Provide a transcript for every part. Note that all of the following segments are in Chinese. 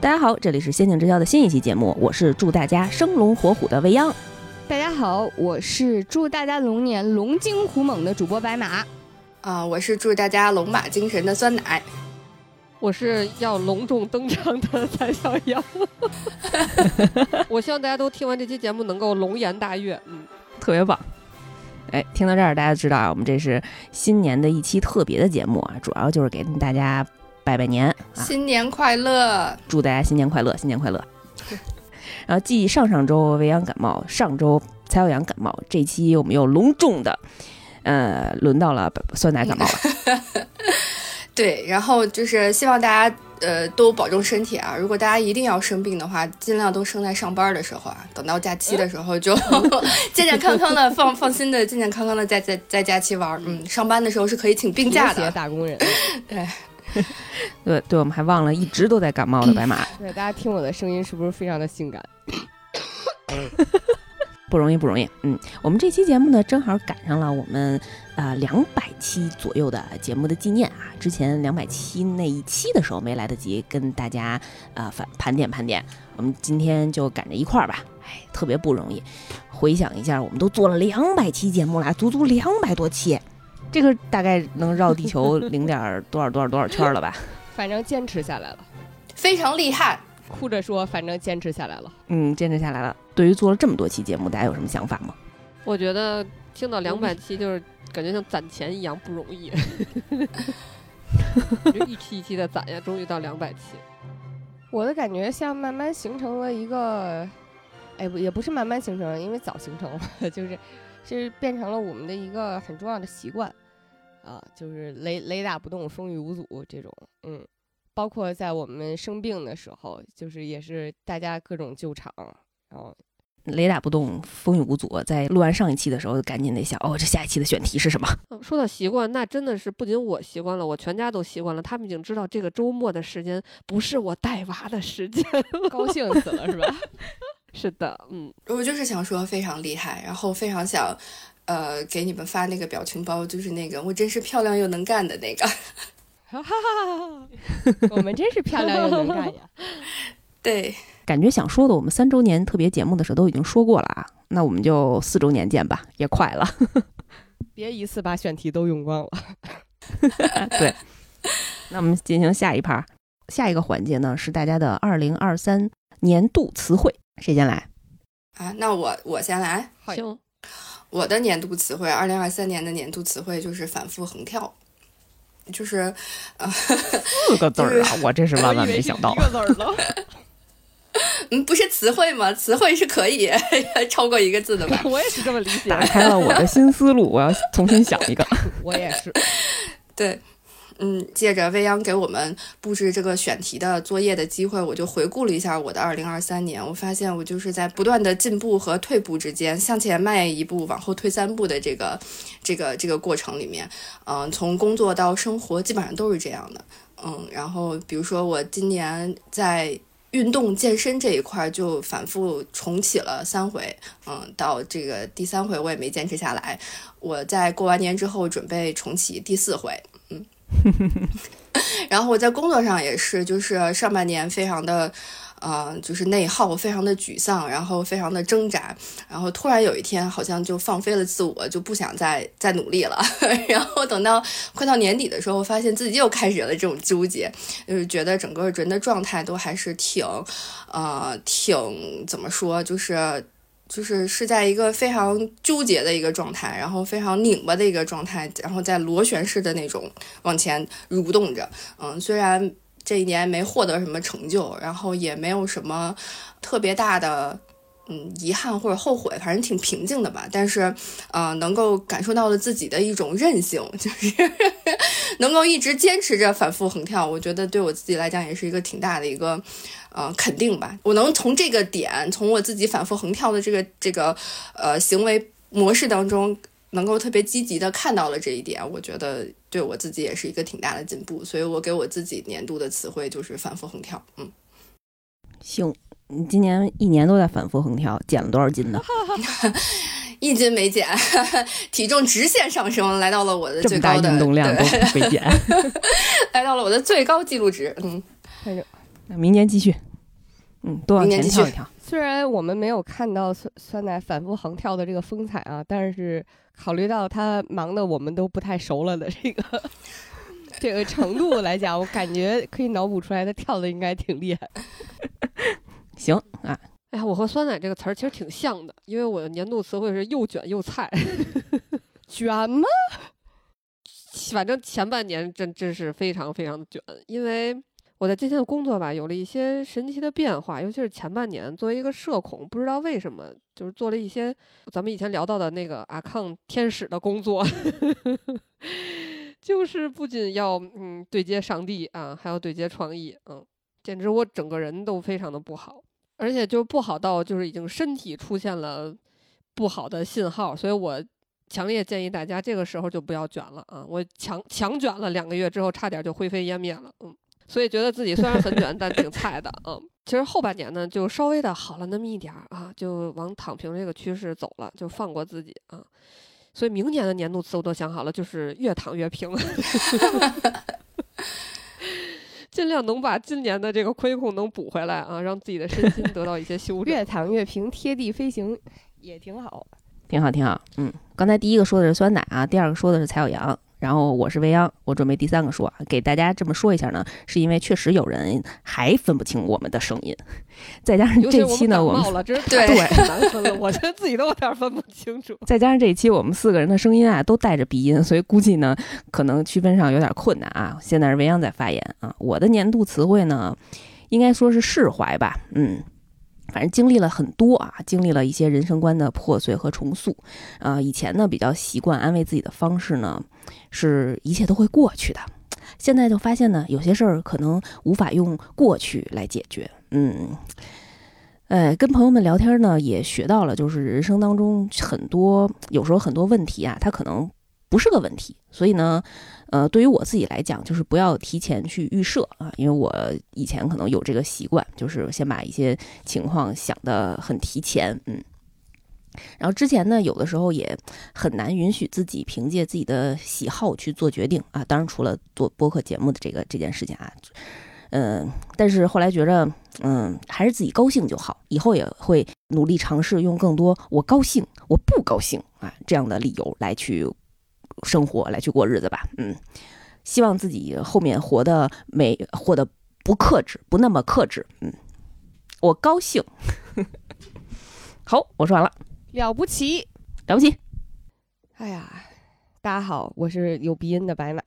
大家好，这里是《仙境之交》的新一期节目，我是祝大家生龙活虎的未央。大家好，我是祝大家龙年龙精虎猛的主播白马。啊，我是祝大家龙马精神的酸奶。我是要隆重登场的蔡小阳。我希望大家都听完这期节目能够龙颜大悦，嗯，特别棒。哎，听到这儿，大家知道啊，我们这是新年的一期特别的节目啊，主要就是给大家拜拜年，新年快乐，祝大家新年快乐，新年快乐。然后继上上周未央感冒，上周蔡小阳感冒，这期我们又隆重的，呃，轮到了酸奶感冒了。对，然后就是希望大家呃都保重身体啊！如果大家一定要生病的话，尽量都生在上班的时候啊，等到假期的时候就 健健康康的放放心的健健康康的在在在假期玩。嗯，上班的时候是可以请病假的。打工人，对，对对，我们还忘了一直都在感冒的白马。对，大家听我的声音是不是非常的性感？不容易，不容易。嗯，我们这期节目呢，正好赶上了我们呃两百期左右的节目的纪念啊。之前两百期那一期的时候没来得及跟大家呃反盘点盘点，我们今天就赶着一块儿吧。哎，特别不容易。回想一下，我们都做了两百期节目了，足足两百多期，这个大概能绕地球 零点多少多少多少圈了吧？反正坚持下来了，非常厉害。哭着说，反正坚持下来了。嗯，坚持下来了。对于做了这么多期节目，大家有什么想法吗？我觉得听到两百期，就是感觉像攒钱一样不容易。就一期一期的攒呀，终于到两百期。我的感觉像慢慢形成了一个，哎不，也不是慢慢形成，因为早形成了，就是是变成了我们的一个很重要的习惯啊，就是雷雷打不动，风雨无阻这种，嗯。包括在我们生病的时候，就是也是大家各种救场，然后雷打不动，风雨无阻。在录完上一期的时候，赶紧得想，哦，这下一期的选题是什么？说到习惯，那真的是不仅我习惯了，我全家都习惯了。他们已经知道这个周末的时间不是我带娃的时间，高兴死了是吧？是的，嗯，我就是想说非常厉害，然后非常想，呃，给你们发那个表情包，就是那个我真是漂亮又能干的那个。哈哈哈！我们真是漂亮又能干呀！对，感觉想说的，我们三周年特别节目的时候都已经说过了啊，那我们就四周年见吧，也快了。别一次把选题都用光了。对，那我们进行下一盘，下一个环节呢是大家的二零二三年度词汇，谁先来？啊，那我我先来。行，我的年度词汇，二零二三年的年度词汇就是反复横跳。就是，四个字儿啊！我真是万万没想到。一个字儿了。嗯，不是词汇吗？词汇是可以 超过一个字的吧？我也是这么理解。打开了我的新思路，我要重新想一个。我也是。对。嗯，借着未央给我们布置这个选题的作业的机会，我就回顾了一下我的二零二三年。我发现我就是在不断的进步和退步之间，向前迈一步，往后退三步的这个 这个这个过程里面，嗯，从工作到生活基本上都是这样的。嗯，然后比如说我今年在运动健身这一块就反复重启了三回，嗯，到这个第三回我也没坚持下来。我在过完年之后准备重启第四回。然后我在工作上也是，就是上半年非常的，呃，就是内耗，非常的沮丧，然后非常的挣扎，然后突然有一天好像就放飞了自我，就不想再再努力了。然后等到快到年底的时候，发现自己又开始了这种纠结，就是觉得整个人的状态都还是挺，呃，挺怎么说，就是。就是是在一个非常纠结的一个状态，然后非常拧巴的一个状态，然后在螺旋式的那种往前蠕动着。嗯，虽然这一年没获得什么成就，然后也没有什么特别大的嗯遗憾或者后悔，反正挺平静的吧。但是，呃，能够感受到了自己的一种韧性，就是 能够一直坚持着反复横跳。我觉得对我自己来讲也是一个挺大的一个。呃，肯定吧。我能从这个点，从我自己反复横跳的这个这个呃行为模式当中，能够特别积极的看到了这一点，我觉得对我自己也是一个挺大的进步。所以我给我自己年度的词汇就是反复横跳。嗯，行，你今年一年都在反复横跳，减了多少斤呢？一斤没减，体重直线上升，来到了我的最高的运动量都没减，来到了我的最高记录值。嗯，那就明年继续，嗯，多往前明年继续跳一跳。虽然我们没有看到酸酸奶反复横跳的这个风采啊，但是考虑到他忙的我们都不太熟了的这个这个程度来讲，我感觉可以脑补出来他跳的应该挺厉害。行啊，哎呀，我和酸奶这个词儿其实挺像的，因为我的年度词汇是又卷又菜。卷吗？反正前半年真真是非常非常的卷，因为我在今天的工作吧有了一些神奇的变化，尤其是前半年，作为一个社恐，不知道为什么就是做了一些咱们以前聊到的那个阿康天使的工作，就是不仅要嗯对接上帝啊，还要对接创意，嗯，简直我整个人都非常的不好，而且就不好到就是已经身体出现了不好的信号，所以我。强烈建议大家这个时候就不要卷了啊！我强强卷了两个月之后，差点就灰飞烟灭了，嗯，所以觉得自己虽然很卷，但挺菜的，嗯。其实后半年呢，就稍微的好了那么一点儿啊，就往躺平这个趋势走了，就放过自己啊。所以明年的年度词我都想好了，就是越躺越平，尽量能把今年的这个亏空能补回来啊，让自己的身心得到一些修 正。越躺越平，贴地飞行也挺好。挺好，挺好。嗯，刚才第一个说的是酸奶啊，第二个说的是蔡小阳，然后我是未央，我准备第三个说，给大家这么说一下呢，是因为确实有人还分不清我们的声音，再加上这期呢，我们了，真是对太难 分了，我觉得自己都有点分不清楚。再加上这一期我们四个人的声音啊都带着鼻音，所以估计呢可能区分上有点困难啊。现在是未央在发言啊，我的年度词汇呢应该说是释怀吧，嗯。反正经历了很多啊，经历了一些人生观的破碎和重塑，呃，以前呢比较习惯安慰自己的方式呢，是一切都会过去的，现在就发现呢，有些事儿可能无法用过去来解决，嗯，呃，跟朋友们聊天呢，也学到了，就是人生当中很多有时候很多问题啊，它可能不是个问题，所以呢。呃，对于我自己来讲，就是不要提前去预设啊，因为我以前可能有这个习惯，就是先把一些情况想得很提前，嗯。然后之前呢，有的时候也很难允许自己凭借自己的喜好去做决定啊。当然，除了做播客节目的这个这件事情啊，嗯，但是后来觉着，嗯，还是自己高兴就好。以后也会努力尝试用更多我高兴、我不高兴啊这样的理由来去。生活来去过日子吧，嗯，希望自己后面活得没活得不克制，不那么克制，嗯，我高兴。好，我说完了，了不起，了不起。哎呀，大家好，我是有鼻音的白马。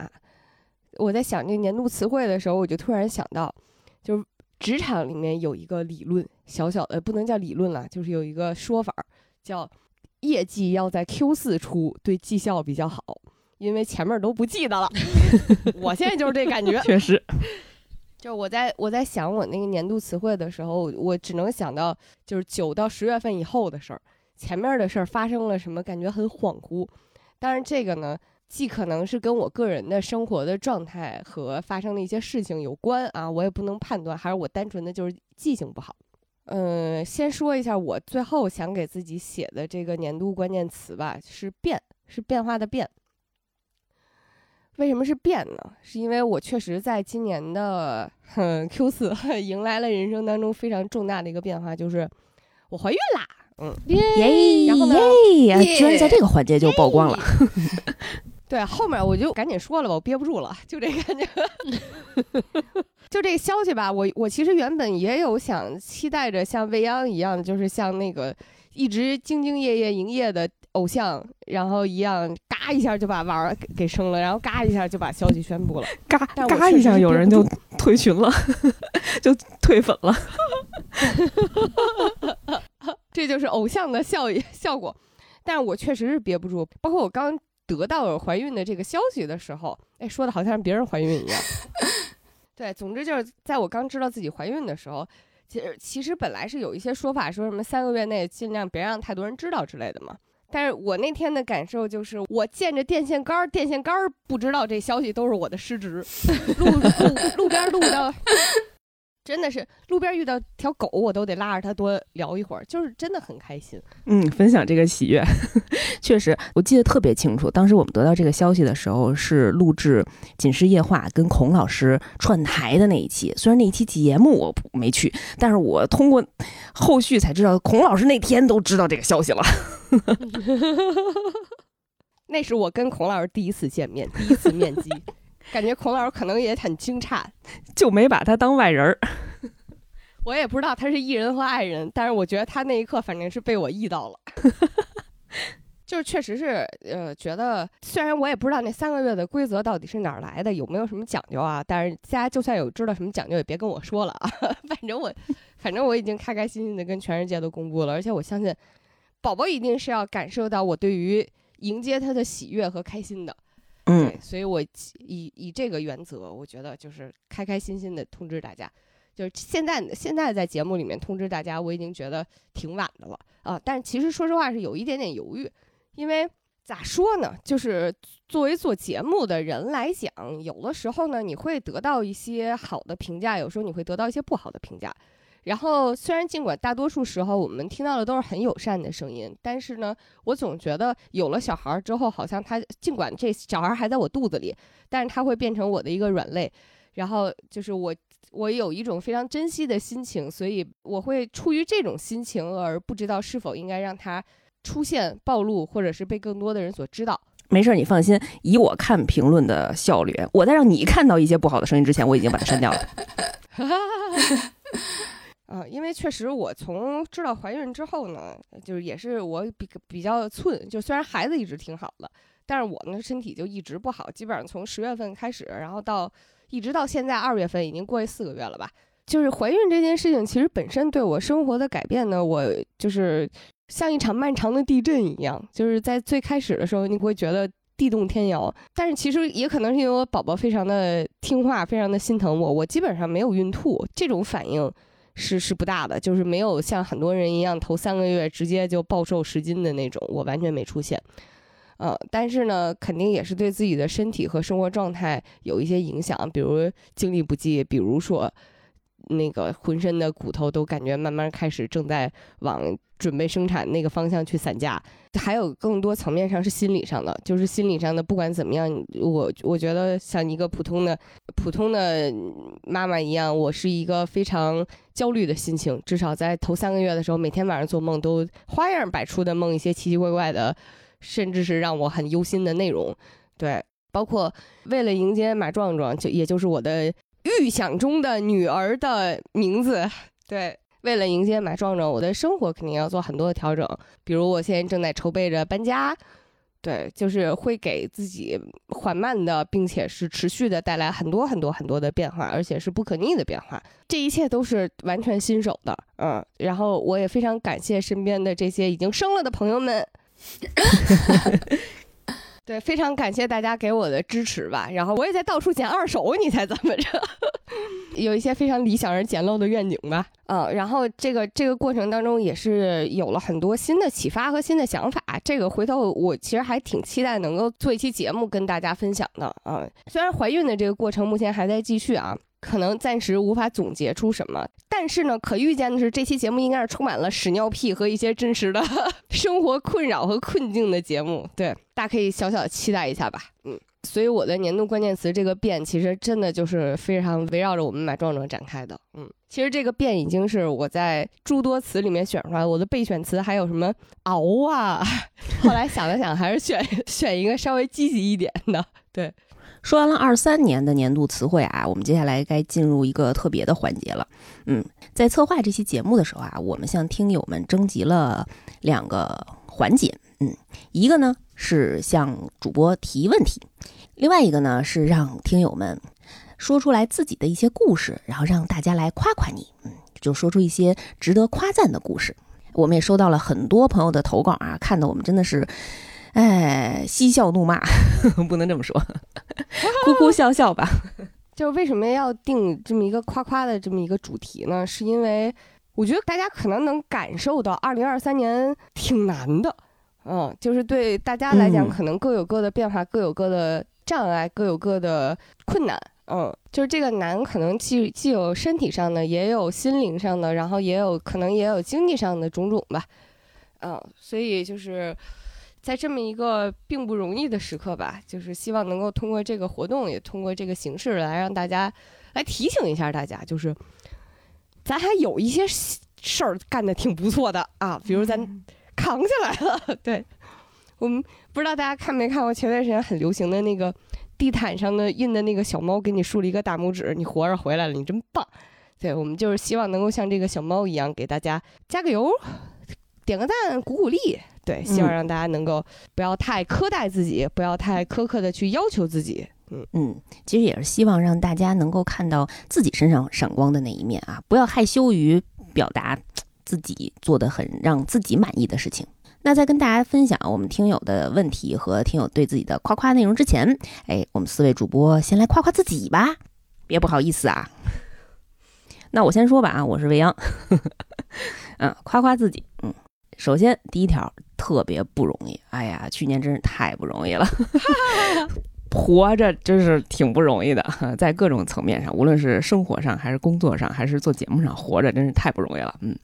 我在想这年度词汇的时候，我就突然想到，就是职场里面有一个理论，小小的不能叫理论了，就是有一个说法叫。业绩要在 Q 四出，对绩效比较好，因为前面都不记得了。我现在就是这感觉，确实。就我在我在想我那个年度词汇的时候，我只能想到就是九到十月份以后的事儿，前面的事儿发生了什么，感觉很恍惚。当然，这个呢，既可能是跟我个人的生活的状态和发生的一些事情有关啊，我也不能判断，还是我单纯的就是记性不好。嗯，先说一下我最后想给自己写的这个年度关键词吧，是变，是变化的变。为什么是变呢？是因为我确实在今年的 Q 四迎来了人生当中非常重大的一个变化，就是我怀孕啦。嗯，耶，然后呢，居然在这个环节就曝光了。对，后面我就赶紧说了吧，我憋不住了，就这感觉。就这个消息吧，我我其实原本也有想期待着像未央一样，就是像那个一直兢兢业业营业的偶像，然后一样，嘎一下就把娃儿给给生了，然后嘎一下就把消息宣布了，嘎嘎一下有人就退群了，就退粉了。这就是偶像的效 效果，但是我确实是憋不住，包括我刚得到怀孕的这个消息的时候，哎，说的好像别人怀孕一样。对，总之就是在我刚知道自己怀孕的时候，其实其实本来是有一些说法，说什么三个月内尽量别让太多人知道之类的嘛。但是我那天的感受就是，我见着电线杆儿，电线杆儿不知道这消息都是我的失职，路路路边录到真的是路边遇到条狗，我都得拉着它多聊一会儿，就是真的很开心。嗯，分享这个喜悦，确实，我记得特别清楚。当时我们得到这个消息的时候，是录制《锦诗夜话》跟孔老师串台的那一期。虽然那一期节目我没去，但是我通过后续才知道，孔老师那天都知道这个消息了。那是我跟孔老师第一次见面，第一次面基。感觉孔老师可能也很惊诧，就没把他当外人儿。我也不知道他是艺人和爱人，但是我觉得他那一刻反正是被我意到了。就是确实是，呃，觉得虽然我也不知道那三个月的规则到底是哪儿来的，有没有什么讲究啊？但是大家就算有知道什么讲究，也别跟我说了啊。反正我，反正我已经开开心心的跟全世界都公布了，而且我相信，宝宝一定是要感受到我对于迎接他的喜悦和开心的。嗯，所以我以以这个原则，我觉得就是开开心心的通知大家，就是现在现在在节目里面通知大家，我已经觉得挺晚的了啊。但其实说实话是有一点点犹豫，因为咋说呢，就是作为做节目的人来讲，有的时候呢你会得到一些好的评价，有时候你会得到一些不好的评价。然后，虽然尽管大多数时候我们听到的都是很友善的声音，但是呢，我总觉得有了小孩之后，好像他尽管这小孩还在我肚子里，但是他会变成我的一个软肋。然后就是我，我有一种非常珍惜的心情，所以我会出于这种心情而不知道是否应该让他出现、暴露，或者是被更多的人所知道。没事，你放心，以我看评论的效率，我在让你看到一些不好的声音之前，我已经把它删掉了。啊，因为确实，我从知道怀孕之后呢，就是也是我比比较寸，就虽然孩子一直挺好的，但是我呢身体就一直不好，基本上从十月份开始，然后到一直到现在二月份，已经过去四个月了吧。就是怀孕这件事情，其实本身对我生活的改变呢，我就是像一场漫长的地震一样，就是在最开始的时候，你会觉得地动天摇，但是其实也可能是因为我宝宝非常的听话，非常的心疼我，我基本上没有孕吐这种反应。是是不大的，就是没有像很多人一样头三个月直接就暴瘦十斤的那种，我完全没出现，呃，但是呢，肯定也是对自己的身体和生活状态有一些影响，比如精力不济，比如说。那个浑身的骨头都感觉慢慢开始正在往准备生产那个方向去散架，还有更多层面上是心理上的，就是心理上的。不管怎么样，我我觉得像一个普通的普通的妈妈一样，我是一个非常焦虑的心情。至少在头三个月的时候，每天晚上做梦都花样百出的梦一些奇奇怪怪的，甚至是让我很忧心的内容。对，包括为了迎接马壮壮，就也就是我的。预想中的女儿的名字，对，为了迎接马壮壮，我的生活肯定要做很多的调整。比如，我现在正在筹备着搬家，对，就是会给自己缓慢的，并且是持续的带来很多很多很多的变化，而且是不可逆的变化。这一切都是完全新手的，嗯。然后，我也非常感谢身边的这些已经生了的朋友们。对，非常感谢大家给我的支持吧。然后我也在到处捡二手，你猜怎么着？有一些非常理想而简陋的愿景吧。嗯，然后这个这个过程当中也是有了很多新的启发和新的想法。这个回头我其实还挺期待能够做一期节目跟大家分享的。嗯，虽然怀孕的这个过程目前还在继续啊。可能暂时无法总结出什么，但是呢，可预见的是，这期节目应该是充满了屎尿屁和一些真实的生活困扰和困境的节目。对，大家可以小小期待一下吧。嗯，所以我的年度关键词这个变，其实真的就是非常围绕着我们马壮壮展开的。嗯，其实这个变已经是我在诸多词里面选出来，我的备选词还有什么熬啊？后来想了想，还是选 选一个稍微积极一点的。对。说完了二三年的年度词汇啊，我们接下来该进入一个特别的环节了。嗯，在策划这期节目的时候啊，我们向听友们征集了两个环节。嗯，一个呢是向主播提问题，另外一个呢是让听友们说出来自己的一些故事，然后让大家来夸夸你。嗯，就说出一些值得夸赞的故事。我们也收到了很多朋友的投稿啊，看的我们真的是。哎，嬉笑怒骂，不能这么说，哭哭笑笑吧。就是为什么要定这么一个夸夸的这么一个主题呢？是因为我觉得大家可能能感受到，二零二三年挺难的。嗯，就是对大家来讲，可能各有各的变化，各有各的障碍，各有各的困难嗯，就是这个难，可能既既有身体上的，也有心灵上的，然后也有可能也有经济上的种种吧。嗯，所以就是在这么一个并不容易的时刻吧，就是希望能够通过这个活动，也通过这个形式来让大家来提醒一下大家，就是咱还有一些事儿干的挺不错的啊，比如咱扛下来了。对我们不知道大家看没看过前段时间很流行的那个。地毯上的印的那个小猫给你竖了一个大拇指，你活着回来了，你真棒！对我们就是希望能够像这个小猫一样，给大家加个油，点个赞，鼓鼓励。对，希望让大家能够不要太苛待自己，不要太苛刻的去要求自己。嗯嗯，其实也是希望让大家能够看到自己身上闪光的那一面啊，不要害羞于表达自己做的很让自己满意的事情。那在跟大家分享我们听友的问题和听友对自己的夸夸内容之前，哎，我们四位主播先来夸夸自己吧，别不好意思啊。那我先说吧啊，我是未央，嗯，夸夸自己，嗯，首先第一条特别不容易，哎呀，去年真是太不容易了。活着真是挺不容易的，在各种层面上，无论是生活上，还是工作上，还是做节目上，活着真是太不容易了。嗯，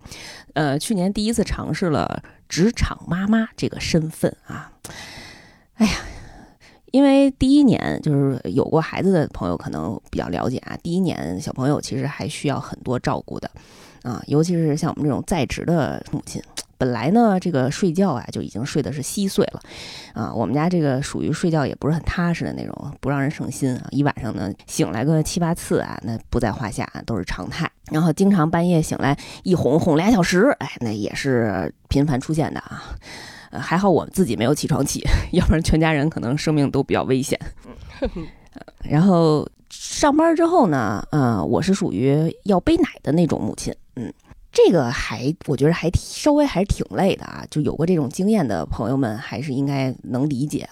呃，去年第一次尝试了职场妈妈这个身份啊，哎呀，因为第一年就是有过孩子的朋友可能比较了解啊，第一年小朋友其实还需要很多照顾的啊，尤其是像我们这种在职的母亲。本来呢，这个睡觉啊就已经睡的是稀碎了，啊，我们家这个属于睡觉也不是很踏实的那种，不让人省心啊。一晚上呢醒来个七八次啊，那不在话下，都是常态。然后经常半夜醒来一哄哄俩小时，哎，那也是频繁出现的啊。呃，还好我自己没有起床气，要不然全家人可能生命都比较危险。然后上班之后呢，呃，我是属于要背奶的那种母亲，嗯。这个还我觉得还稍微还是挺累的啊，就有过这种经验的朋友们还是应该能理解。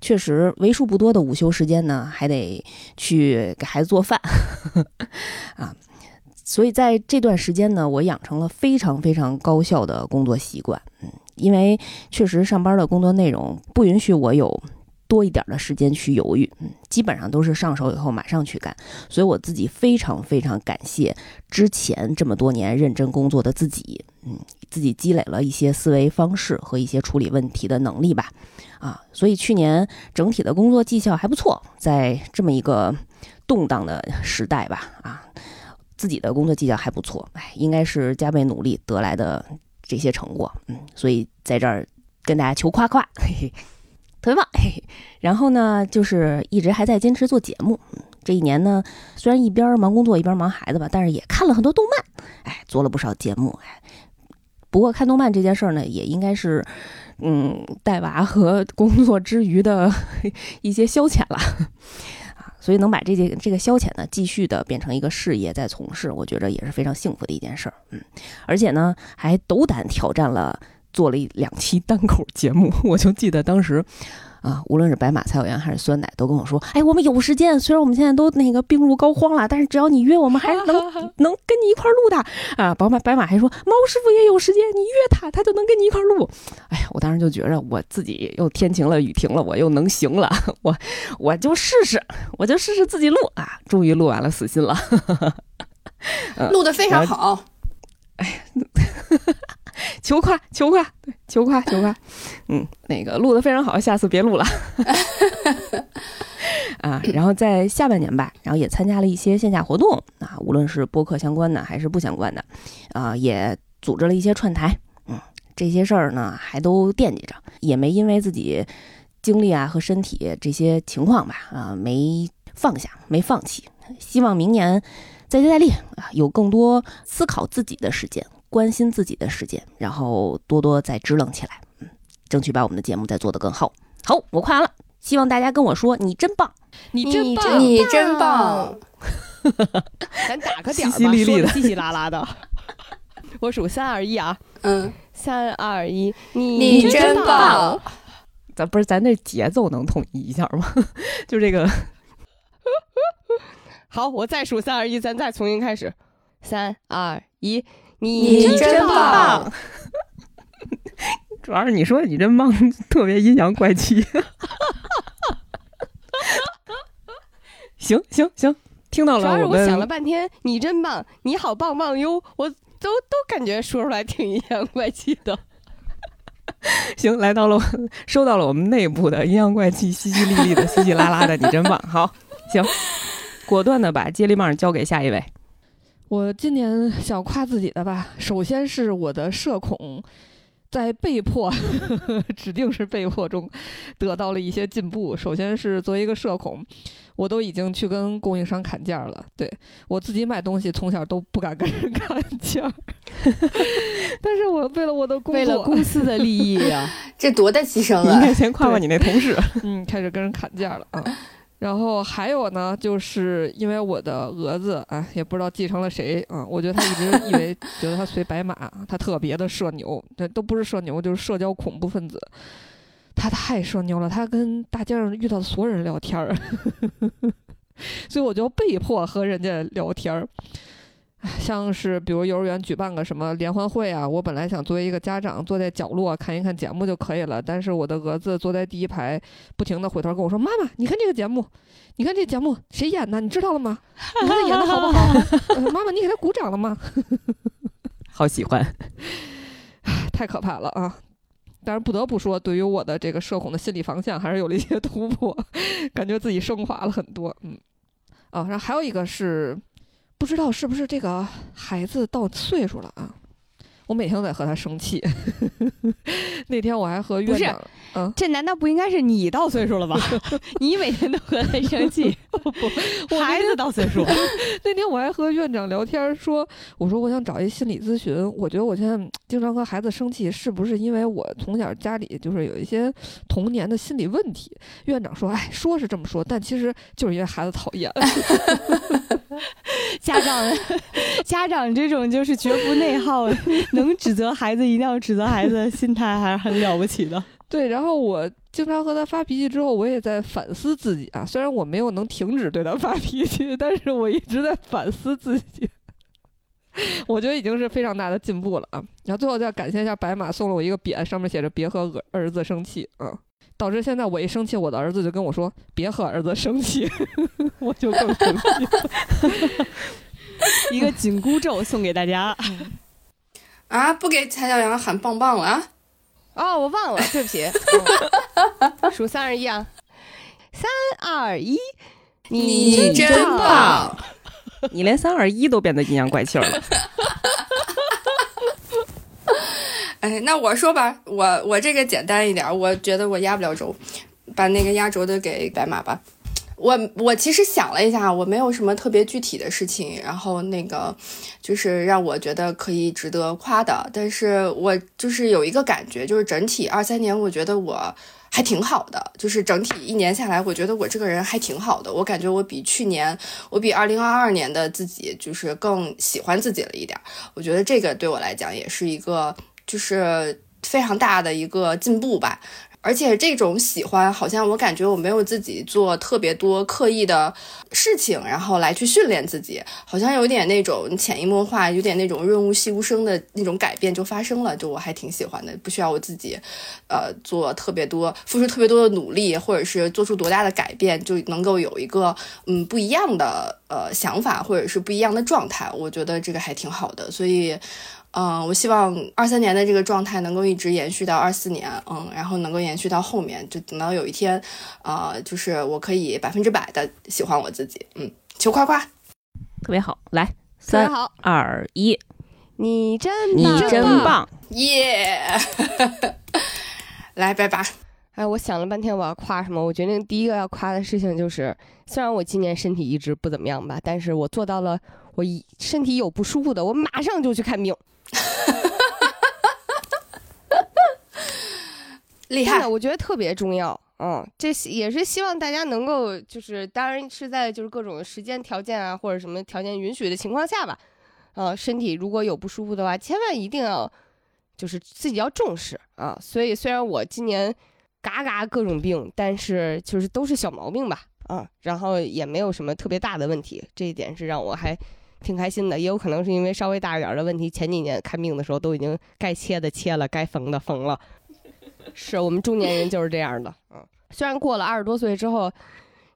确实，为数不多的午休时间呢，还得去给孩子做饭 啊。所以在这段时间呢，我养成了非常非常高效的工作习惯。嗯，因为确实上班的工作内容不允许我有。多一点的时间去犹豫，嗯，基本上都是上手以后马上去干，所以我自己非常非常感谢之前这么多年认真工作的自己，嗯，自己积累了一些思维方式和一些处理问题的能力吧，啊，所以去年整体的工作绩效还不错，在这么一个动荡的时代吧，啊，自己的工作绩效还不错，哎，应该是加倍努力得来的这些成果，嗯，所以在这儿跟大家求夸夸，嘿嘿。特别棒，嘿，然后呢，就是一直还在坚持做节目。这一年呢，虽然一边忙工作一边忙孩子吧，但是也看了很多动漫，哎，做了不少节目，哎。不过看动漫这件事儿呢，也应该是，嗯，带娃和工作之余的一些消遣了啊。所以能把这件这个消遣呢，继续的变成一个事业在从事，我觉得也是非常幸福的一件事儿。嗯，而且呢，还斗胆挑战了。做了一两期单口节目，我就记得当时，啊，无论是白马、蔡小阳还是酸奶，都跟我说：“哎，我们有时间，虽然我们现在都那个病入膏肓了，但是只要你约，我们还是能 能跟你一块录的。”啊，宝马白马还说：“猫师傅也有时间，你约他，他就能跟你一块录。”哎呀，我当时就觉着我自己又天晴了，雨停了，我又能行了，我我就试试，我就试试自己录啊！终于录完了，死心了，录的非常好。哎呀。求夸，求夸，对，求夸，求夸，嗯，那个录的非常好，下次别录了。啊，然后在下半年吧，然后也参加了一些线下活动啊，无论是播客相关的还是不相关的，啊，也组织了一些串台，嗯，这些事儿呢还都惦记着，也没因为自己精力啊和身体这些情况吧，啊，没放下，没放弃，希望明年再接再厉啊，有更多思考自己的时间。关心自己的时间，然后多多再支棱起来，嗯，争取把我们的节目再做得更好。好，我夸完了，希望大家跟我说你真棒，你真棒，你真棒。咱打个点儿吧，说的稀稀拉拉的。我数三二一啊，嗯，三二一，你你真棒。咱不是咱那节奏能统一一下吗？就这个。好，我再数三二一，咱再重新开始。三二一。你真棒！主要是你说你真棒，特别阴阳怪气。行行行，听到了主要是我想了半天，你真棒，你好棒棒哟，我都都感觉说出来挺阴阳怪气的。行，来到了收到了我们内部的阴阳怪气、淅淅沥沥的、稀稀拉拉的，你真棒。好，行，果断的把接力棒交给下一位。我今年想夸自己的吧，首先是我的社恐，在被迫 指定是被迫中得到了一些进步。首先是作为一个社恐，我都已经去跟供应商砍价了。对我自己买东西，从小都不敢跟人砍价，但是我为了我的工作，为了公司的利益呀、这多大牺牲啊！你应该先夸夸你那同事。嗯，开始跟人砍价了啊。然后还有呢，就是因为我的蛾子，哎，也不知道继承了谁啊。我觉得他一直以为 觉得他随白马，他特别的社牛，这都不是社牛，就是社交恐怖分子。他太社牛了，他跟大街上遇到的所有人聊天儿，所以我就被迫和人家聊天儿。唉 像是比如幼儿园举办个什么联欢会啊，我本来想作为一个家长坐在角落看一看节目就可以了，但是我的儿子坐在第一排，不停的回头跟我说：“妈妈，你看这个节目，你看这节目谁演的？你知道了吗？你看他演的好不好？呃妈妈，你给他鼓掌了吗？” 好喜欢，太可怕了啊！但是不得不说，对于我的这个社恐的心理防线还是有了一些突破，感觉自己升华了很多。嗯，啊，然后还有一个是，不知道是不是这个孩子到岁数了啊？我每天都在和他生气。那天我还和院长，嗯，这难道不应该是你到岁数了吧？你每天都和他生气，不孩子到岁数，那天我还和院长聊天儿说，我说我想找一心理咨询，我觉得我现在嗯经常和孩子生气，是不是因为我从小家里就是有一些童年的心理问题？院长说，哎，说是这么说，但其实就是因为孩子讨厌。家长 家长这种就是绝不内耗，能指责孩子一定要指责孩子的心态还是很了不起的。对，然后我经常和他发脾气之后，我也在反思自己啊。虽然我没有能停止对他发脾气，但是我一直在反思自己。我觉得已经是非常大的进步了啊！然后最后再感谢一下白马送了我一个匾，上面写着“别和儿儿子生气”啊，导致现在我一生气，我的儿子就跟我说“别和儿子生气”，我就更生气。一个紧箍咒送给大家。啊，不给蔡小阳喊棒棒了啊！哦，我忘了，对不起。嗯数三二一啊，三二一，你真棒！棒！你连三二一都变得阴阳怪气儿了。哎，那我说吧，我我这个简单一点，我觉得我压不了轴，把那个压轴的给白马吧。我我其实想了一下，我没有什么特别具体的事情，然后那个就是让我觉得可以值得夸的，但是我就是有一个感觉，就是整体二三年，我觉得我还挺好的，就是整体一年下来，我觉得我这个人还挺好的，我感觉我比去年，我比二零二二年的自己就是更喜欢自己了一点，我觉得这个对我来讲也是一个就是非常大的一个进步吧。而且这种喜欢，好像我感觉我没有自己做特别多刻意的事情，然后来去训练自己，好像有点那种潜移默化，有点那种润物细无声的那种改变就发生了，就我还挺喜欢的，不需要我自己，呃，做特别多、付出特别多的努力，或者是做出多大的改变，就能够有一个嗯不一样的呃想法，或者是不一样的状态，我觉得这个还挺好的，所以。嗯，我希望二三年的这个状态能够一直延续到二四年，嗯，然后能够延续到后面，就等到有一天，呃，就是我可以百分之百的喜欢我自己，嗯，求夸夸，特别好，来，三，二一，你真你棒真棒！耶、来，拜拜。哎，我想了半天我要夸什么，我决定第一个要夸的事情就是，虽然我今年身体一直不怎么样吧，但是我做到了，我一身体有不舒服的，我马上就去看病。厉害，，我觉得特别重要。嗯，这也是希望大家能够，就是当然是在就是各种时间条件啊，或者什么条件允许的情况下吧。啊，身体如果有不舒服的话，千万一定要就是自己要重视啊。所以虽然我今年嘎嘎各种病，但是就是都是小毛病吧。啊，然后也没有什么特别大的问题，这一点是让我还挺开心的。也有可能是因为稍微大一点的问题，前几年看病的时候都已经该切的切了，该缝的缝了。是我们中年人就是这样的，嗯，虽然过了二十多岁之后，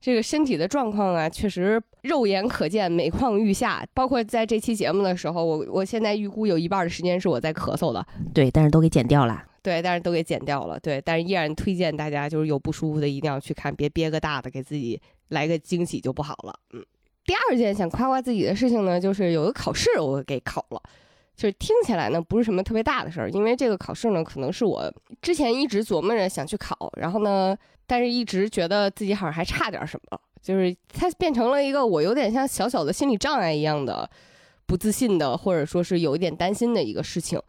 这个身体的状况啊，确实肉眼可见，每况愈下。包括在这期节目的时候，我我现在预估有一半的时间是我在咳嗽的，对，但是都给剪掉了。对，但是都给剪掉了，对，但是依然推荐大家就是有不舒服的一定要去看，别憋个大的，给自己来个惊喜就不好了。嗯，第二件想夸夸自己的事情呢，就是有个考试我给考了，就是听起来呢不是什么特别大的事儿，因为这个考试呢可能是我之前一直琢磨着想去考，然后呢，但是一直觉得自己好像还差点什么，就是它变成了一个我有点像小小的心理障碍一样的不自信的，或者说是有一点担心的一个事情。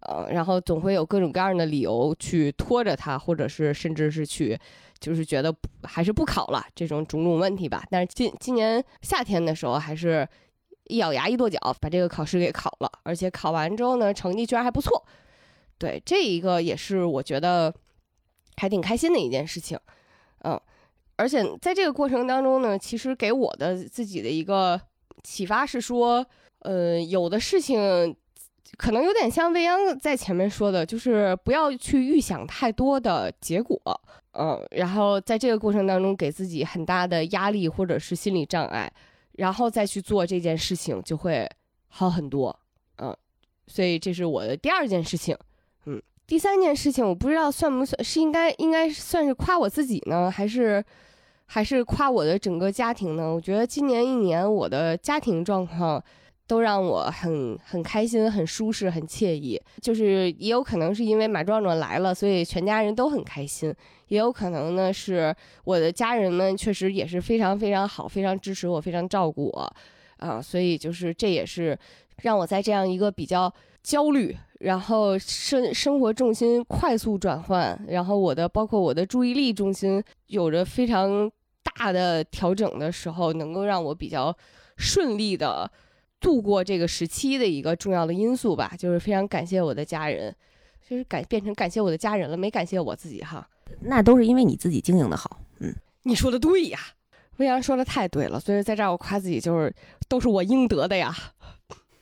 呃，然后总会有各种各样的理由去拖着他，或者是甚至是去，就是觉得还是不考了这种种种问题吧。但是今今年夏天的时候，还是一咬牙一跺脚把这个考试给考了，而且考完之后呢，成绩居然还不错。对，这一个也是我觉得还挺开心的一件事情。嗯，而且在这个过程当中呢，其实给我的自己的一个启发是说，呃，有的事情。可能有点像未央在前面说的，就是不要去预想太多的结果，嗯，然后在这个过程当中给自己很大的压力或者是心理障碍，然后再去做这件事情就会好很多，嗯，所以这是我的第二件事情，嗯，第三件事情我不知道算不算是应该应该算是夸我自己呢，还是还是夸我的整个家庭呢？我觉得今年一年我的家庭状况。都让我很很开心、很舒适、很惬意。就是也有可能是因为马壮壮来了，所以全家人都很开心；也有可能呢是我的家人们确实也是非常非常好，非常支持我，非常照顾我啊。所以就是这也是让我在这样一个比较焦虑，然后生生活重心快速转换，然后我的包括我的注意力重心有着非常大的调整的时候，能够让我比较顺利的。度过这个时期的一个重要的因素吧，就是非常感谢我的家人，就是感变成感谢我的家人了，没感谢我自己哈。那都是因为你自己经营的好，嗯，你说的对呀，魏阳说的太对了，所以在这儿我夸自己就是都是我应得的呀。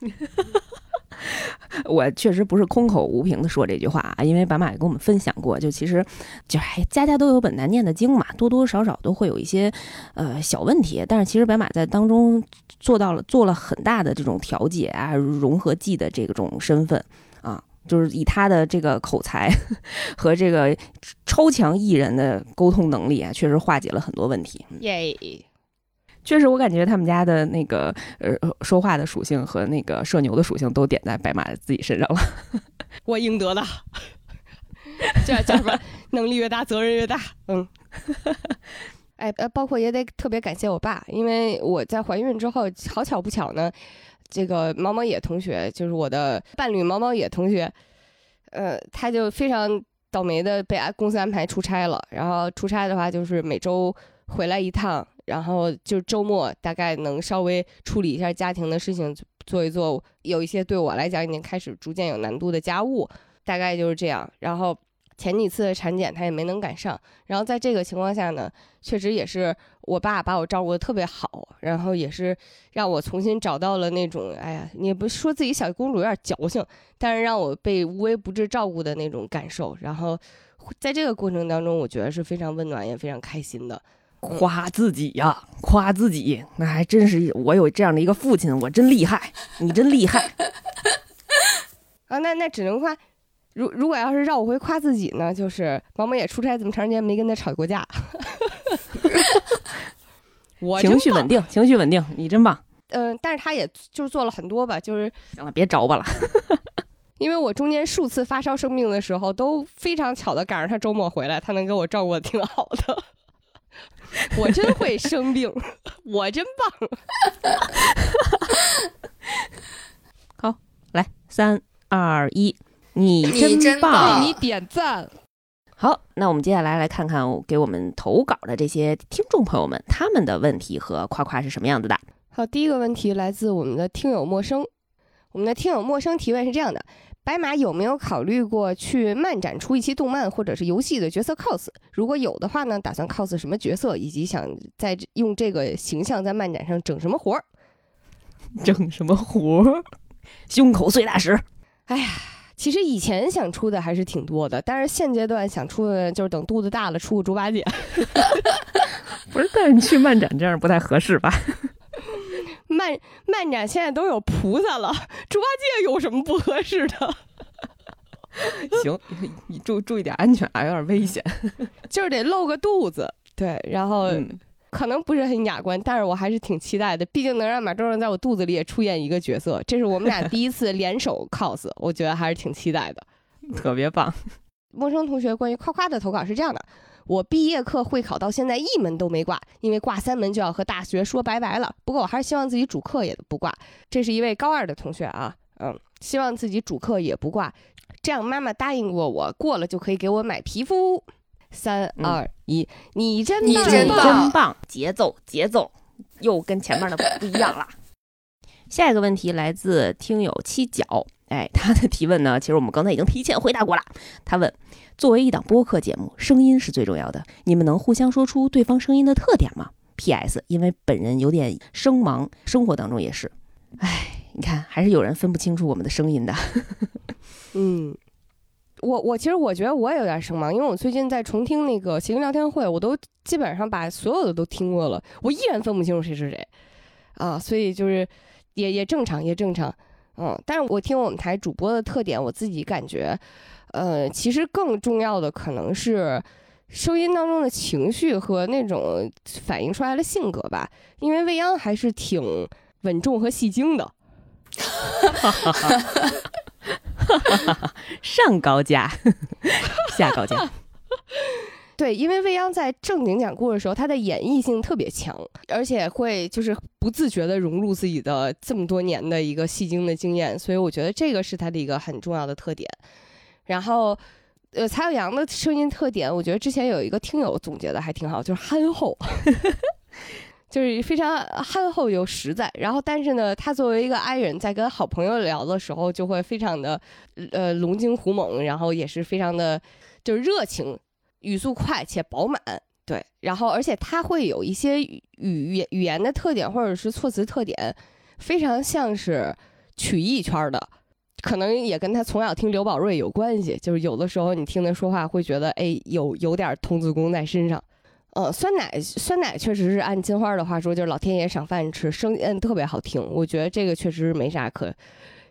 我确实不是空口无凭的说这句话啊，因为白马也跟我们分享过，就其实就哎，家家都有本难念的经嘛，多多少少都会有一些呃小问题，但是其实白马在当中做到了做了很大的这种调解啊，融合剂的这种身份啊，就是以他的这个口才 和这个超强艺人的沟通能力啊，确实化解了很多问题。耶。确实，我感觉他们家的那个呃说话的属性和那个社牛的属性都点在白马自己身上了，我应得的，这叫什么？能力越大，责任越大。嗯，哎呃，包括也得特别感谢我爸，因为我在怀孕之后，好巧不巧呢，这个毛毛野同学就是我的伴侣毛毛野同学，呃，他就非常倒霉的被公司安排出差了，然后出差的话就是每周回来一趟。然后就周末大概能稍微处理一下家庭的事情，做一做有一些对我来讲已经开始逐渐有难度的家务，大概就是这样。然后前几次的产检他也没能赶上。然后在这个情况下呢，确实也是我爸把我照顾的特别好，然后也是让我重新找到了那种，哎呀，你不说自己小公主有点矫情，但是让我被无微不至照顾的那种感受。然后在这个过程当中，我觉得是非常温暖也非常开心的。夸自己呀，夸自己，那还真是我有这样的一个父亲，我真厉害，你真厉害啊！那那只能夸，如如果要是让我会夸自己呢，就是毛毛也出差这么长时间没跟他吵过架，我情绪稳定，情绪稳定，你真棒。嗯，但是他也就是做了很多吧，就是行了，别着吧了，因为我中间数次发烧生病的时候，都非常巧的赶上他周末回来，他能给我照顾的挺好的。我真会生病，我真棒。好，来三二一，你真棒，为你点赞。好，那我们接下来来看看给我们投稿的这些听众朋友们，他们的问题和夸夸是什么样子的。好，第一个问题来自我们的听友陌生，我们的听友陌生提问是这样的。白马有没有考虑过去漫展出一期动漫或者是游戏的角色 cos？如果有的话呢，打算 cos 什么角色，以及想在用这个形象在漫展上整什么活儿？整什么活儿？胸口碎大石。哎呀，其实以前想出的还是挺多的，但是现阶段想出的就是等肚子大了出个猪八戒。不是，但是你去漫展这样不太合适吧？漫漫展现在都有菩萨了，猪八戒有什么不合适的？行，你注注意点安全啊，有点危险。就是得露个肚子，对，然后嗯可能不是很雅观，但是我还是挺期待的，毕竟能让马周正在我肚子里也出演一个角色，这是我们俩第一次联手 cos，我觉得还是挺期待的。特别棒。陌生同学关于夸夸的投稿是这样的：我毕业课会考到现在一门都没挂，因为挂三门就要和大学说拜拜了。不过我还是希望自己主课也不挂。这是一位高二的同学啊，嗯，希望自己主课也不挂，这样妈妈答应过我，过了就可以给我买皮肤。三嗯二一，你真你棒你真棒，节奏节奏又跟前面的不一样了。下一个问题来自听友七角，哎，他的提问呢，其实我们刚才已经提前回答过了。他问：作为一档播客节目，声音是最重要的，你们能互相说出对方声音的特点吗？P.S. 因为本人有点声盲，生活当中也是。哎，你看，还是有人分不清楚我们的声音的。嗯，我我其实我觉得我也有点声盲，因为我最近在重听那个谐星聊天会，我都基本上把所有的都听过了，我依然分不清楚谁是谁啊，所以就是也也正常，也正常，嗯，但是我听我们台主播的特点，我自己感觉，呃，其实更重要的可能是。声音当中的情绪和那种反映出来的性格吧，因为未央还是挺稳重和戏精的，上高架，下高架。对，因为未央在正经讲故事的时候，他的演绎性特别强，而且会就是不自觉的融入自己的这么多年的一个戏精的经验，所以我觉得这个是他的一个很重要的特点。然后，呃，蔡小阳的声音特点，我觉得之前有一个听友总结的还挺好，就是憨厚，就是非常憨厚又实在。然后，但是呢，他作为一个 i 人，在跟好朋友聊的时候，就会非常的呃龙精虎猛，然后也是非常的就是热情。语速快且饱满，对，然后而且他会有一些语语言语言的特点或者是措辞特点，非常像是曲艺圈的，可能也跟他从小听刘宝瑞有关系。就是有的时候你听他说话会觉得，哎，有有点童子功在身上。呃，酸奶酸奶确实是按金花的话说，就是老天爷赏饭吃，声音特别好听。我觉得这个确实是没啥可，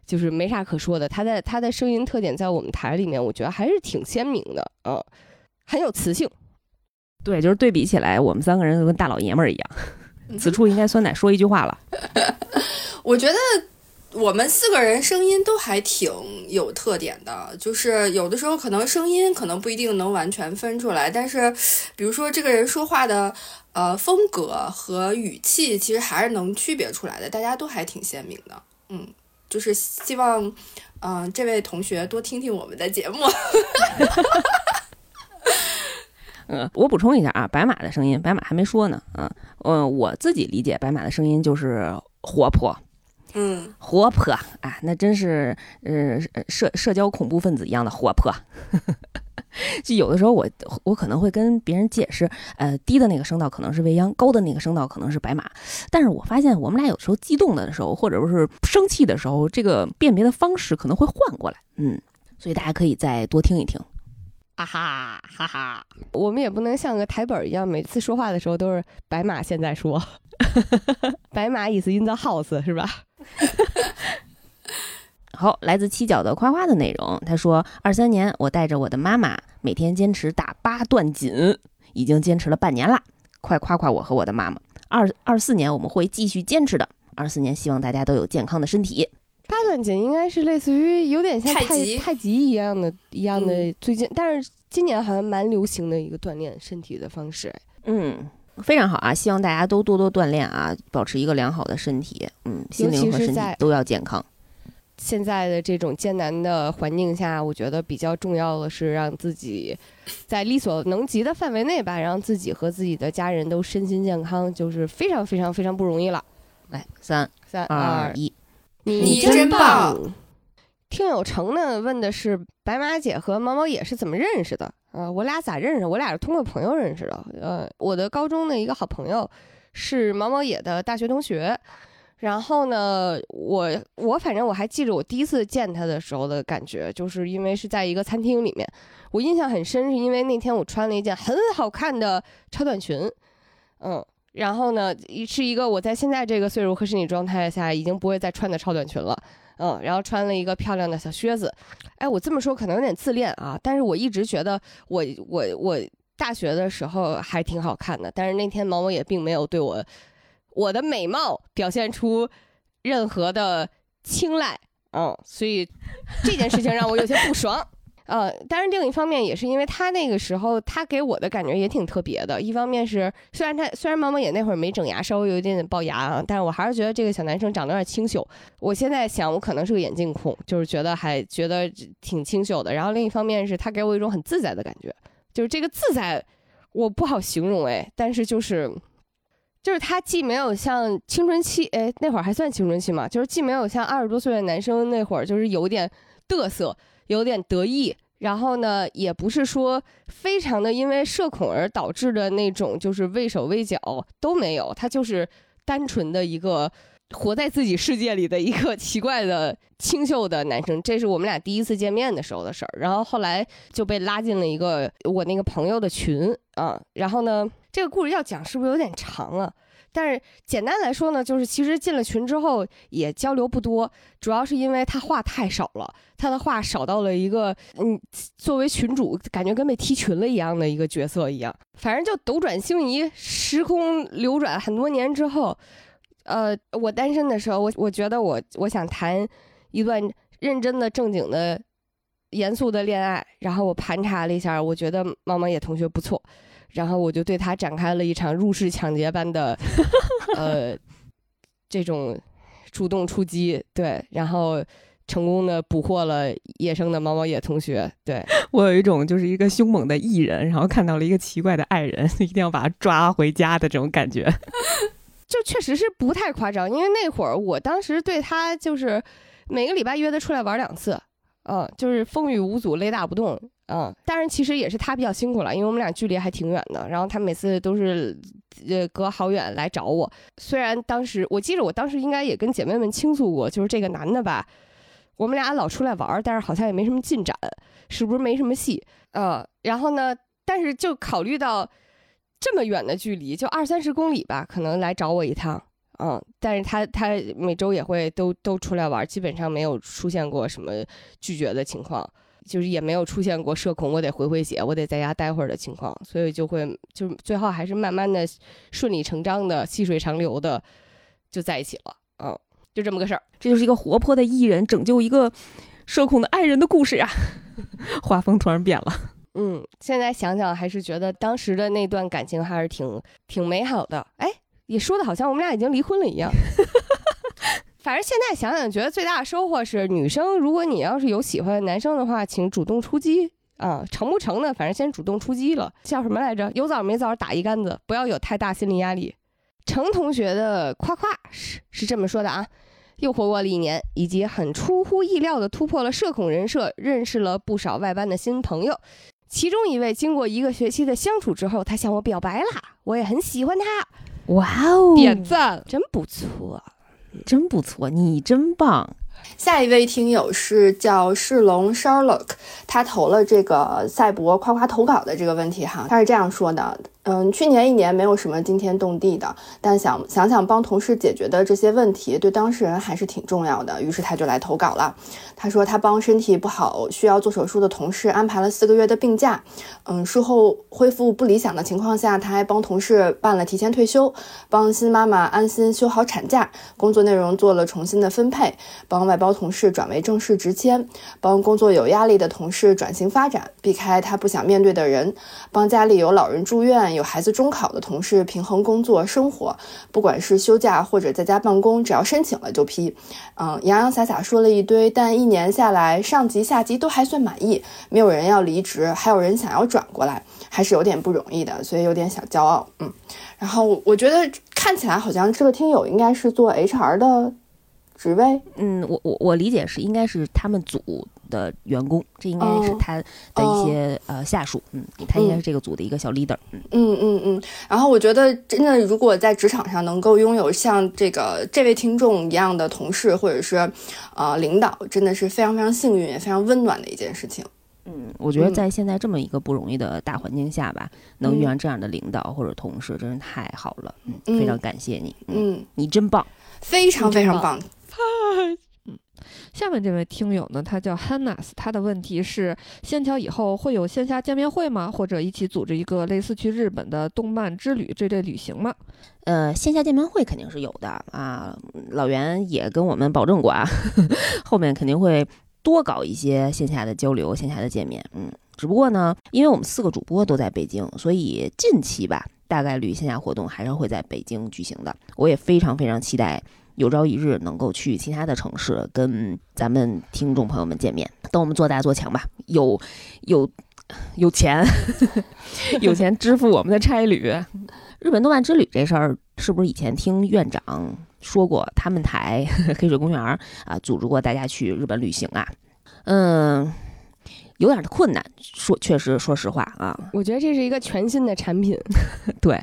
就是没啥可说的。他的他的声音特点在我们台里面，我觉得还是挺鲜明的，嗯。很有磁性，对，就是对比起来，我们三个人就跟大老爷们儿一样。此处应该酸奶说一句话了。我觉得我们四个人声音都还挺有特点的，就是有的时候可能声音可能不一定能完全分出来，但是比如说这个人说话的呃风格和语气，其实还是能区别出来的，大家都还挺鲜明的。嗯，就是希望嗯、呃这位同学多听听我们的节目。嗯，我补充一下啊，白马的声音，白马还没说呢。嗯，呃，我自己理解白马的声音就是活泼，嗯，活泼啊，那真是呃社社交恐怖分子一样的活泼。就有的时候我我可能会跟别人解释，呃，低的那个声道可能是未央，高的那个声道可能是白马。但是我发现我们俩有时候激动的时候，或者是生气的时候，这个辨别的方式可能会换过来。嗯，所以大家可以再多听一听。啊哈哈哈！我们也不能像个台本一样，每次说话的时候都是白马现在说，白马 is in the house 是吧？好，来自七角的夸夸的内容，他说：二三年我带着我的妈妈每天坚持打八段锦，已经坚持了半年啦，快夸夸我和我的妈妈。二二四年我们会继续坚持的，二四年希望大家都有健康的身体。八段锦应该是类似于有点像太太极太极一样的一样的嗯，最近但是今年好像蛮流行的一个锻炼身体的方式。嗯，非常好啊，希望大家都多多锻炼啊，保持一个良好的身体。嗯，心灵和身体都要健康。现在的这种艰难的环境下，我觉得比较重要的是让自己在力所能及的范围内吧，让自己和自己的家人都身心健康，就是非常非常非常不容易了。来，三三二一，你真棒！听友程呢问的是白马姐和毛毛野是怎么认识的？呃，我俩咋认识？我俩是通过朋友认识的。呃，我的高中的一个好朋友是毛毛野的大学同学。然后呢，我我反正我还记着我第一次见他的时候的感觉，就是因为是在一个餐厅里面，我印象很深，是因为那天我穿了一件很好看的超短裙，嗯，然后呢，是一个我在现在这个岁数和身体状态下已经不会再穿的超短裙了，嗯，然后穿了一个漂亮的小靴子，哎，我这么说可能有点自恋啊，但是我一直觉得我我我大学的时候还挺好看的，但是那天毛毛也并没有对我我的美貌表现出任何的青睐，嗯，所以这件事情让我有些不爽。呃，当然，另一方面也是因为他那个时候，他给我的感觉也挺特别的。一方面是，虽然他虽然毛毛也那会儿没整牙，稍微有一点点龅牙啊，但是我还是觉得这个小男生长得有点清秀。我现在想，我可能是个眼镜控，就是觉得还觉得挺清秀的。然后另一方面是他给我一种很自在的感觉，就是这个自在，我不好形容哎，但是就是，就是他既没有像青春期，哎，那会儿还算青春期嘛，就是既没有像二十多岁的男生那会儿就是有点嘚瑟。有点得意，然后呢，也不是说非常的因为社恐而导致的那种，就是畏手畏脚都没有。他就是单纯的一个活在自己世界里的一个 奇怪的清秀的男生。这是我们俩第一次见面的时候的事儿。然后后来就被拉进了一个我那个朋友的群啊。然后呢，这个故事要讲是不是有点长啊？但是简单来说呢，就是其实进了群之后也交流不多，主要是因为他话太少了，他的话少到了一个嗯，作为群主感觉跟被踢群了一样的一个角色一样。反正就斗转星移，时空流转很多年之后，呃，我单身的时候，我我觉得我我想谈一段认真的、正经的、严肃的恋爱，然后我盘查了一下，我觉得猫猫野同学不错。然后我就对他展开了一场入室抢劫般的，呃，这种主动出击，对，然后成功的捕获了野生的毛毛野同学。对 我有一种就是一个凶猛的艺人，然后看到了一个奇怪的爱人，一定要把他抓回家的这种感觉，就确实是不太夸张。因为那会儿我当时对他就是每个礼拜约他出来玩两次，嗯，就是风雨无阻，雷打不动。嗯，但是其实也是他比较辛苦了，因为我们俩距离还挺远的。然后他每次都是，呃，隔好远来找我。虽然当时我记得，我当时应该也跟姐妹们倾诉过，就是这个男的吧，我们俩老出来玩，但是好像也没什么进展，是不是没什么戏？呃，然后呢，但是就考虑到这么远的距离，就二三十公里吧，可能来找我一趟，嗯，但是他他每周也会都都出来玩，基本上没有出现过什么拒绝的情况。就是也没有出现过社恐，我得回回血，我得在家待会儿的情况，所以就会就最后还是慢慢的顺理成章的细水长流的就在一起了，嗯，就这么个事儿。这就是一个活泼的艺人拯救一个社恐的爱人的故事啊！画风突然变了，嗯，现在想想还是觉得当时的那段感情还是挺挺美好的。哎，也说的好像我们俩已经离婚了一样。反正现在想想，觉得最大的收获是，女生如果你要是有喜欢的男生的话，请主动出击啊，成不成呢？反正先主动出击了。叫什么来着？有枣没枣打一竿子，不要有太大心理压力。程同学的夸夸是是这么说的啊，又活过了一年，以及很出乎意料的突破了社恐人设，认识了不少外班的新朋友。其中一位经过一个学期的相处之后，他向我表白了，我也很喜欢他。哇哦，点赞，真不错。真不错，你真棒。下一位听友是叫世龙 Sherlock，他投了这个赛博夸夸投稿的这个问题哈，他是这样说的。嗯，去年一年没有什么惊天动地的，但想想想帮同事解决的这些问题，对当事人还是挺重要的。于是他就来投稿了。他说他帮身体不好需要做手术的同事安排了四个月的病假。嗯，术后恢复不理想的情况下，他还帮同事办了提前退休，帮新妈妈安心休好产假，工作内容做了重新的分配，帮外包同事转为正式直签，帮工作有压力的同事转型发展，避开他不想面对的人，帮家里有老人住院。有孩子中考的同事平衡工作生活，不管是休假或者在家办公，只要申请了就批。嗯，洋洋洒洒说了一堆，但一年下来，上级下级都还算满意，没有人要离职，还有人想要转过来，还是有点不容易的，所以有点小骄傲。嗯，然后我觉得看起来好像这个听友应该是做 HR 的职位。嗯，我我我理解是应该是他们组。的员工，这应该是他的一些呃下属，嗯，他应该是这个组的一个小 leader，嗯嗯嗯嗯。然后我觉得，真的如果在职场上能够拥有像这个这位听众一样的同事或者是呃领导，真的是非常非常幸运也非常温暖的一件事情。嗯，我觉得嗯在现在这么一个不容易的大环境下吧，能遇嗯上这样的领导或者同事，真是太好了。嗯，嗯非常感谢你。嗯，嗯，你真棒。非常非常棒。下面这位听友呢，他叫 Hannas，他的问题是：仙桥以后会有线下见面会吗？或者一起组织一个类似去日本的动漫之旅这类旅行吗？呃，线下见面会肯定是有的啊，老袁也跟我们保证过啊，后面肯定会多搞一些线下的交流、线下的见面。嗯，只不过呢，因为我们四个主播都在北京，所以近期吧，大概率线下活动还是会在北京举行的。我也非常非常期待。有朝一日能够去其他的城市跟咱们听众朋友们见面，等我们做大做强吧，有有有钱，有钱支付我们的差旅。日本动漫之旅这事儿，是不是以前听院长说过，他们台 黑水公园啊组织过大家去日本旅行啊？嗯，有点儿困难，说确实，说实话啊，我觉得这是一个全新的产品，对，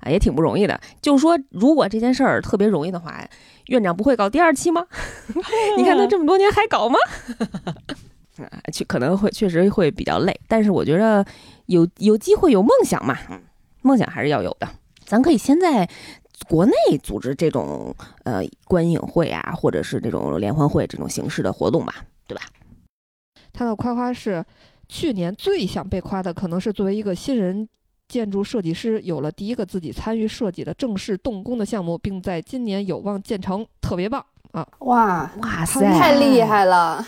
啊，也挺不容易的。就是说，如果这件事儿特别容易的话，院长不会搞第二期吗？你看他这么多年还搞吗？啊，确可能会确实会比较累，但是我觉得有有机会有梦想嘛，嗯梦想还是要有的。咱可以先在国内组织这种呃观影会啊，或者是这种联欢会这种形式的活动吧，对吧？他的夸夸是去年最想被夸的，可能是作为一个新人建筑设计师，有了第一个自己参与设计的正式动工的项目，并在今年有望建成，特别棒啊！哇，哇塞，太厉害了！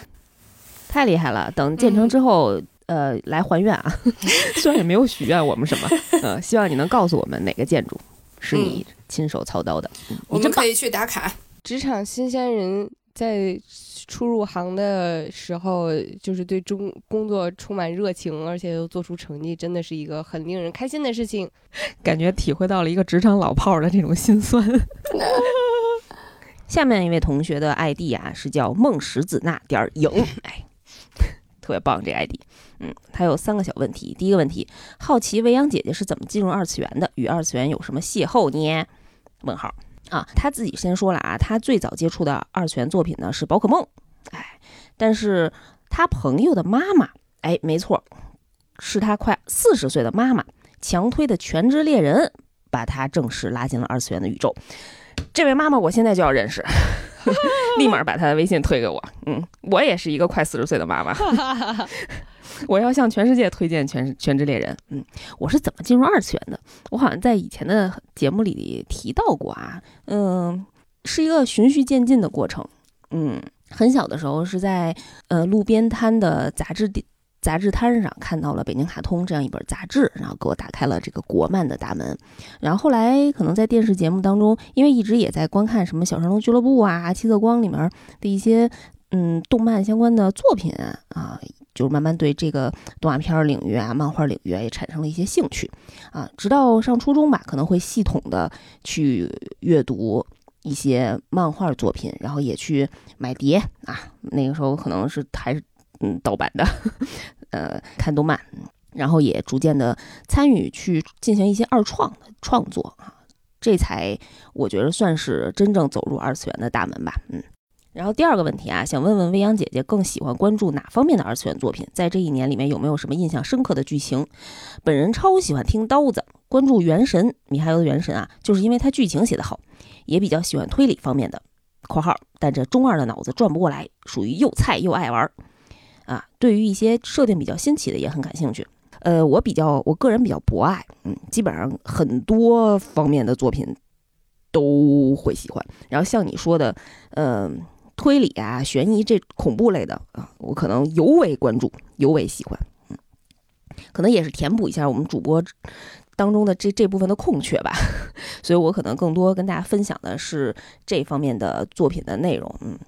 太厉害了！等建成之后，呃，来还愿啊。虽然也没有许愿我们什么，呃，希望你能告诉我们哪个建筑是你亲手操刀的。我们可以去打卡。职场新鲜人在初入行的时候，就是对中工作充满热情，而且又做出成绩，真的是一个很令人开心的事情。感觉体会到了一个职场老炮儿的这种心酸。下面一位同学的 ID 啊是叫梦石子娜点儿影，哎，特别棒这 ID。嗯，他有三个小问题。第一个问题，好奇未央姐姐是怎么进入二次元的？与二次元有什么邂逅呢？问号啊，他自己先说了啊，他最早接触的二次元作品呢是宝可梦，哎，但是他朋友的妈妈，哎，没错，是他快四十岁的妈妈强推的《全职猎人》，把他正式拉进了二次元的宇宙。这位妈妈，我现在就要认识，立马把她的微信推给我。嗯，我也是一个快四十岁的妈妈，我要向全世界推荐全《全职猎人》。嗯，我是怎么进入二次元的？我好像在以前的节目里提到过啊。嗯，是一个循序渐进的过程。嗯，很小的时候是在呃路边摊的杂志店。杂志摊上看到了《北京卡通》这样一本杂志，然后给我打开了这个国漫的大门。然后后来可能在电视节目当中，因为一直也在观看什么《小神龙俱乐部》啊、《七色光》里面的一些嗯动漫相关的作品啊，就是慢慢对这个动画片领域啊、漫画领域啊也产生了一些兴趣啊。直到上初中吧，可能会系统的去阅读一些漫画作品，然后也去买碟啊。那个时候可能是还是。嗯，盗版的，呃，看动漫，然后也逐渐的参与去进行一些二创的创作啊，这才我觉得算是真正走入二次元的大门吧。嗯，然后第二个问题啊，想问问未央姐姐更喜欢关注哪方面的二次元作品？在这一年里面有没有什么印象深刻的剧情？本人超喜欢听刀子，关注《原神》米哈游的《原神》啊，就是因为它剧情写得好，也比较喜欢推理方面的（括号），但这中二的脑子转不过来，属于又菜又爱玩儿。啊，对于一些设定比较新奇的也很感兴趣。呃，我比较，我个人比较博爱，嗯，基本上很多方面的作品都会喜欢。然后像你说的，呃，推理啊、悬疑这恐怖类的啊，我可能尤为关注，尤为喜欢。嗯，可能也是填补一下我们主播当中的这这部分的空缺吧。所以我可能更多跟大家分享的是这方面的作品的内容。嗯。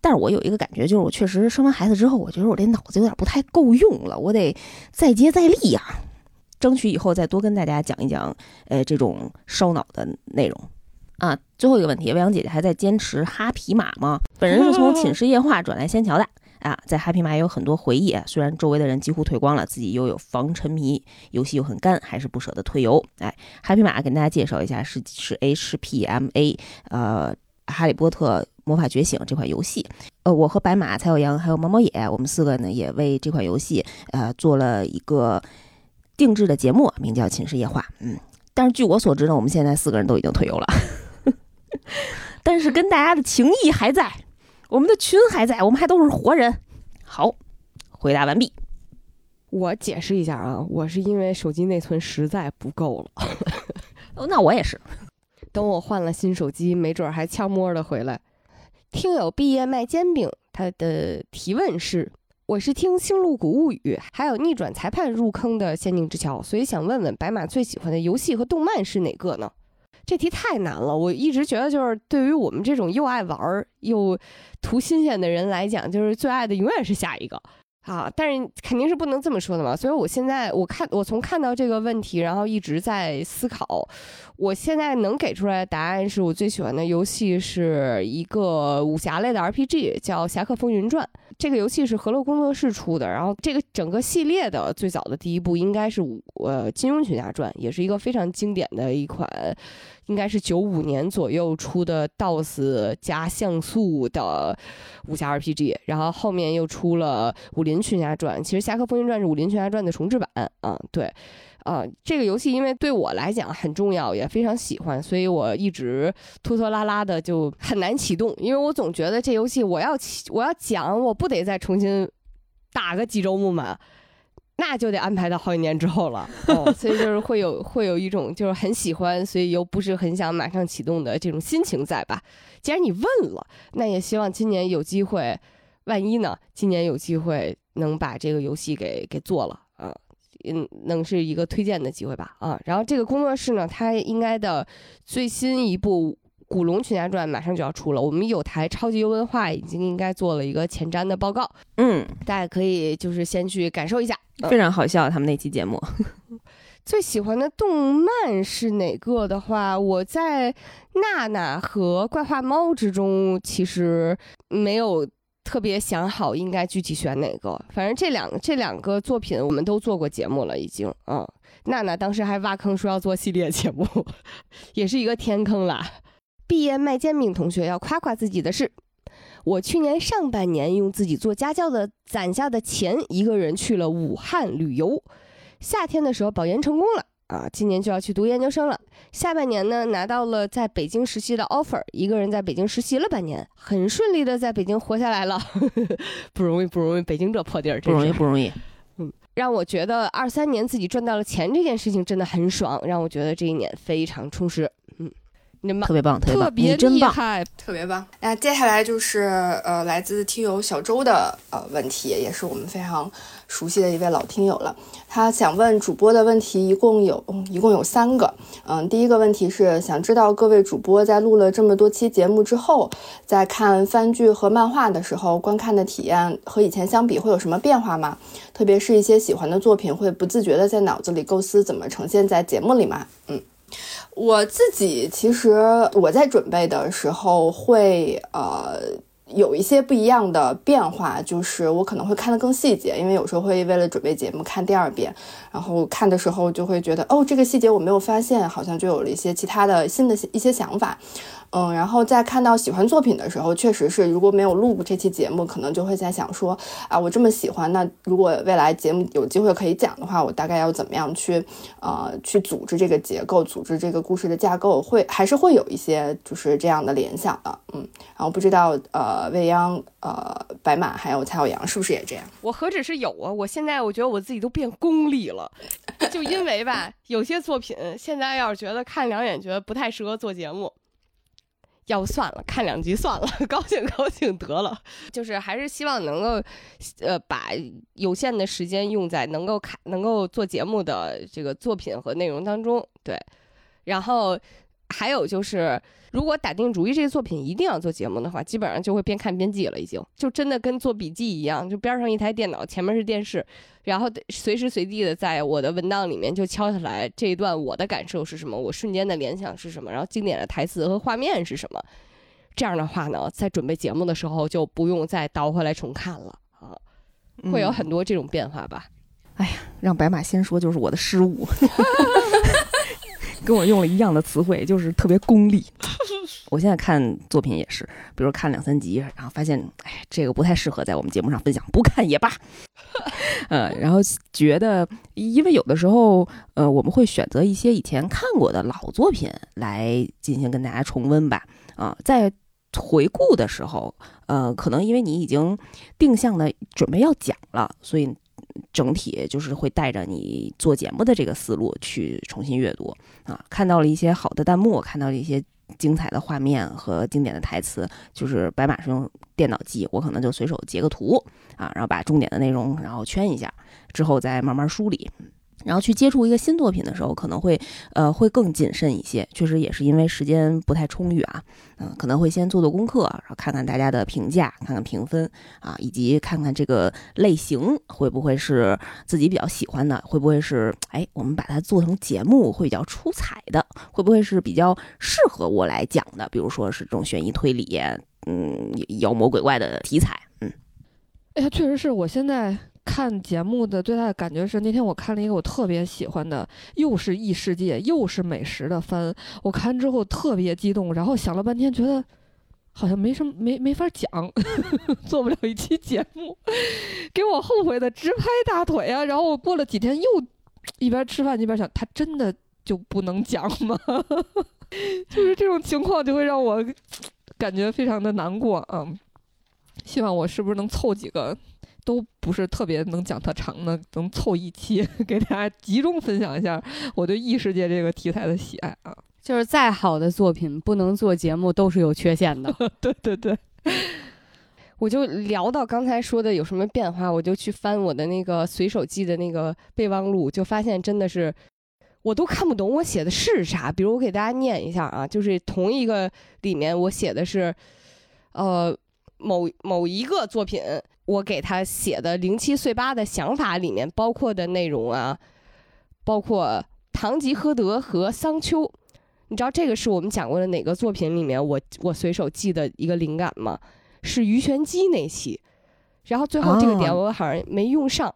但是我有一个感觉，就是我确实生完孩子之后，我觉得我这脑子有点不太够用了，我得再接再厉呀、啊，争取以后再多跟大家讲一讲，呃，这种烧脑的内容啊。最后一个问题，未央姐姐还在坚持哈皮马吗？本人是从寝室夜话转来仙桥的啊，在哈皮马也有很多回忆，虽然周围的人几乎退光了，自己又有防沉迷，游戏又很干，还是不舍得退游。哎，哈皮马跟大家介绍一下，是是 HPMA，呃。哈利波特魔法觉醒》这款游戏。呃，我和白马、蔡小阳还有毛毛野，我们四个呢也为这款游戏呃做了一个定制的节目，名叫《寝室夜话》。嗯，但是据我所知呢，我们现在四个人都已经退游了，但是跟大家的情谊还在，我们的群还在，我们还都是活人。好，回答完毕。我解释一下啊，我是因为手机内存实在不够了。哦，那我也是。等我换了新手机，没准还悄摸的回来。听友毕业卖煎饼，他的提问是：我是听《星露谷物语》还有《逆转裁判》入坑的仙境之桥，所以想问问白马最喜欢的游戏和动漫是哪个呢？这题太难了，我一直觉得就是对于我们这种又爱玩又图新鲜的人来讲，就是最爱的永远是下一个。啊，但是肯定是不能这么说的嘛，所以我现在我看我从看到这个问题，然后一直在思考，我现在能给出来的答案是我最喜欢的游戏是一个武侠类的 RPG，叫《侠客风云传》。这个游戏是河洛工作室出的，然后这个整个系列的最早的第一部应该是呃《金庸群侠传》，也是一个非常经典的一款。应该是九五年左右出的 DOS 加像素的武侠 RPG，然后后面又出了《武林群侠传》。其实《侠客风云传》是《武林群侠传》的重制版啊，对，啊，这个游戏因为对我来讲很重要，也非常喜欢，所以我一直拖拖拉拉的就很难启动，因为我总觉得这游戏我要起我要讲，我不得再重新打个几周目嘛。那就得安排到好几年之后了，哦，所以就是会有会有一种就是很喜欢，所以又不是很想马上启动的这种心情在吧？既然你问了，那也希望今年有机会，万一呢？今年有机会能把这个游戏给给做了啊，嗯，能是一个推荐的机会吧？啊，然后这个工作室呢，它应该的最新一部。《古龙群侠传》马上就要出了，我们有台超级优文化已经应该做了一个前瞻的报告，嗯，大家可以就是先去感受一下，非常好笑他们那期节目。最喜欢的动漫是哪个的话，我在娜娜和怪画猫之中其实没有特别想好应该具体选哪个，反正这两这两个作品我们都做过节目了，已经啊，娜娜当时还挖坑说要做系列节目，也是一个天坑啦。毕业卖煎饼同学要夸夸自己的是，我去年上半年用自己做家教的攒下的钱，一个人去了武汉旅游。夏天的时候保研成功了啊，今年就要去读研究生了。下半年呢，拿到了在北京实习的 offer，一个人在北京实习了半年，很顺利的在北京活下来了，不容易不容易，北京这破地儿不容易不容易。嗯，让我觉得二三年自己赚到了钱这件事情真的很爽，让我觉得这一年非常充实。特别棒，特别厉害，特别棒。那接下来就是呃，来自听友小周的呃问题，也是我们非常熟悉的一位老听友了。他想问主播的问题一共有一共有三个。嗯，第一个问题是想知道各位主播在录了这么多期节目之后，在看番剧和漫画的时候，观看的体验和以前相比会有什么变化吗？特别是一些喜欢的作品，会不自觉的在脑子里构思怎么呈现在节目里吗？嗯。我自己其实我在准备的时候会呃有一些不一样的变化，就是我可能会看得更细节，因为有时候会为了准备节目看第二遍，然后看的时候就会觉得哦这个细节我没有发现，好像就有了一些其他的新的一些想法。嗯，然后在看到喜欢作品的时候，确实是如果没有录这期节目，可能就会在想说啊，我这么喜欢，那如果未来节目有机会可以讲的话，我大概要怎么样去呃去组织这个结构，组织这个故事的架构，会还是会有一些就是这样的联想的。嗯，然后不知道呃未央呃白马还有蔡小阳是不是也这样？我何止是有啊，我现在我觉得我自己都变功利了，就因为吧，有些作品现在要是觉得看两眼觉得不太适合做节目。要不算了，看两集算了，高兴高兴得了。就是还是希望能够，呃，把有限的时间用在能够看、能够做节目的这个作品和内容当中。对，然后。还有就是，如果打定主意这个作品一定要做节目的话，基本上就会边看边记了，已经就真的跟做笔记一样，就边上一台电脑，前面是电视，然后随时随地的在我的文档里面就敲下来这一段我的感受是什么，我瞬间的联想是什么，然后经典的台词和画面是什么。这样的话呢，在准备节目的时候就不用再倒回来重看了啊，会有很多这种变化吧。哎呀，让白马先说就是我的失误。跟我用了一样的词汇，就是特别功利。我现在看作品也是，比如看两三集，然后发现，哎，这个不太适合在我们节目上分享，不看也罢。呃，然后觉得，因为有的时候，呃，我们会选择一些以前看过的老作品来进行跟大家重温吧。啊，在回顾的时候，呃，可能因为你已经定向的准备要讲了，所以。整体就是会带着你做节目的这个思路去重新阅读啊，看到了一些好的弹幕，看到了一些精彩的画面和经典的台词，就是白马是用电脑记，我可能就随手截个图啊，然后把重点的内容然后圈一下，之后再慢慢梳理。然后去接触一个新作品的时候，可能会，呃，会更谨慎一些。确实也是因为时间不太充裕啊，嗯，可能会先做做功课，然后看看大家的评价，看看评分啊，以及看看这个类型会不会是自己比较喜欢的，会不会是，哎，我们把它做成节目会比较出彩的，会不会是比较适合我来讲的，比如说是这种悬疑推理，嗯，妖魔鬼怪的题材，嗯，哎呀，确实是我现在。看节目的最大的感觉是，那天我看了一个我特别喜欢的，又是异世界又是美食的番。我看完之后特别激动，然后想了半天，觉得好像没什么没没法讲，做不了一期节目，给我后悔的直拍大腿啊！然后我过了几天又一边吃饭一边想，他真的就不能讲吗？就是这种情况就会让我感觉非常的难过啊！希望我是不是能凑几个。都不是特别能讲特长的，能凑一期给大家集中分享一下我对异世界这个题材的喜爱啊！就是再好的作品不能做节目都是有缺陷的。对对对，我就聊到刚才说的有什么变化，我就去翻我的那个随手记的那个备忘录，就发现真的是我都看不懂我写的是啥。比如我给大家念一下啊，就是同一个里面我写的是，呃，某某一个作品。我给他写的零七碎八的想法里面包括的内容啊，包括《堂吉诃德》和《桑丘》，你知道这个是我们讲过的哪个作品里面我我随手记的一个灵感吗？是鱼玄机那期，然后最后这个点我好像没用上，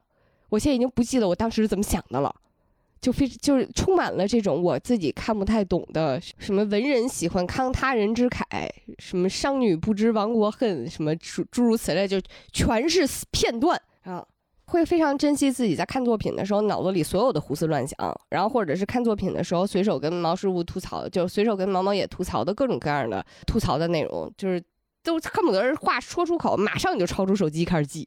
我现在已经不记得我当时是怎么想的了。就非就是充满了这种我自己看不太懂的，什么文人喜欢慷他人之慨，什么商女不知亡国恨，什么诸诸如此类，就全是片段啊。会非常珍惜自己在看作品的时候脑子里所有的胡思乱想，然后或者是看作品的时候随手跟毛师傅吐槽，就随手跟毛毛也吐槽的各种各样的吐槽的内容，就是都恨不得话说出口，马上你就抄出手机开始记，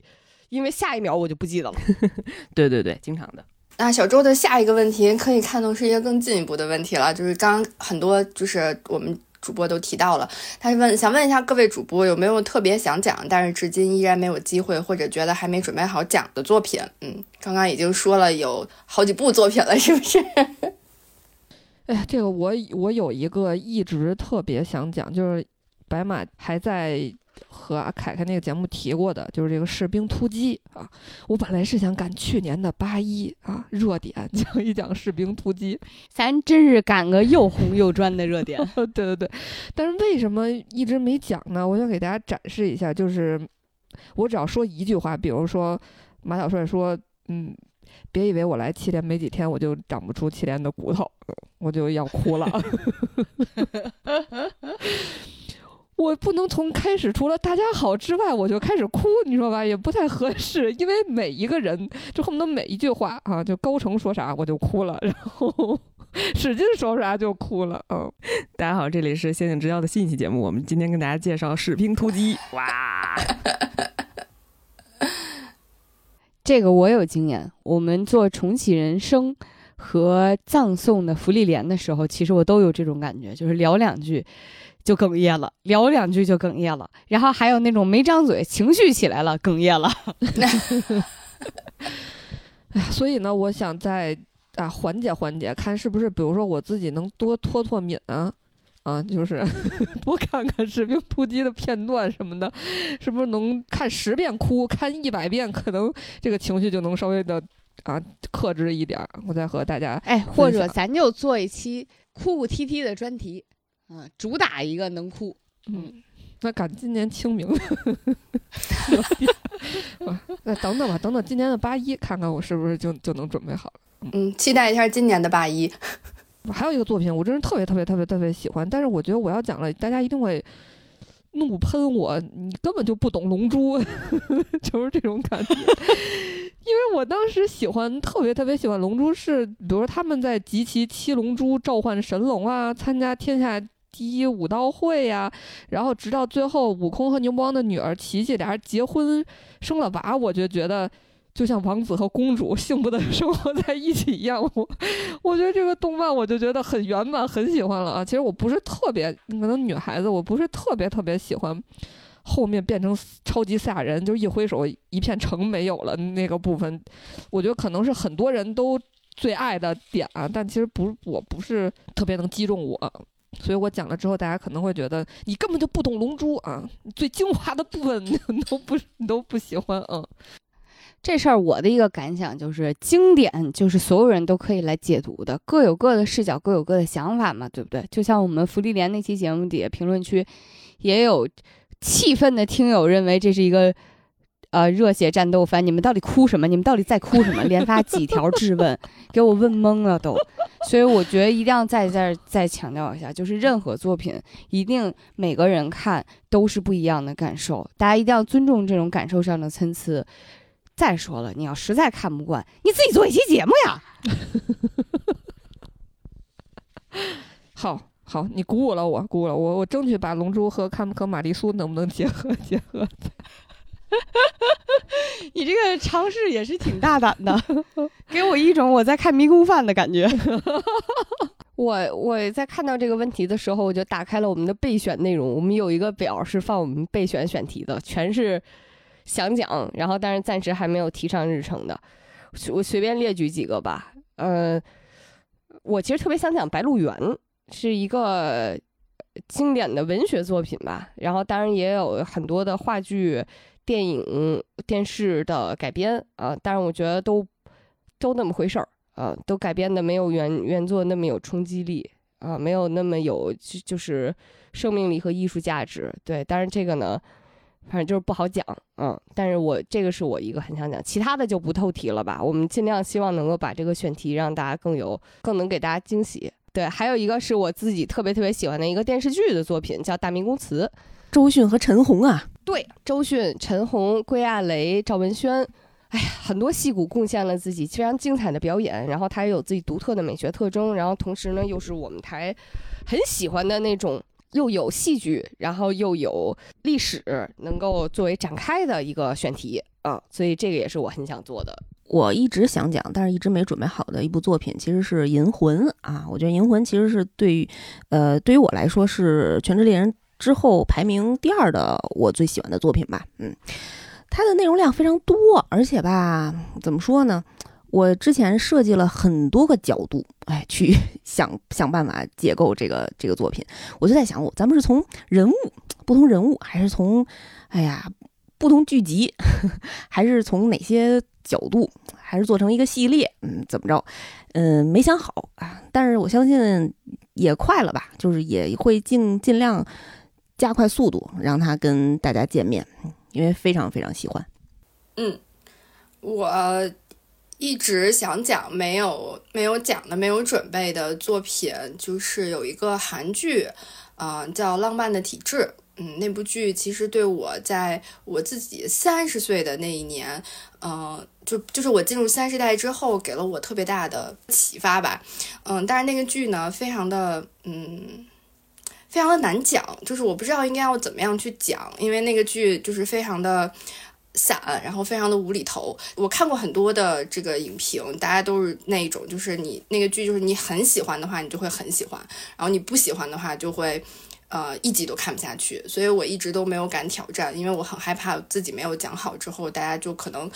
因为下一秒我就不记得了。对对对，经常的。那小周的下一个问题可以看作是一个更进一步的问题了，就是刚很多就是我们主播都提到了，他问想问一下各位主播有没有特别想讲，但是至今依然没有机会或者觉得还没准备好讲的作品。嗯，刚刚已经说了有好几部作品了，是不是？哎呀，这个我我有一个一直特别想讲，就是白马还在。和阿凯凯那个节目提过的，就是这个士兵突击啊。我本来是想赶去年的八一啊热点，讲一讲士兵突击。咱真是赶个又红又专的热点。对对对，但是为什么一直没讲呢？我想给大家展示一下，就是我只要说一句话，比如说马小帅说：“嗯，别以为我来七连没几天，我就长不出七连的骨头，我就要哭了。”我不能从开始除了大家好之外我就开始哭，你说吧，也不太合适，因为每一个人就恨不得每一句话啊，就高成说啥我就哭了，然后 使劲说啥就哭了。嗯，大家好，这里是《仙境之交》的新一期节目，我们今天跟大家介绍《士兵突击 》。哇，这个我有经验，我们做重启人生和葬送的福利莲的时候，其实我都有这种感觉，就是聊两句。就哽咽了，聊两句就哽咽了，然后还有那种没张嘴，情绪起来了，哽咽了。所以呢，我想再啊缓解缓解，看是不是，比如说我自己能多脱脱敏啊，啊，就是 多看看士兵突击的片段什么的，是不是能看十遍哭，看一百遍，可能这个情绪就能稍微的啊克制一点。我再和大家哎，或者咱就做一期哭哭啼啼的专题。啊，主打一个能哭，嗯，那赶今年清明 那等等吧，等等今年的八一，看看我是不是就就能准备好了。嗯，期待一下今年的八一。还有一个作品，我真是特别特别特别特别喜欢，但是我觉得我要讲了，大家一定会怒喷我，你根本就不懂《龙珠》，就是这种感觉。因为我当时喜欢，特别特别喜欢《龙珠》，是比如说他们在集齐七龙珠召唤神龙啊，参加天下第一武道会呀，然后直到最后悟空和牛魔王的女儿琪琪俩人结婚生了娃，我就觉得。就像王子和公主幸福的生活在一起一样，我 我觉得这个动漫我就觉得很圆满，很喜欢了啊。其实我不是特别，可能女孩子我不是特别特别喜欢后面变成超级赛亚人，就一挥手一片城没有了那个部分。我觉得可能是很多人都最爱的点啊，但其实不，我不是特别能击中我，所以我讲了之后，大家可能会觉得你根本就不懂龙珠啊，最精华的部分 你都不你都不喜欢啊。这事儿我的一个感想就是，经典就是所有人都可以来解读的，各有各的视角，各有各的想法嘛，对不对？就像我们福利连那期节目底下评论区，也有气愤的听友认为这是一个呃热血战斗番，你们到底哭什么？你们到底在哭什么？连发几条质问，给我问懵了都。所以我觉得一定要在这儿再强调一下，就是任何作品一定每个人看都是不一样的感受，大家一定要尊重这种感受上的参差。再说了，你要实在看不惯，你自己做一期节目呀。好好，你鼓舞了我，鼓舞了我，我争取把《龙珠》和《看不可玛丽苏》能不能结合结合。你这个尝试也是挺大胆的，给我一种我在看迷宫饭的感觉。我我在看到这个问题的时候，我就打开了我们的备选内容，我们有一个表是放我们备选选题的，全是。想讲，然后但是暂时还没有提上日程的，我随便列举几个吧。呃，我其实特别想讲《白鹿原》，是一个经典的文学作品吧。然后当然也有很多的话剧、电影、电视的改编啊，但是我觉得都都那么回事儿啊，都改编的没有原原作那么有冲击力啊，没有那么有就是生命力和艺术价值。对，但是这个呢。反正就是不好讲，嗯，但是我这个是我一个很想讲，其他的就不透题了吧。我们尽量希望能够把这个选题让大家更有，更能给大家惊喜。对，还有一个是我自己特别特别喜欢的一个电视剧的作品，叫《大明宫词》，周迅和陈红啊。对，周迅、陈红、归亚蕾、赵文轩，哎呀，很多戏骨贡献了自己非常精彩的表演，然后他也有自己独特的美学特征，然后同时呢，又是我们台很喜欢的那种。又有戏剧，然后又有历史，能够作为展开的一个选题啊，所以这个也是我很想做的。我一直想讲，但是一直没准备好的一部作品，其实是《银魂》啊。我觉得《银魂》其实是对于，呃，对于我来说是《全职猎人》之后排名第二的我最喜欢的作品吧。嗯，它的内容量非常多，而且吧，怎么说呢？我之前设计了很多个角度，哎，去 想想办法解构这个这个作品。我就在想，我咱们是从人物不同人物，还是从哎呀不同剧集，还是从哪些角度，还是做成一个系列？嗯，怎么着？嗯，没想好啊。但是我相信也快了吧，就是也会尽尽量加快速度，让他跟大家见面，因为非常非常喜欢。嗯，我。一直想讲没有没有讲的没有准备的作品，就是有一个韩剧，啊，叫《浪漫的体质》。嗯，那部剧其实对我在我自己三十岁的那一年，嗯，就就是我进入三十代之后，给了我特别大的启发吧。嗯，但是那个剧呢，非常的嗯，非常的难讲，就是我不知道应该要怎么样去讲，因为那个剧就是非常的。散，然后非常的无厘头。我看过很多的这个影评，大家都是那一种，就是你那个剧，就是你很喜欢的话，你就会很喜欢；然后你不喜欢的话，就会呃一集都看不下去。所以我一直都没有敢挑战，因为我很害怕自己没有讲好之后，大家就可能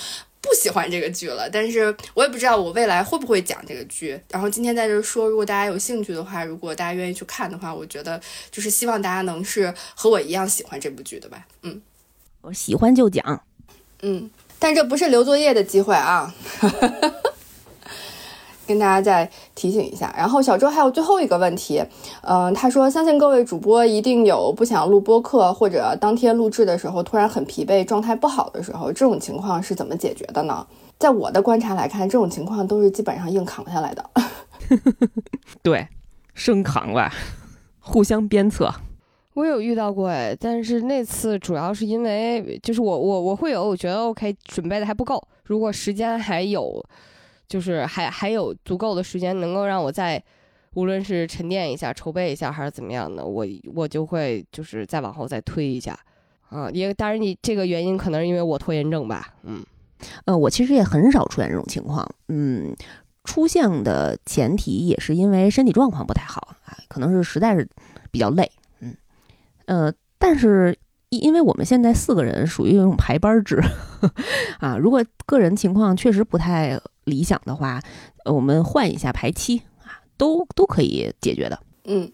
不喜欢这个剧了。但是我也不知道我未来会不会讲这个剧。然后今天在这说，如果大家有兴趣的话，如果大家愿意去看的话，我觉得就是希望大家能是和我一样喜欢这部剧的吧。嗯，我喜欢就讲。嗯，但这不是留作业的机会啊，跟大家再提醒一下。然后小周还有最后一个问题，嗯，他说相信各位主播一定有不想录播客或者当天录制的时候突然很疲惫、状态不好的时候，这种情况是怎么解决的呢？在我的观察来看，这种情况都是基本上硬扛下来的。对，生扛吧，互相鞭策。我有遇到过哎，但是那次主要是因为就是我我我会有我觉得 OK 准备的还不够，如果时间还有，就是还还有足够的时间能够让我再无论是沉淀一下、筹备一下还是怎么样的，我我就会就是再往后再推一下啊。因为当然你这个原因可能是因为我拖延症吧，嗯，呃，我其实也很少出现这种情况，嗯，出现的前提也是因为身体状况不太好啊，可能是实在是比较累。嗯呃，但是因因为我们现在四个人属于一种排班制 啊，如果个人情况确实不太理想的话，我们换一下排期啊，都都可以解决的。嗯，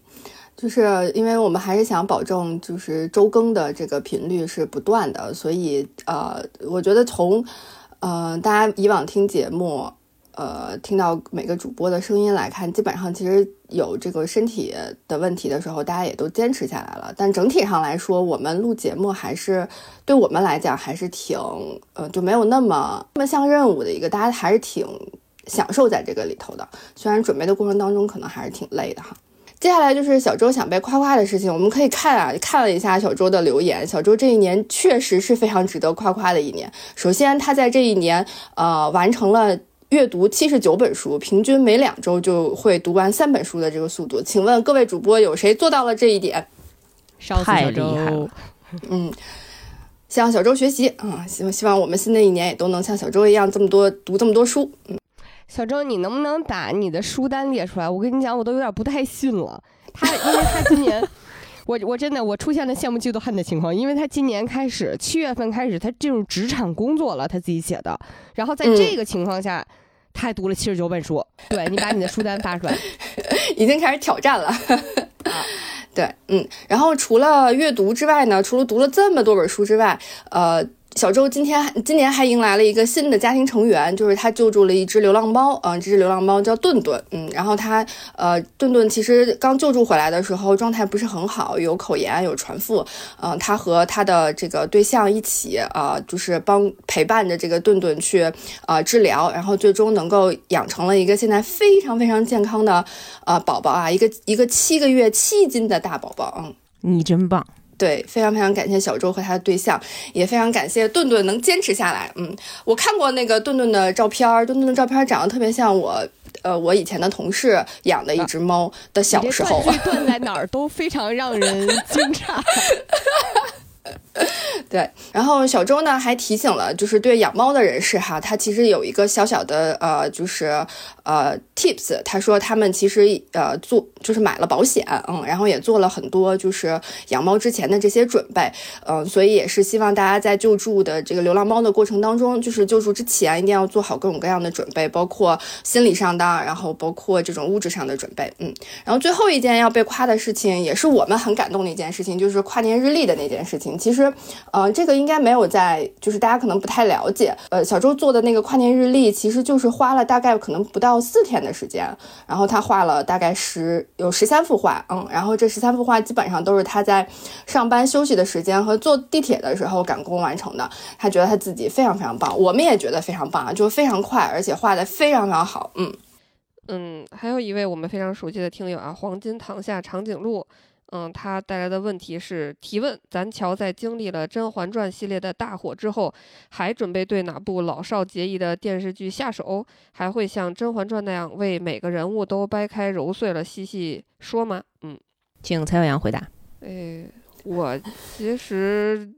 就是因为我们还是想保证就是周更的这个频率是不断的，所以呃，我觉得从呃大家以往听节目。呃，听到每个主播的声音来看，基本上其实有这个身体的问题的时候，大家也都坚持下来了。但整体上来说，我们录节目还是对我们来讲还是挺呃，就没有那么那么像任务的一个，大家还是挺享受在这个里头的。虽然准备的过程当中可能还是挺累的哈。接下来就是小周想被夸夸的事情，我们可以看啊，看了一下小周的留言，小周这一年确实是非常值得夸夸的一年。首先，他在这一年呃完成了。阅读七十九本书，平均每两周就会读完三本书的这个速度，请问各位主播有谁做到了这一点？太厉害了！嗯，向小周学习啊！希望希望我们新的一年也都能像小周一样这么多读这么多书。嗯，小周，你能不能把你的书单列出来？我跟你讲，我都有点不太信了。他因为他今年，我我真的我出现了羡慕嫉妒恨的情况，因为他今年开始七月份开始他进入职场工作了，他自己写的。然后在这个情况下。他还读了七十九本书，对你把你的书单发出来，已经开始挑战了。啊，对，嗯，然后除了阅读之外呢，除了读了这么多本书之外，呃。小周今天今年还迎来了一个新的家庭成员，就是他救助了一只流浪猫，嗯，这只流浪猫叫顿顿，嗯，然后他呃，顿顿其实刚救助回来的时候状态不是很好，有口炎，有传腹，嗯，他和他的这个对象一起，呃，就是帮陪伴着这个顿顿去呃治疗，然后最终能够养成了一个现在非常非常健康的呃宝宝啊，一个一个七个月七斤的大宝宝，嗯，你真棒。对，非常非常感谢小周和他的对象，也非常感谢顿顿能坚持下来。嗯，我看过那个顿顿的照片，顿顿的照片长得特别像我，呃，我以前的同事养的一只猫的小时候。断在哪儿都非常让人惊诧。对，然后小周呢还提醒了，就是对养猫的人士哈，他其实有一个小小的呃，就是呃 tips。他说他们其实呃做就是买了保险，嗯，然后也做了很多就是养猫之前的这些准备，嗯，所以也是希望大家在救助的这个流浪猫的过程当中，就是救助之前一定要做好各种各样的准备，包括心理上的，然后包括这种物质上的准备，嗯。然后最后一件要被夸的事情，也是我们很感动的一件事情，就是跨年日历的那件事情，其实。呃，这个应该没有在，就是大家可能不太了解。呃，小周做的那个跨年日历，其实就是花了大概可能不到四天的时间，然后他画了大概十有十三幅画，嗯，然后这十三幅画基本上都是他在上班休息的时间和坐地铁的时候赶工完成的。他觉得他自己非常非常棒，我们也觉得非常棒啊，就非常快，而且画的非常非常好。嗯嗯，还有一位我们非常熟悉的听友啊，黄金堂下长颈鹿。嗯，他带来的问题是提问：咱乔在经历了《甄嬛传》系列的大火之后，还准备对哪部老少皆宜的电视剧下手？还会像《甄嬛传》那样为每个人物都掰开揉碎了细细说吗？嗯，请蔡小阳回答。哎，我其实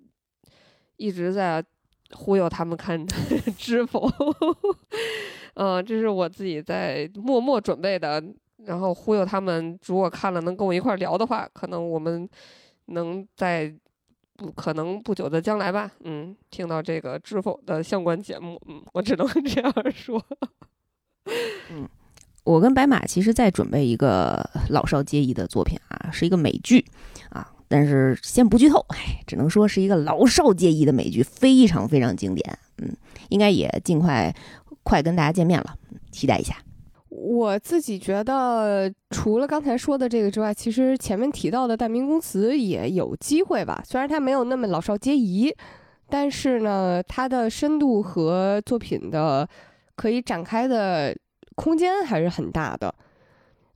一直在忽悠他们看《知否》，嗯，这是我自己在默默准备的。然后忽悠他们，如果看了能跟我一块聊的话，可能我们能在不可能不久的将来吧，嗯，听到这个知否的相关节目，嗯，我只能 这样说。嗯，我跟白马其实在准备一个老少皆宜的作品啊，是一个美剧啊，但是先不剧透，哎，只能说是一个老少皆宜的美剧，非常非常经典，嗯，应该也尽快快跟大家见面了，期待一下。我自己觉得，除了刚才说的这个之外，其实前面提到的《大明宫词》也有机会吧。虽然它没有那么老少皆宜，但是呢，它的深度和作品的可以展开的空间还是很大的。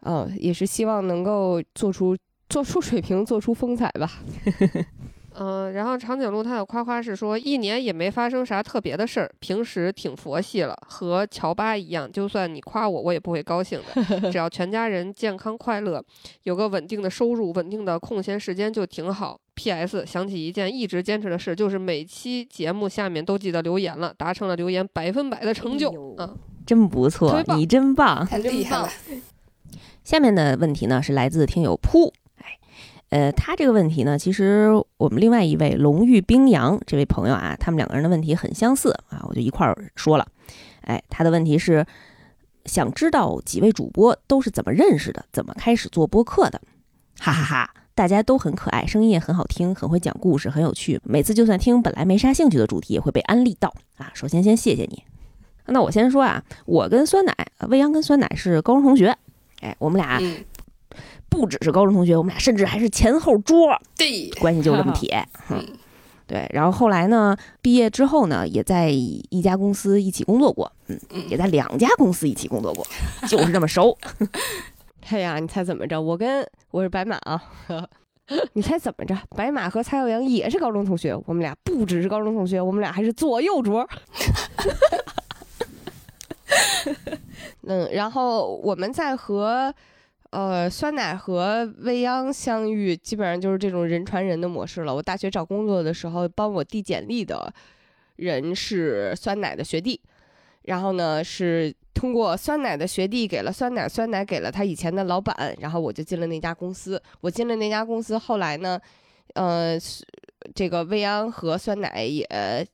嗯，也是希望能够做出做出水平，做出风采吧。嗯，然后长颈鹿它的夸夸是说，一年也没发生啥特别的事儿，平时挺佛系了，和乔巴一样，就算你夸我，我也不会高兴的。只要全家人健康快乐，有个稳定的收入，稳定的空闲时间就挺好。P.S. 想起一件一直坚持的事，就是每期节目下面都记得留言了，达成了留言百分百的成就。嗯，真不错你真棒。太厉害了。下面的问题呢是来自听友扑，哎，呃，他这个问题呢，其实我们另外一位龙玉冰阳这位朋友啊，他们两个人的问题很相似啊，我就一块儿说了。哎，他的问题是想知道几位主播都是怎么认识的，怎么开始做播客的，哈哈哈大家都很可爱，声音也很好听，很会讲故事，很有趣。每次就算听本来没啥兴趣的主题，也会被安利到啊。首先先谢谢你。那我先说啊，我跟酸奶，未央跟酸奶是高中同学，哎，我们俩，不只是高中同学，我们俩甚至还是前后桌，对，关系就这么铁。嗯嗯，对。然后后来呢，毕业之后呢，也在一家公司一起工作过，嗯，嗯也在两家公司一起工作过，就是这么熟。哎呀，你猜怎么着？我跟我是白马啊，你猜怎么着？白马和蔡耀阳也是高中同学，我们俩不只是高中同学，我们俩还是左右桌。嗯，然后我们在和呃酸奶和未央相遇，基本上就是这种人传人的模式了。我大学找工作的时候，帮我递简历的人是酸奶的学弟，然后呢是通过酸奶的学弟给了酸奶，酸奶给了他以前的老板，然后我就进了那家公司。我进了那家公司，后来呢，呃，这个未央和酸奶也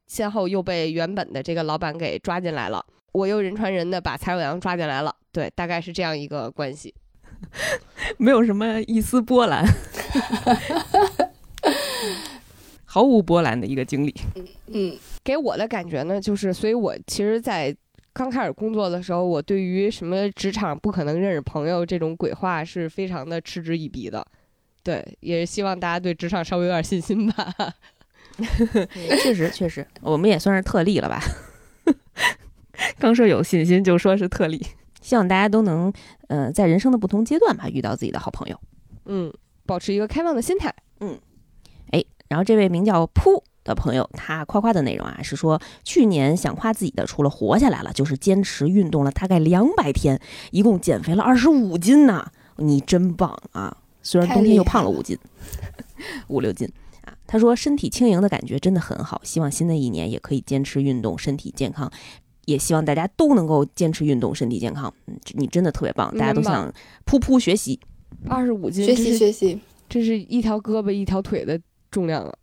先后又被原本的这个老板给抓进来了。我又人传人的把蔡耀阳抓进来了，对，大概是这样一个关系。没有什么一丝波澜，毫无波澜的一个经历。嗯给我的感觉呢，就是，所以我其实，在刚开始工作的时候，我对于什么职场不可能认识朋友这种鬼话是非常的嗤之以鼻的。对，也是希望大家对职场稍微有点信心吧。确实，确实，我们也算是特例了吧。刚说有信心，就说是特例。希望大家都能，呃，在人生的不同阶段吧，遇到自己的好朋友。嗯，保持一个开放的心态。嗯哎，然后这位名叫噗的朋友，他夸夸的内容啊是说，去年想夸自己的，除了活下来了，就是坚持运动了大概两百天，一共减肥了二十五斤呢。你真棒啊！虽然冬天又胖了五斤，五六斤啊。他说身体轻盈的感觉真的很好，希望新的一年也可以坚持运动，身体健康。也希望大家都能够坚持运动，身体健康。嗯，你真的特别棒，大家都真棒向噗噗学习。二十五斤，学习学习。这是一条胳膊一条腿的重量啊！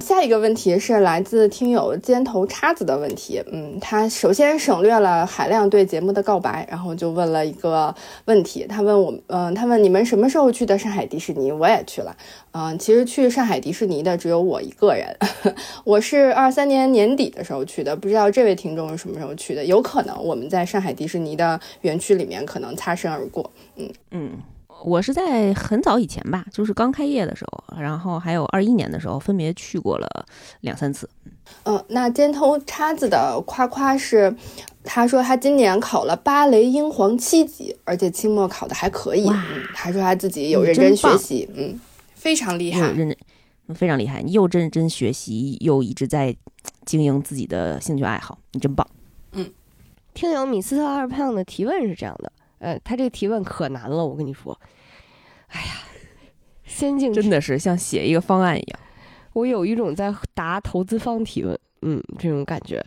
下一个问题是来自听友尖头叉子的问题，嗯，他首先省略了海量对节目的告白，然后就问了一个问题，他问我，嗯、他问你们什么时候去的上海迪士尼？我也去了，嗯、其实去上海迪士尼的只有我一个人，我是二三年年底的时候去的，不知道这位听众是什么时候去的，有可能我们在上海迪士尼的园区里面可能擦身而过，嗯。嗯，我是在很早以前吧，就是刚开业的时候，然后还有二一年的时候，分别去过了两三次。嗯，那尖头叉子的夸夸是，他说他今年考了芭蕾英皇七级，而且期末考的还可以。哇嗯，他说他自己有认真学习，嗯，非常厉害。又认真，非常厉害，你又认真学习，又一直在经营自己的兴趣爱好，你真棒。嗯听友米斯特二胖的提问是这样的，呃，他这个提问可难了，我跟你说，哎呀，先进真的是像写一个方案一样。我有一种在答投资方提问，嗯，这种感觉。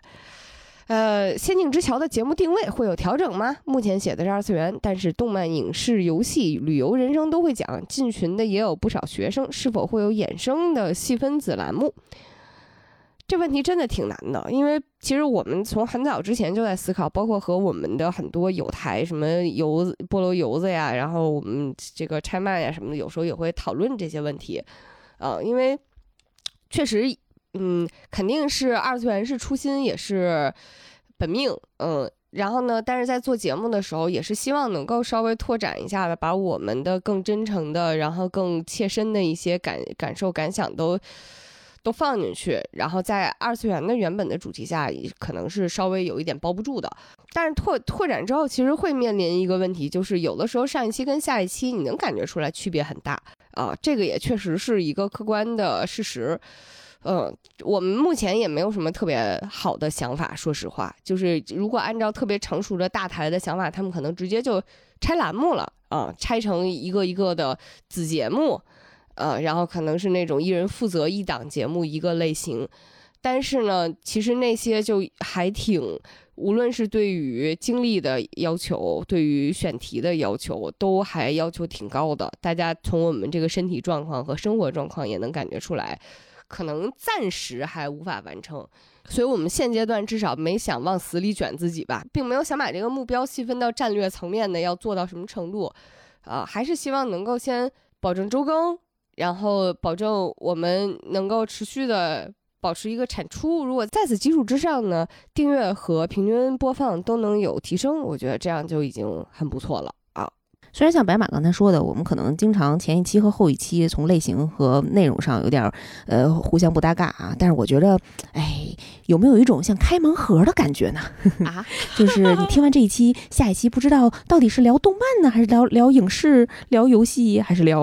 呃，《仙境之桥》的节目定位会有调整吗？目前写的是二次元，但是动漫、影视、游戏、旅游、人生都会讲。进群的也有不少学生，是否会有衍生的细分子栏目？这问题真的挺难的，因为其实我们从很早之前就在思考，包括和我们的很多友台，什么游、菠萝游子呀，然后我们这个拆漫呀什么的，有时候也会讨论这些问题。啊、因为确实，嗯，肯定是二次元是初心，也是本命，嗯。然后呢，但是在做节目的时候，也是希望能够稍微拓展一下的，把我们的更真诚的，然后更切身的一些感感受、感想都都放进去，然后在二次元的原本的主题下，可能是稍微有一点包不住的。但是拓拓展之后，其实会面临一个问题，就是有的时候上一期跟下一期，你能感觉出来区别很大啊，这个也确实是一个客观的事实。嗯，我们目前也没有什么特别好的想法，说实话，就是如果按照特别成熟的大台的想法，他们可能直接就拆栏目了啊，拆成一个一个的子节目，呃，然后可能是那种一人负责一档节目一个类型，但是呢，其实那些就还挺，无论是对于精力的要求，对于选题的要求，都还要求挺高的。大家从我们这个身体状况和生活状况也能感觉出来。可能暂时还无法完成，所以我们现阶段至少没想往死里卷自己吧，并没有想把这个目标细分到战略层面的要做到什么程度，啊，还是希望能够先保证周更，然后保证我们能够持续的保持一个产出。如果在此基础之上呢，订阅和平均播放都能有提升，我觉得这样就已经很不错了。虽然像白马刚才说的，我们可能经常前一期和后一期从类型和内容上有点呃互相不搭嘎啊，但是我觉得，哎，有没有一种像开盲盒的感觉呢？啊，就是你听完这一期，下一期不知道到底是聊动漫呢，还是聊聊影视、聊游戏，还是聊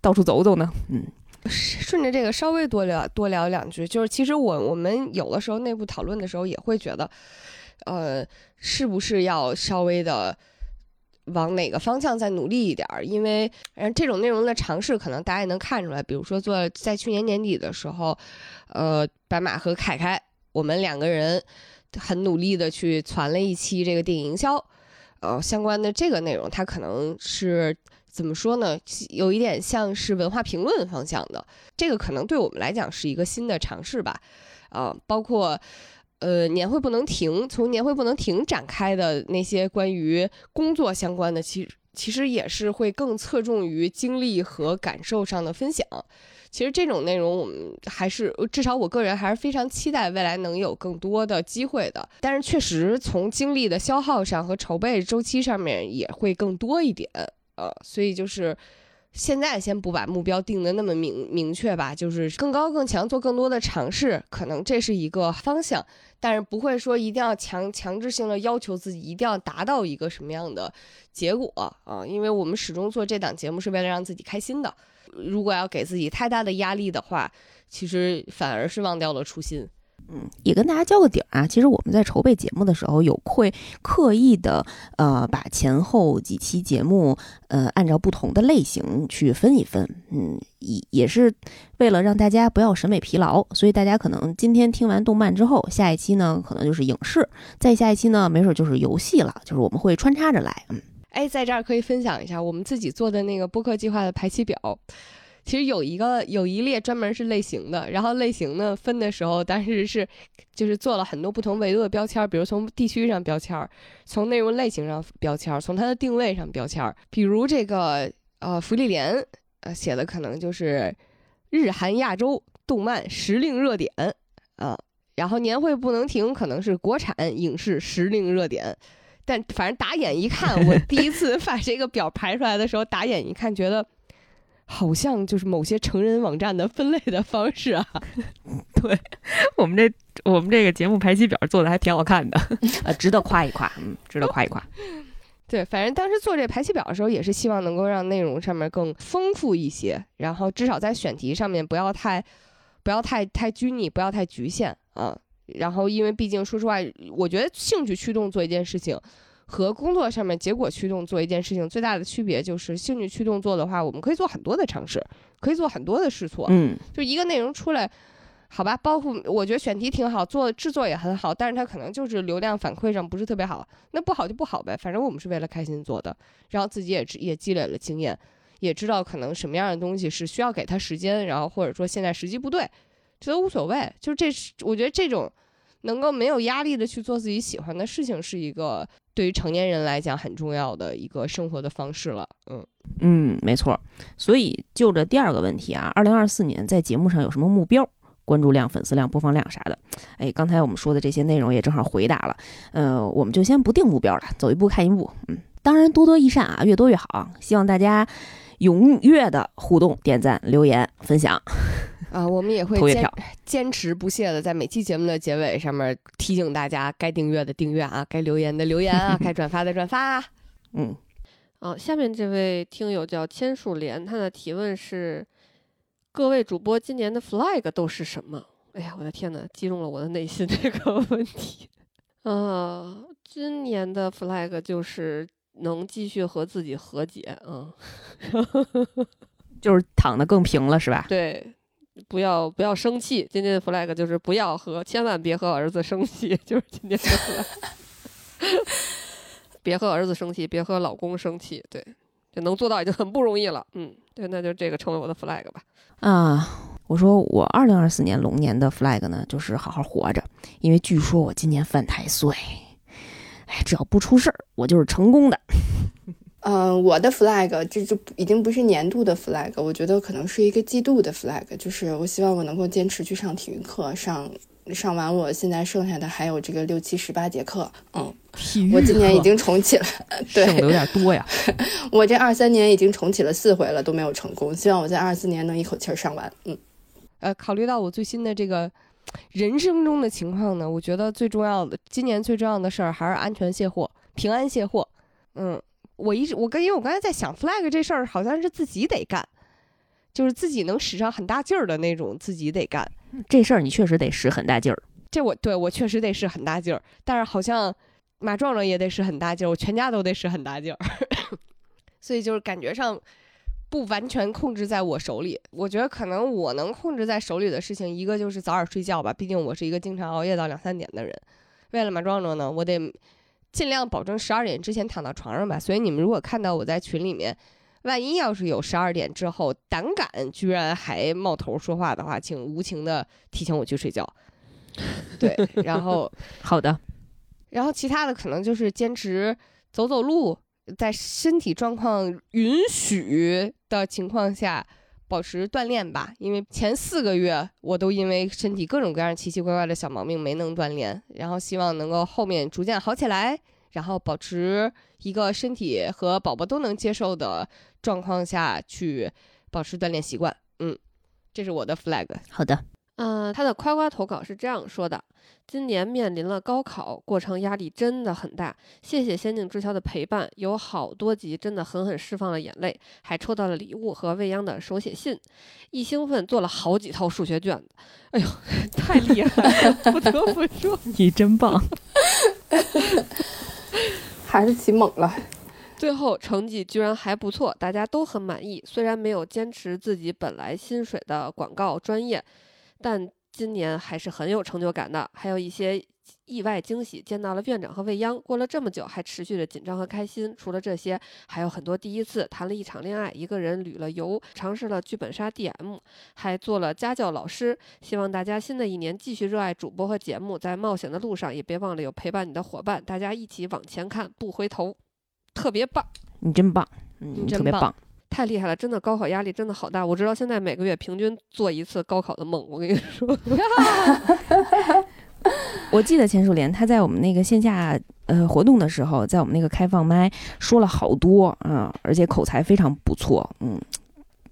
到处走走呢？嗯，顺着这个稍微多聊多聊两句，就是其实我我们有的时候内部讨论的时候也会觉得，呃，是不是要稍微的。往哪个方向再努力一点儿？因为，嗯，这种内容的尝试，可能大家也能看出来。比如说，做在去年年底的时候，呃，白马和凯凯，我们两个人很努力的去传了一期这个电影营销，呃，相关的这个内容，它可能是怎么说呢？有一点像是文化评论方向的，这个可能对我们来讲是一个新的尝试吧，啊，包括。呃，年会不能停，从年会不能停展开的那些关于工作相关的，其实其实也是会更侧重于经历和感受上的分享。其实这种内容，我们还是至少我个人还是非常期待未来能有更多的机会的。但是确实从精力的消耗上和筹备周期上面也会更多一点，呃，所以就是。现在先不把目标定的那么明明确吧，就是更高更强，做更多的尝试，可能这是一个方向，但是不会说一定要强强制性的要求自己一定要达到一个什么样的结果啊，因为我们始终做这档节目是为了让自己开心的，如果要给自己太大的压力的话，其实反而是忘掉了初心。嗯，也跟大家交个底儿啊。其实我们在筹备节目的时候，有会刻意的呃，把前后几期节目呃，按照不同的类型去分一分。嗯，也也是为了让大家不要审美疲劳。所以大家可能今天听完动漫之后，下一期呢可能就是影视，再下一期呢没准就是游戏了。就是我们会穿插着来。嗯，哎，在这儿可以分享一下我们自己做的那个播客计划的排期表。其实有一个有一列专门是类型的，然后类型呢分的时候，当时是就是做了很多不同维度的标签，比如从地区上标签，从内容类型上标签，从它的定位上标签。比如这个呃福利莲呃写的可能就是日韩亚洲动漫时令热点啊，然后年会不能停可能是国产影视时令热点，但反正打眼一看，我第一次把这个表排出来的时候，打眼一看觉得。好像就是某些成人网站的分类的方式啊，对我们这我们这个节目排期表做的还挺好看的，呃，值得夸一夸，嗯，值得夸一夸。对，反正当时做这排期表的时候，也是希望能够让内容上面更丰富一些，然后至少在选题上面不要太不要太太拘泥，不要太局限啊。然后，因为毕竟说实话，我觉得兴趣驱动做一件事情。和工作上面结果驱动做一件事情最大的区别就是兴趣驱动做的话，我们可以做很多的尝试，可以做很多的试错。嗯，就一个内容出来，好吧，包括我觉得选题挺好，做制作也很好，但是它可能就是流量反馈上不是特别好，那不好就不好呗，反正我们是为了开心做的，然后自己也也积累了经验，也知道可能什么样的东西是需要给他时间，然后或者说现在时机不对，这都无所谓。就是这是我觉得这种能够没有压力的去做自己喜欢的事情，是一个。对于成年人来讲，很重要的一个生活的方式了。嗯嗯，没错。所以就着第二个问题啊，二零二四年在节目上有什么目标？关注量、粉丝量、播放量啥的？哎，刚才我们说的这些内容也正好回答了。呃，我们就先不定目标了，走一步看一步。嗯，当然多多益善啊，越多越好。希望大家踊跃的互动、点赞、留言、分享。啊，我们也会坚。坚持不懈的在每期节目的结尾上面提醒大家，该订阅的订阅啊，该留言的留言啊，该转发的转发啊。嗯，啊，下面这位听友叫千树莲，他的提问是：各位主播今年的 flag 都是什么？哎呀，我的天呐，击中了我的内心这个问题。啊，今年的 flag 就是能继续和自己和解。嗯，就是躺得更平了，是吧？对，不要不要生气。今天的 flag 就是不要和，千万别和儿子生气，就是今天的 flag。别和儿子生气，别和老公生气，对，这能做到已经很不容易了。嗯，对，那就这个成为我的 flag 吧。啊，我说我二零二四年龙年的 flag 呢，就是好好活着，因为据说我今年犯太岁，哎，只要不出事儿，我就是成功的。嗯，我的 flag 这就已经不是年度的 flag，我觉得可能是一个季度的 flag，就是我希望我能够坚持去上体育课，上上完我现在剩下的还有这个六七十八节课，嗯，我今年已经重启了，对，剩的有点多呀。我这二三年已经重启了四回了，都没有成功，希望我在二四年能一口气儿上完，嗯，呃，考虑到我最新的这个人生中的情况呢，我觉得最重要的，今年最重要的事儿还是安全卸货，平安卸货。嗯，我一直我跟因为我刚才在想 flag 这事儿，好像是自己得干，就是自己能使上很大劲儿的那种，自己得干。这事儿你确实得使很大劲儿。这我对我确实得使很大劲儿，但是好像马壮壮也得使很大劲儿，我全家都得使很大劲儿，所以就是感觉上不完全控制在我手里。我觉得可能我能控制在手里的事情，一个就是早点睡觉吧，毕竟我是一个经常熬夜到两三点的人。为了马壮壮呢，我得尽量保证十二点之前躺到床上吧。所以你们如果看到我在群里面，万一要是有十二点之后胆敢居然还冒头说话的话，请无情的提醒我去睡觉。对，然后 好的，然后其他的可能就是坚持走走路，在身体状况允许的情况下保持锻炼吧。因为前四个月我都因为身体各种各样奇奇怪怪的小毛病没能锻炼，然后希望能够后面逐渐好起来，然后保持一个身体和宝宝都能接受的状况下去保持锻炼习惯。嗯，这是我的 flag。好的。嗯，他的夸夸投稿是这样说的：今年面临了高考，过程压力真的很大。谢谢仙境之桥的陪伴，有好多集真的狠狠释放了眼泪，还抽到了礼物和未央的手写信。一兴奋做了好几套数学卷子，哎呦，太厉害了，不得不说，你真棒，还是起猛了。最后成绩居然还不错，大家都很满意。虽然没有坚持自己本来薪水的广告专业。但今年还是很有成就感的，还有一些意外惊喜，见到了院长和未央。过了这么久，还持续着紧张和开心。除了这些，还有很多第一次：谈了一场恋爱，一个人旅了游，尝试了剧本杀 DM，还做了家教老师。希望大家新的一年继续热爱主播和节目，在冒险的路上也别忘了有陪伴你的伙伴，大家一起往前看，不回头。特别棒，你真棒，嗯，特别棒。太厉害了，真的高考压力真的好大。我知道现在每个月平均做一次高考的梦。我跟你说，我记得钱树莲他在我们那个线下呃活动的时候，在我们那个开放麦说了好多啊，而且口才非常不错。嗯，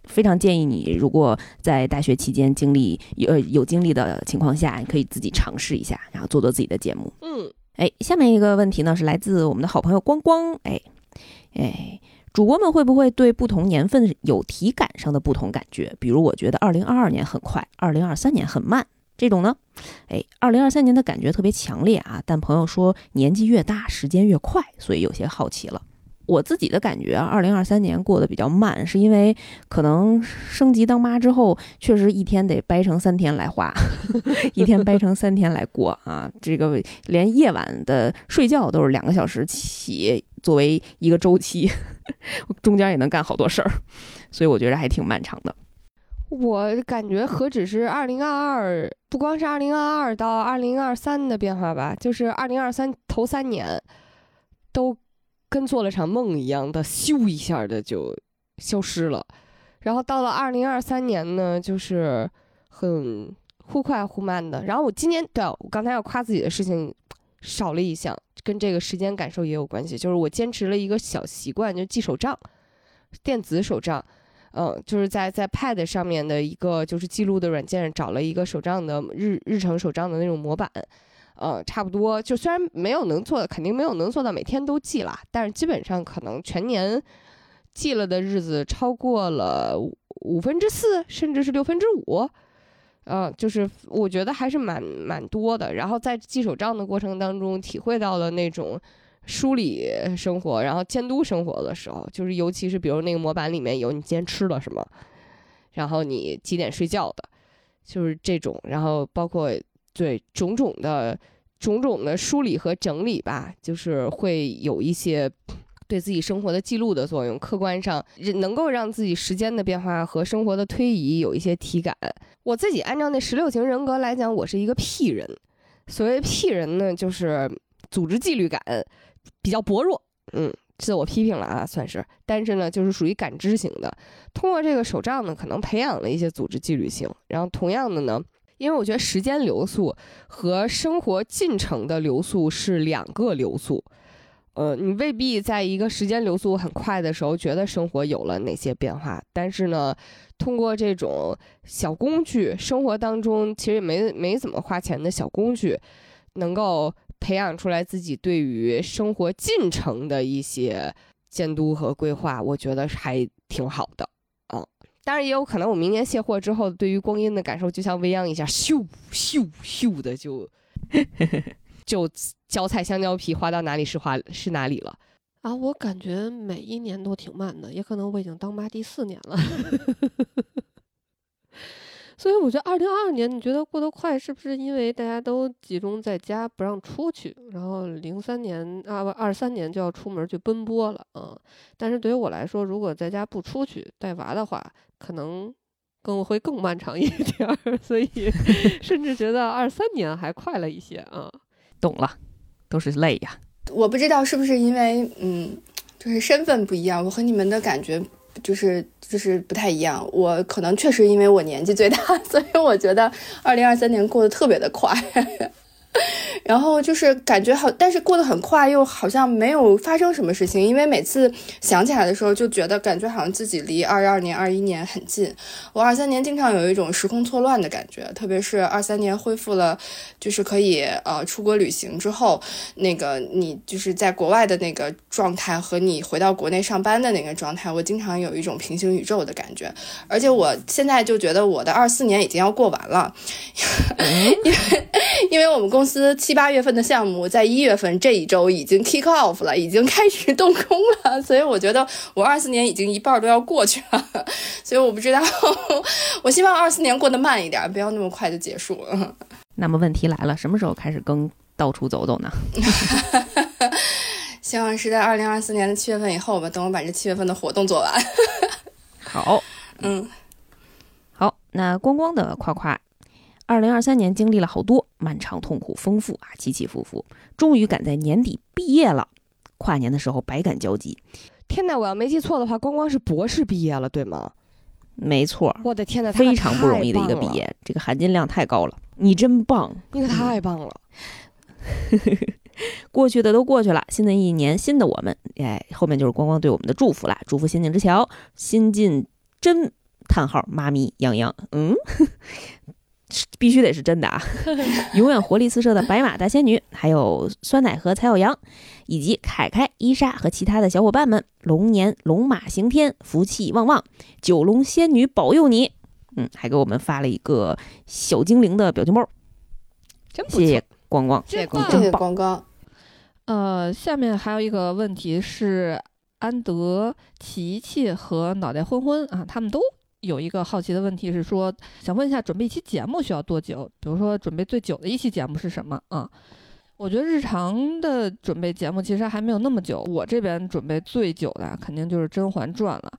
非常建议你，如果在大学期间经历有有经历的情况下，你可以自己尝试一下，然后做做自己的节目。嗯，哎，下面一个问题呢是来自我们的好朋友光光。哎，哎。主播们会不会对不同年份有体感上的不同感觉？比如我觉得二零二二年很快，二零二三年很慢，这种呢？哎，二零二三年的感觉特别强烈啊！但朋友说年纪越大，时间越快，所以有些好奇了。我自己的感觉啊，二零二三年过得比较慢，是因为可能升级当妈之后，确实一天得掰成三天来花，一天掰成三天来过啊！这个连夜晚的睡觉都是两个小时起，作为一个周期，中间也能干好多事儿，所以我觉得还挺漫长的。我感觉何止是二零二二，不光是二零二二到二零二三的变化吧，就是二零二三头三年都。跟做了场梦一样的，咻一下的就消失了。然后到了二零二三年呢，就是很忽快忽慢的。然后我今年对我刚才要夸自己的事情少了一项，跟这个时间感受也有关系，就是我坚持了一个小习惯，就记手账，电子手账。嗯，就是在在 Pad 上面的一个就是记录的软件找了一个手账的日日程手账的那种模板，嗯，差不多就虽然没有能做，肯定没有能做到每天都记啦，但是基本上可能全年记了的日子超过了五分之四，甚至是六分之五。嗯，就是我觉得还是蛮蛮多的。然后在记手账的过程当中，体会到了那种梳理生活，然后监督生活的时候，就是尤其是比如那个模板里面有你今天吃了什么，然后你几点睡觉的，就是这种。然后包括对种种的种种的梳理和整理吧，就是会有一些。对自己生活的记录的作用，客观上能够让自己时间的变化和生活的推移有一些体感。我自己按照那十六型人格来讲，我是一个 P 人。所谓 P 人呢，就是组织纪律感比较薄弱。嗯，自我批评了啊，算是。但是呢，就是属于感知型的。通过这个手账呢，可能培养了一些组织纪律性。然后同样的呢，因为我觉得时间流速和生活进程的流速是两个流速。呃，你未必在一个时间流速很快的时候觉得生活有了哪些变化，但是呢，通过这种小工具，生活当中其实也没没怎么花钱的小工具，能够培养出来自己对于生活进程的一些监督和规划，我觉得还挺好的啊。当然，也有可能我明年卸货之后，对于光阴的感受就像未央一下，咻咻咻的就。就浇菜香蕉皮花到哪里是花是哪里了啊！我感觉每一年都挺慢的，也可能我已经当妈第四年了，所以我觉得二零二二年你觉得过得快，是不是因为大家都集中在家不让出去？然后零三年啊不二三年就要出门去奔波了啊！但是对于我来说，如果在家不出去带娃的话，可能更会更漫长一点，所以 甚至觉得二三年还快了一些啊。懂了，都是泪呀。我不知道是不是因为，嗯，就是身份不一样，我和你们的感觉就是就是不太一样。我可能确实因为我年纪最大，所以我觉得二零二三年过得特别的快。然后就是感觉好，但是过得很快，又好像没有发生什么事情。因为每次想起来的时候，就觉得感觉好像自己离二二年、二一年很近。我二三年经常有一种时空错乱的感觉，特别是二三年恢复了，就是可以呃出国旅行之后，那个你就是在国外的那个状态和你回到国内上班的那个状态，我经常有一种平行宇宙的感觉。而且我现在就觉得我的二四年已经要过完了，因为因为我们公司。七八月份的项目在一月份这一周已经 kick off 了，已经开始动工了，所以我觉得我二四年已经一半都要过去了，所以我不知道，我希望二四年过得慢一点，不要那么快就结束。那么问题来了，什么时候开始更到处走走呢？希望是在二零二四年的七月份以后吧，等我把这七月份的活动做完。好，嗯，好，那光光的夸夸。二零二三年经历了好多漫长、痛苦、丰富啊，起起伏伏，终于赶在年底毕业了。跨年的时候百感交集。天呐，我要没记错的话，光光是博士毕业了，对吗？没错。我的天呐，非常不容易的一个毕业，这个含金量太高了。你真棒，你可太棒了。过去的都过去了，新的一年，新的我们，哎，后面就是光光对我们的祝福啦。祝福心境之桥，新晋真叹号妈咪洋洋，嗯。必须得是真的啊！永远活力四射的白马大仙女，还有酸奶和蔡小阳，以及凯凯、伊莎和其他的小伙伴们，龙年龙马行天，福气旺旺，九龙仙女保佑你。嗯，还给我们发了一个小精灵的表情包，真谢谢光光，谢谢光光。呃，下面还有一个问题是，安德、琪琪和脑袋昏昏啊，他们都。有一个好奇的问题是说，想问一下，准备一期节目需要多久？比如说，准备最久的一期节目是什么？啊，我觉得日常的准备节目其实还没有那么久。我这边准备最久的肯定就是《甄嬛传》了，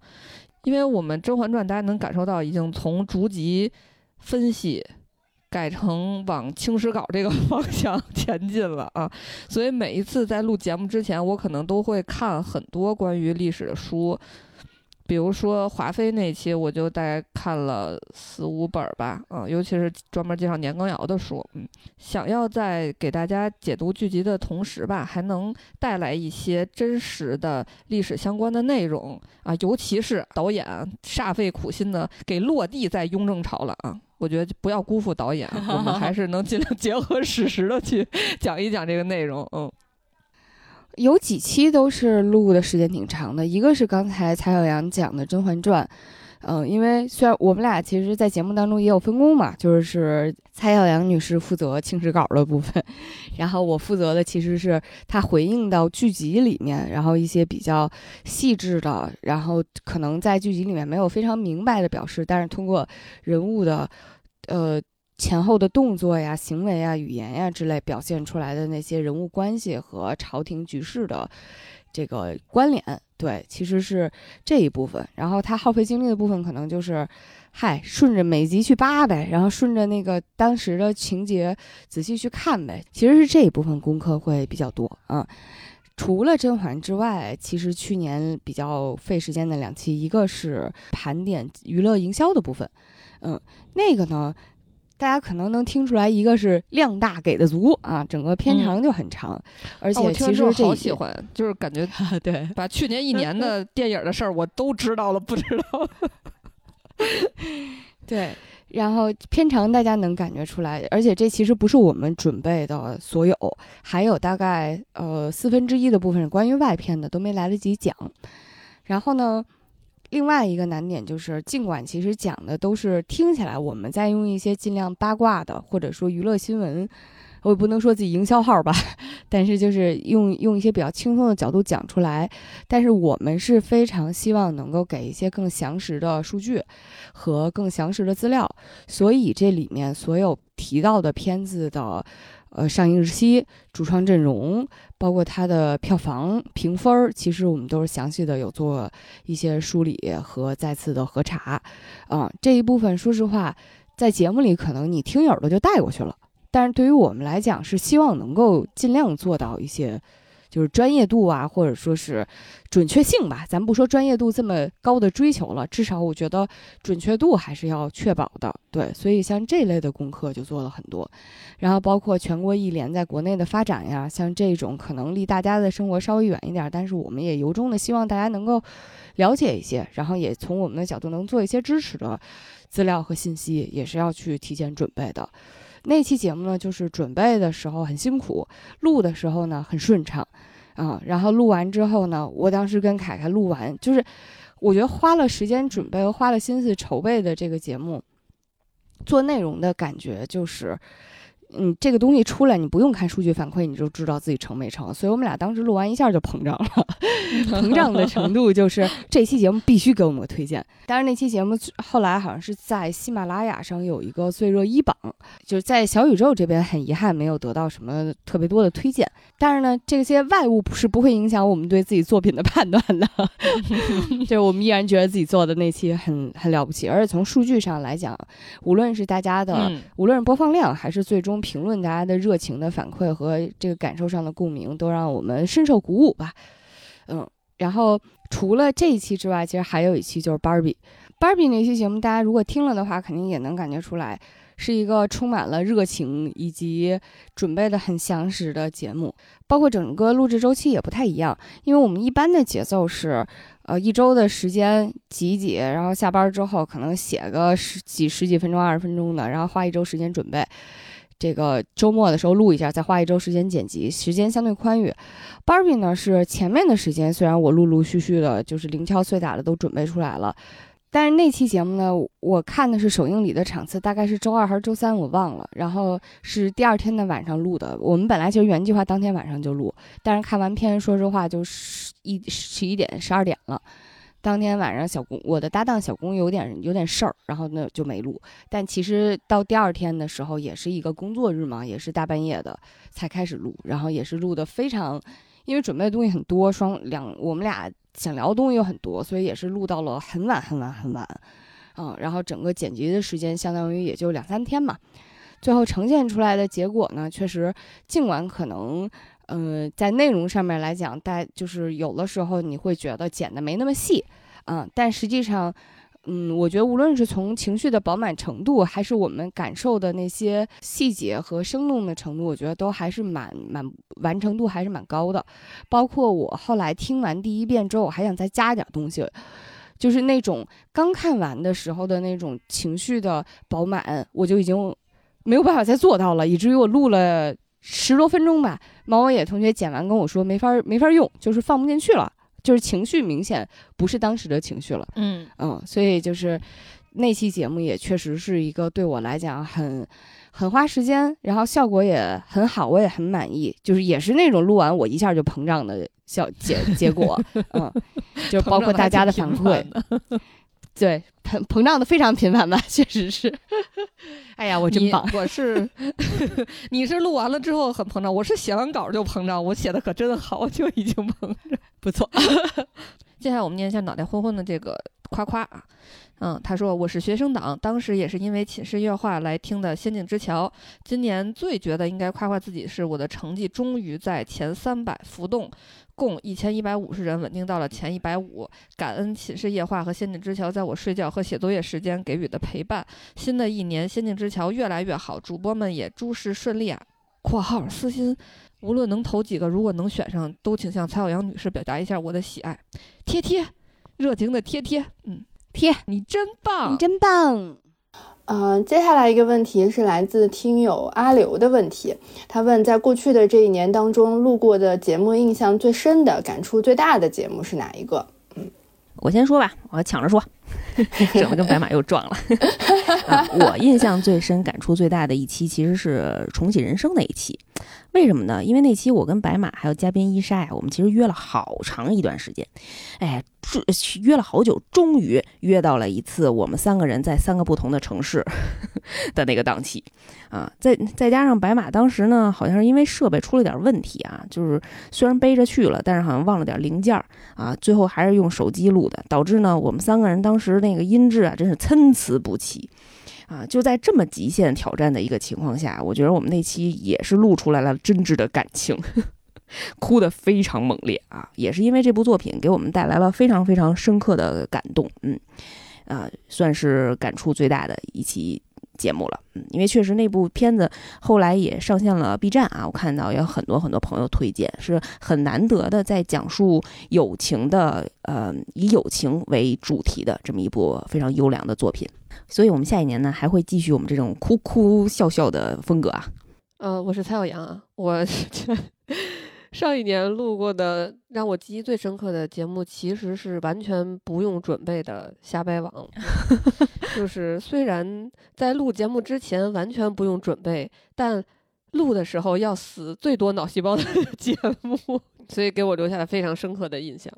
因为我们《甄嬛传》大家能感受到已经从逐级分析改成往清史稿这个 方向前进了啊，所以每一次在录节目之前，我可能都会看很多关于历史的书。比如说华妃那期，我就大概看了四五本儿吧，嗯，尤其是专门介绍年羹尧的书，嗯，想要在给大家解读剧集的同时吧，还能带来一些真实的历史相关的内容啊，尤其是导演煞费苦心的给落地在雍正朝了啊。我觉得不要辜负导演，我们 还是能尽量结合史实的去讲一讲这个内容。嗯，有几期都是录的时间挺长的，一个是刚才蔡小阳讲的《甄嬛传》，嗯，因为虽然我们俩其实，在节目当中也有分工嘛，就是蔡小阳女士负责清史稿的部分，然后我负责的其实是她回应到剧集里面，然后一些比较细致的，然后可能在剧集里面没有非常明白的表示，但是通过人物的。呃，前后的动作呀、行为啊、语言呀之类表现出来的那些人物关系和朝廷局势的这个关联，对，其实是这一部分。然后他耗费精力的部分，可能就是，嗨，顺着每集去扒呗，然后顺着那个当时的情节仔细去看呗。其实是这一部分功课会比较多啊。除了甄嬛之外，其实去年比较费时间的两期，一个是盘点娱乐营销的部分。嗯，那个呢，大家可能能听出来，一个是量大给的足啊，整个片长就很长，而且其实好喜欢，就是感觉 对，把去年一年的 电影的事儿我都知道了，不知道。对，然后片长大家能感觉出来，而且这其实不是我们准备的所有，还有大概呃四分之一的部分是关于外片的，都没来得及讲。然后呢？另外一个难点就是，尽管其实讲的都是听起来我们在用一些尽量八卦的，或者说娱乐新闻，我也不能说自己营销号吧，但是就是用用一些比较轻松的角度讲出来。但是我们是非常希望能够给一些更详实的数据和更详实的资料，所以这里面所有提到的片子的。呃，上映日期、主创阵容，包括它的票房评分儿，其实我们都是详细的有做一些梳理和再次的核查。啊，这一部分说实话，在节目里可能你听耳朵就带过去了，但是对于我们来讲，是希望能够尽量做到一些。就是专业度啊，或者说是准确性吧，咱不说专业度这么高的追求了，至少我觉得准确度还是要确保的。对，所以像这类的功课就做了很多，然后包括全国一联在国内的发展呀，像这种可能离大家的生活稍微远一点，但是我们也由衷的希望大家能够了解一些，然后也从我们的角度能做一些支持的资料和信息，也是要去提前准备的。那期节目呢，就是准备的时候很辛苦，录的时候呢很顺畅，啊，然后录完之后呢，我当时跟凯凯录完，就是我觉得花了时间准备和花了心思筹备的这个节目，做内容的感觉就是。嗯，这个东西出来，你不用看数据反馈，你就知道自己成没成。所以我们俩当时录完一下就膨胀了，膨胀的程度就是这期节目必须给我们个推荐。但是那期节目后来好像是在喜马拉雅上有一个最热一榜，就是在小宇宙这边很遗憾没有得到什么特别多的推荐。但是呢，这些外物是不会影响我们对自己作品的判断的，就是我们依然觉得自己做的那期很很了不起。而且从数据上来讲，无论是大家的，无论是播放量还是最终。评论大家的热情的反馈和这个感受上的共鸣，都让我们深受鼓舞吧。嗯，然后除了这一期之外，其实还有一期就是芭比。芭比那期节目，大家如果听了的话，肯定也能感觉出来，是一个充满了热情以及准备的很详实的节目。包括整个录制周期也不太一样，因为我们一般的节奏是，呃，一周的时间挤挤，然后下班之后可能写个十几十几分钟、二十分钟的，然后花一周时间准备。这个周末的时候录一下，再花一周时间剪辑，时间相对宽裕。Barbie 呢是前面的时间，虽然我陆陆续续的，就是零敲碎打的都准备出来了，但是那期节目呢，我看的是首映礼的场次，大概是周二还是周三，我忘了。然后是第二天的晚上录的。我们本来其实原计划当天晚上就录，但是看完片，说实话就十一十一点、十二点了。当天晚上，小公我的搭档小公有点有点事儿，然后呢就没录。但其实到第二天的时候，也是一个工作日嘛，也是大半夜的才开始录，然后也是录的非常，因为准备的东西很多，双两我们俩想聊的东西又很多，所以也是录到了很晚很晚很晚，嗯，然后整个剪辑的时间相当于也就两三天嘛。最后呈现出来的结果呢，确实尽管可能。嗯，在内容上面来讲，带就是有的时候你会觉得剪的没那么细，啊，但实际上。嗯，我觉得无论是从情绪的饱满程度，还是我们感受的那些细节和生动的程度，我觉得都还是蛮蛮完成度还是蛮高的。包括我后来听完第一遍之后，我还想再加一点东西，就是那种刚看完的时候的那种情绪的饱满，我就已经没有办法再做到了，以至于我录了十多分钟吧。毛毛野同学剪完跟我说没法没法用，就是放不进去了。就是情绪明显不是当时的情绪了，嗯嗯，所以就是那期节目也确实是一个对我来讲很很花时间，然后效果也很好，我也很满意。就是也是那种录完我一下就膨胀的效结结果，嗯，就包括大家的反馈，对膨膨胀的非常频繁吧，确实是。哎呀，我真棒！我是 你是录完了之后很膨胀，我是写完稿就膨胀，我写的可真好，就已经膨胀，不错。接下来我们念一下脑袋昏昏的这个夸夸啊，嗯，他说我是学生党，当时也是因为寝室夜话来听的《仙境之桥》，今年最觉得应该夸夸自己是我的成绩终于在前三百浮动。共一千一百五十人，稳定到了前一百五。感恩寝室夜话和仙境之桥在我睡觉和写作业时间给予的陪伴。新的一年，仙境之桥越来越好，主播们也诸事顺利啊。（括号私心，无论能投几个，如果能选上，都请向蔡小阳女士表达一下我的喜爱。贴贴，热情的贴贴，嗯，贴，你真棒，你真棒。嗯，接下来一个问题是来自听友阿刘的问题。他问，在过去的这一年当中，录过的节目印象最深的、感触最大的节目是哪一个？嗯，我先说吧，我抢着说，省得跟白马又撞了。啊，我印象最深、感触最大的一期其实是重启人生那一期。为什么呢？因为那期我跟白马还有嘉宾伊莎呀，我们其实约了好长一段时间，哎，约了好久，终于约到了一次我们三个人在三个不同的城市 的那个档期啊。再再加上白马当时呢，好像是因为设备出了点问题啊，就是虽然背着去了，但是好像忘了点零件啊，最后还是用手机录的，导致呢我们三个人当时那个音质啊，真是参差不齐。啊，就在这么极限挑战的一个情况下，我觉得我们那期也是录出来了真挚的感情，哭得非常猛烈啊！也是因为这部作品给我们带来了非常非常深刻的感动，嗯，啊，算是感触最大的一期节目了，嗯，因为确实那部片子后来也上线了 B 站啊，我看到有很多很多朋友推荐，是很难得的在讲述友情的，呃，以友情为主题的这么一部非常优良的作品。所以，我们下一年呢，还会继续我们这种哭哭笑笑的风格啊。呃，我是蔡小阳啊。我 上一年录过的让我记忆最深刻的节目，其实是完全不用准备的瞎掰网。就是虽然在录节目之前完全不用准备，但录的时候要死最多脑细胞的 节目，所以给我留下了非常深刻的印象。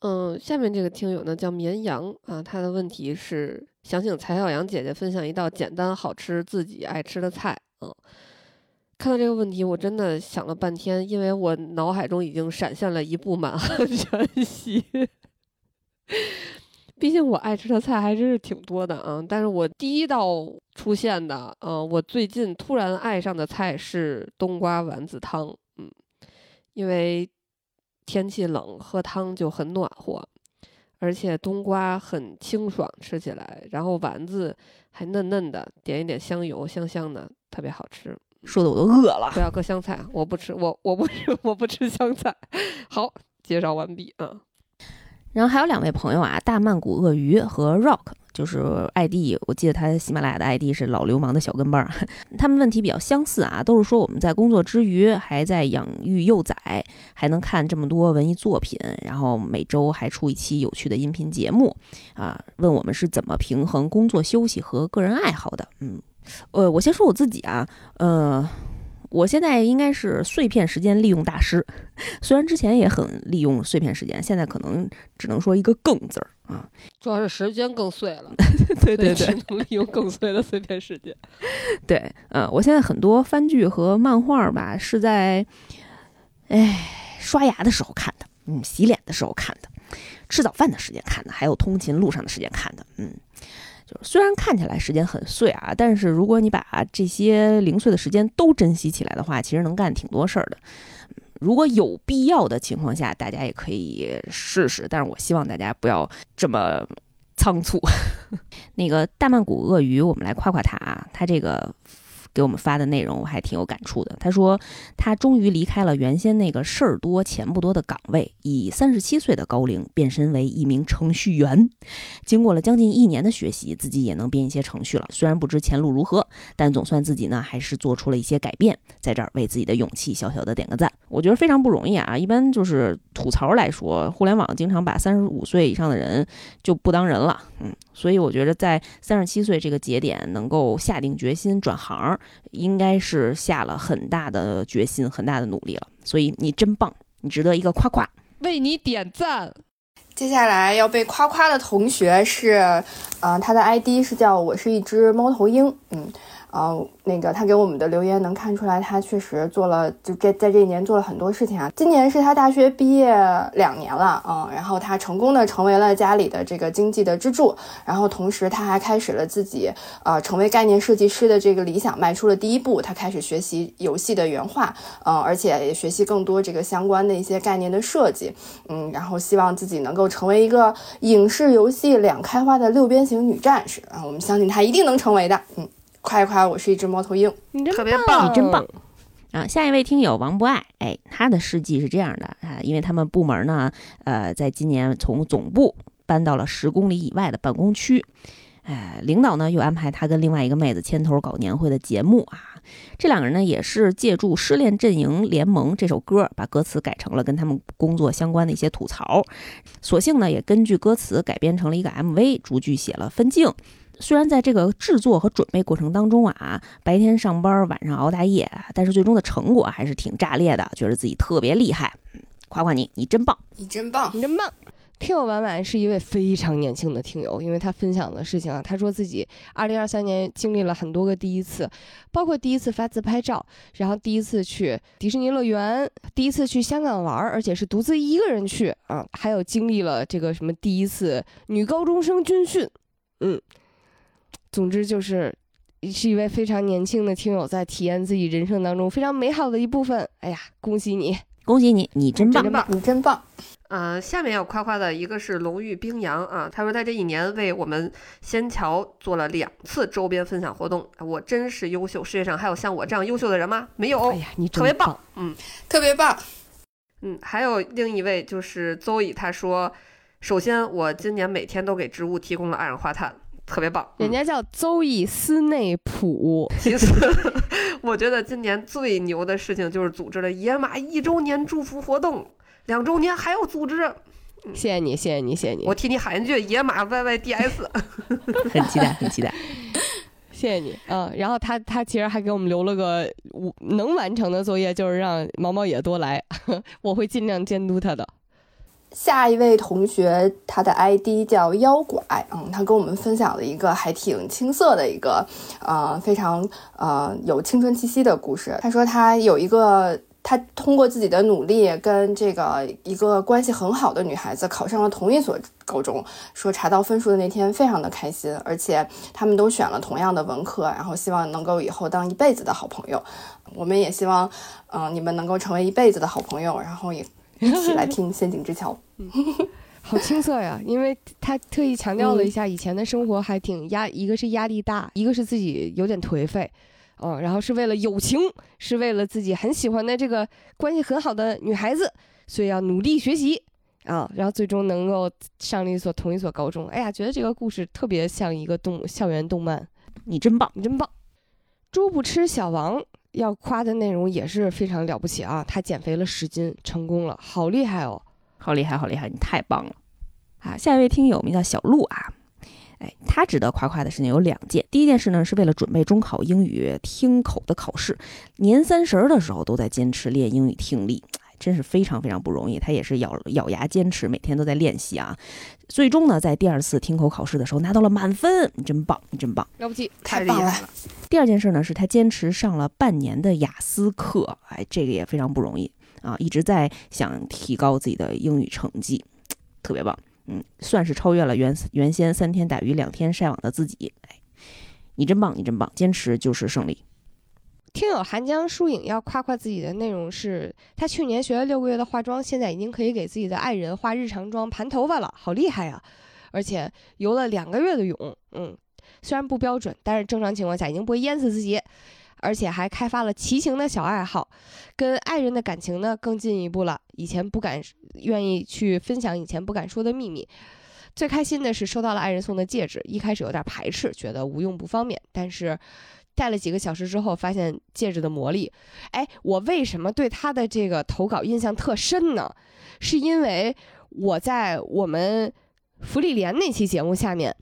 嗯，下面这个听友呢叫绵羊啊，他的问题是想请蔡小阳姐姐分享一道简单好吃自己爱吃的菜。嗯，看到这个问题，我真的想了半天，因为我脑海中已经闪现了一部满汉全席。毕竟我爱吃的菜还真是挺多的啊，但是我第一道出现的，嗯，我最近突然爱上的菜是冬瓜丸子汤。嗯，因为。天气冷，喝汤就很暖和，而且冬瓜很清爽，吃起来，然后丸子还嫩嫩的，点一点香油，香香的，特别好吃。说的我都饿了。不要搁香菜，我不吃，我我不吃，我不吃香菜。好，介绍完毕啊。然后还有两位朋友啊，大曼谷鳄鱼和 Rock。就是 ID，我记得他喜马拉雅的 ID 是老流氓的小跟班儿。他们问题比较相似啊，都是说我们在工作之余还在养育幼崽，还能看这么多文艺作品，然后每周还出一期有趣的音频节目啊。问我们是怎么平衡工作休息和个人爱好的？嗯，呃，我先说我自己啊，呃。我现在应该是碎片时间利用大师，虽然之前也很利用碎片时间，现在可能只能说一个“更”字儿啊。主要是时间更碎了，对对对，能利用更碎的碎片时间。对，呃，我现在很多番剧和漫画吧，是在，哎，刷牙的时候看的，嗯，洗脸的时候看的，吃早饭的时间看的，还有通勤路上的时间看的，嗯。虽然看起来时间很碎啊，但是如果你把这些零碎的时间都珍惜起来的话，其实能干挺多事儿的。如果有必要的情况下，大家也可以试试。但是我希望大家不要这么仓促。那个大曼谷鳄鱼，我们来夸夸它啊，它这个。给我们发的内容我还挺有感触的。他说，他终于离开了原先那个事儿多钱不多的岗位，以三十七岁的高龄变身为一名程序员。经过了将近一年的学习，自己也能编一些程序了。虽然不知前路如何，但总算自己呢还是做出了一些改变。在这儿为自己的勇气小小的点个赞，我觉得非常不容易啊。一般就是吐槽来说，互联网经常把三十五岁以上的人就不当人了，嗯，所以我觉得在三十七岁这个节点能够下定决心转行。应该是下了很大的决心，很大的努力了，所以你真棒，你值得一个夸夸，为你点赞。接下来要被夸夸的同学是，呃，他的 ID 是叫我是一只猫头鹰，嗯。呃，那个他给我们的留言能看出来，他确实做了，就这在这一年做了很多事情啊。今年是他大学毕业两年了，嗯，然后他成功的成为了家里的这个经济的支柱，然后同时他还开始了自己呃成为概念设计师的这个理想，迈出了第一步。他开始学习游戏的原画，嗯，而且也学习更多这个相关的一些概念的设计，嗯，然后希望自己能够成为一个影视游戏两开花的六边形女战士啊，我们相信他一定能成为的，嗯。夸一夸，我是一只猫头鹰，你特别棒，你真棒啊！下一位听友王不爱，哎，他的事迹是这样的啊，因为他们部门呢，呃，在今年从总部搬到了十公里以外的办公区，哎，领导呢又安排他跟另外一个妹子牵头搞年会的节目啊。这两个人呢，也是借助《失恋阵营联盟》这首歌，把歌词改成了跟他们工作相关的一些吐槽，索性呢也根据歌词改编成了一个 MV，逐句写了分镜。虽然在这个制作和准备过程当中啊，白天上班，晚上熬大夜，但是最终的成果还是挺炸裂的，觉得自己特别厉害，夸夸你，你真棒，你真棒，你真棒。听友婉婉是一位非常年轻的听友，因为他分享的事情啊，他说自己二零二三年经历了很多个第一次，包括第一次发自拍照，然后第一次去迪士尼乐园，第一次去香港玩，而且是独自一个人去啊，还有经历了这个什么第一次女高中生军训，嗯。总之就是，是一位非常年轻的听友在体验自己人生当中非常美好的一部分。哎呀，恭喜你，恭喜你，你真棒，你真棒。呃，下面要夸夸的一个是龙玉冰洋啊，他说他这一年为我们仙桥做了两次周边分享活动，我真是优秀。世界上还有像我这样优秀的人吗？没有。哎呀，你特别棒，嗯，特别棒。嗯，还有另一位就是 Zoe，他说，首先我今年每天都给植物提供了二氧化碳。特别棒，人家叫邹伊斯内普。其实，我觉得今年最牛的事情就是组织了野马一周年祝福活动，两周年还要组织。谢谢你，谢谢你，谢谢你。我替你喊一句：野马 YYDS。很期待，很期待。谢谢你，嗯。然后他他其实还给我们留了个能完成的作业，就是让毛毛也多来，我会尽量监督他的。下一位同学，他的 ID 叫妖怪，嗯，他跟我们分享了一个还挺青涩的一个，呃，非常呃有青春气息的故事。他说他有一个，他通过自己的努力，跟这个一个关系很好的女孩子考上了同一所高中。说查到分数的那天非常的开心，而且他们都选了同样的文科，然后希望能够以后当一辈子的好朋友。我们也希望，嗯，你们能够成为一辈子的好朋友，然后也。一起来听《仙境之桥》，好青涩呀！因为他特意强调了一下，以前的生活还挺压，一个是压力大，一个是自己有点颓废，嗯，然后是为了友情，是为了自己很喜欢的这个关系很好的女孩子，所以要努力学习啊，然后最终能够上了一所同一所高中。哎呀，觉得这个故事特别像一个动校园动漫，你真棒，你真棒！猪不吃小王。要夸的内容也是非常了不起啊！他减肥了十斤，成功了，好厉害哦！好厉害，好厉害！你太棒了啊！下一位听友名叫小鹿啊，哎，他值得夸夸的事情有两件。第一件事呢，是为了准备中考英语听口的考试，年三十的时候都在坚持练英语听力。真是非常非常不容易，他也是咬咬牙坚持，每天都在练习啊。最终呢，在第二次听口考试的时候拿到了满分，你真棒，你真棒，了不起，太厉害了。第二件事呢，是他坚持上了半年的雅思课，哎，这个也非常不容易啊，一直在想提高自己的英语成绩，特别棒，嗯，算是超越了原原先三天打鱼两天晒网的自己，哎，你真棒，你真棒，坚持就是胜利。听友寒江疏影要夸夸自己的内容是，他去年学了六个月的化妆，现在已经可以给自己的爱人化日常妆、盘头发了，好厉害呀！而且游了两个月的泳，嗯，虽然不标准，但是正常情况下已经不会淹死自己。而且还开发了骑行的小爱好，跟爱人的感情呢更进一步了。以前不敢愿意去分享以前不敢说的秘密。最开心的是收到了爱人送的戒指，一开始有点排斥，觉得无用不方便，但是戴了几个小时之后，发现戒指的魔力。哎，我为什么对他的这个投稿印象特深呢？是因为我在我们福利莲那期节目下面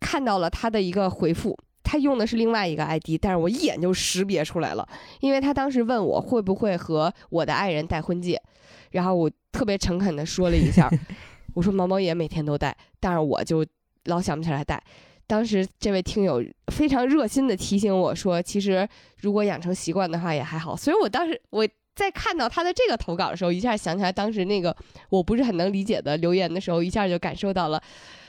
看到了他的一个回复。他用的是另外一个 ID，但是我一眼就识别出来了，因为他当时问我会不会和我的爱人戴婚戒，然后我特别诚恳的说了一下，我说毛毛也每天都戴，但是我就老想不起来戴。当时这位听友非常热心的提醒我说，其实如果养成习惯的话也还好。所以我当时我在看到他的这个投稿的时候，一下想起来当时那个我不是很能理解的留言的时候，一下就感受到了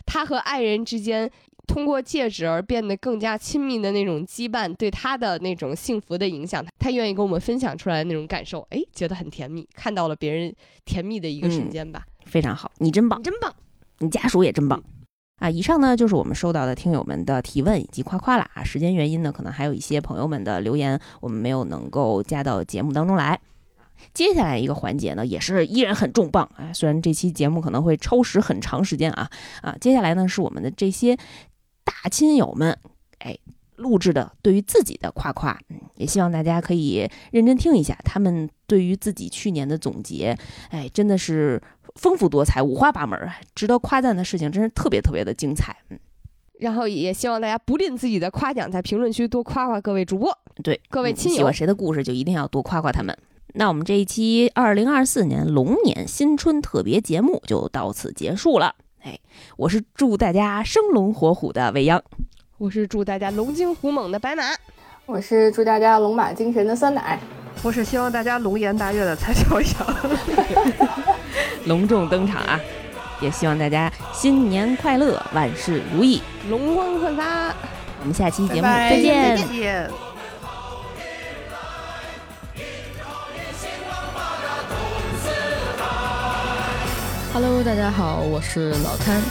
他和爱人之间。通过戒指而变得更加亲密的那种羁绊，对他的那种幸福的影响，他愿意跟我们分享出来的那种感受，哎，觉得很甜蜜，看到了别人甜蜜的一个瞬间吧，非常好，你真棒，你真棒，你家属也真棒啊！以上呢就是我们收到的听友们的提问以及夸夸啦啊，时间原因呢，可能还有一些朋友们的留言我们没有能够加到节目当中来。接下来一个环节呢，也是依然很重磅啊，虽然这期节目可能会超时很长时间啊啊，接下来呢是我们的这些。大亲友们，哎，录制的对于自己的夸夸，也希望大家可以认真听一下，他们对于自己去年的总结，哎，真的是丰富多彩、五花八门，值得夸赞的事情真是特别特别的精彩，嗯。然后也希望大家不吝自己的夸奖，在评论区多夸夸各位主播，对，各位亲友，喜欢谁的故事就一定要多夸夸他们。那我们这一期二零二四年龙年新春特别节目就到此结束了。哎，我是祝大家生龙活虎的未央，我是祝大家龙精虎猛的白马，我是祝大家龙马精神的酸奶，我是希望大家龙颜大悦的蔡小阳，隆重登场啊！也希望大家新年快乐，万事如意，龙光焕发。我们下期节目再见。再见。Hello，大家好，我是老摊。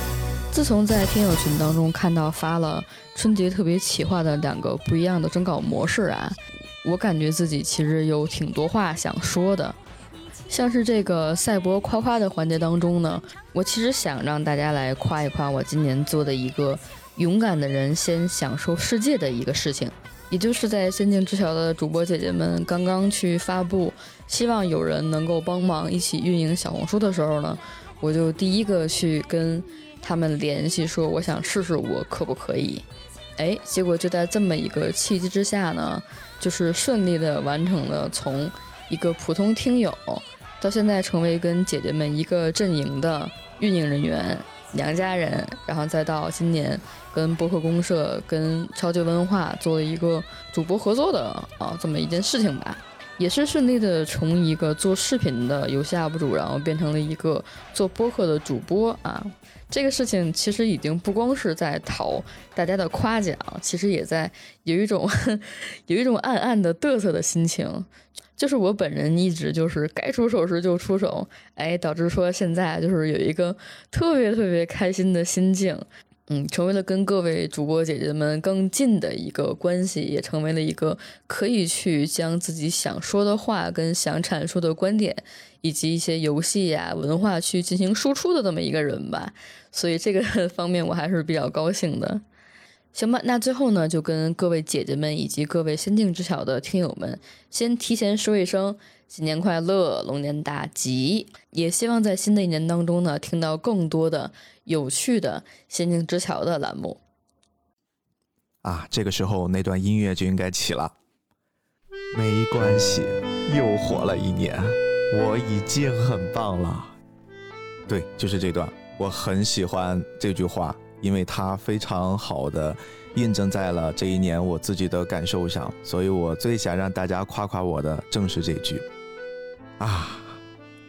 自从在听友群当中看到发了春节特别企划的两个不一样的征稿模式啊，我感觉自己其实有挺多话想说的。像是这个赛博夸夸的环节当中呢，我其实想让大家来夸一夸我今年做的一个勇敢的人先享受世界的一个事情，也就是在仙境之桥的主播姐姐们刚刚去发布，希望有人能够帮忙一起运营小红书的时候呢。我就第一个去跟他们联系，说我想试试我可不可以，哎，结果就在这么一个契机之下呢，就是顺利的完成了从一个普通听友到现在成为跟姐姐们一个阵营的运营人员、娘家人，然后再到今年跟播客公社、跟超级文化做了一个主播合作的啊这么一件事情吧。也是顺利的从一个做视频的游戏 UP 主，然后变成了一个做播客的主播啊。这个事情其实已经不光是在讨大家的夸奖，其实也在有一种 有一种暗暗的嘚瑟的心情。就是我本人一直就是该出手时就出手，哎，导致说现在就是有一个特别特别开心的心境。嗯，成为了跟各位主播姐姐们更近的一个关系，也成为了一个可以去将自己想说的话、跟想阐述的观点，以及一些游戏呀、文化去进行输出的这么一个人吧。所以这个 方面我还是比较高兴的。行吧，那最后呢，就跟各位姐姐们以及各位仙境之桥的听友们，先提前说一声。新年快乐，龙年大吉！也希望在新的一年当中呢，听到更多的有趣的《仙境之桥》的栏目。啊，这个时候那段音乐就应该起了。没关系，又活了一年，我已经很棒了。对，就是这段，我很喜欢这句话，因为它非常好的印证在了这一年我自己的感受上，所以我最想让大家夸夸我的正是这句。啊，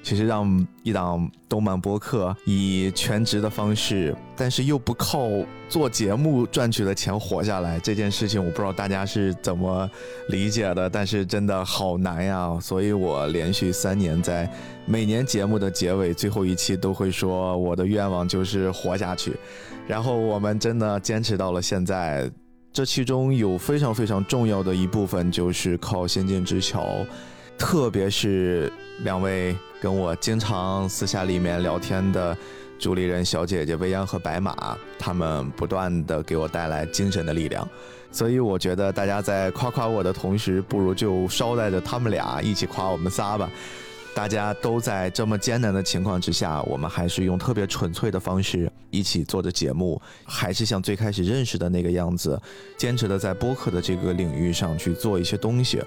其实让一档动漫播客以全职的方式，但是又不靠做节目赚取的钱活下来，这件事情我不知道大家是怎么理解的，但是真的好难呀。所以我连续三年在每年节目的结尾最后一期都会说，我的愿望就是活下去。然后我们真的坚持到了现在，这其中有非常非常重要的一部分就是靠《仙剑之桥》，特别是两位。跟我经常私下里面聊天的主理人小姐姐薇娅和白马，他们不断的给我带来精神的力量，所以我觉得大家在夸夸我的同时，不如就捎带着他们俩一起夸我们仨吧。大家都在这么艰难的情况之下，我们还是用特别纯粹的方式一起做着节目，还是像最开始认识的那个样子，坚持的在播客的这个领域上去做一些东西。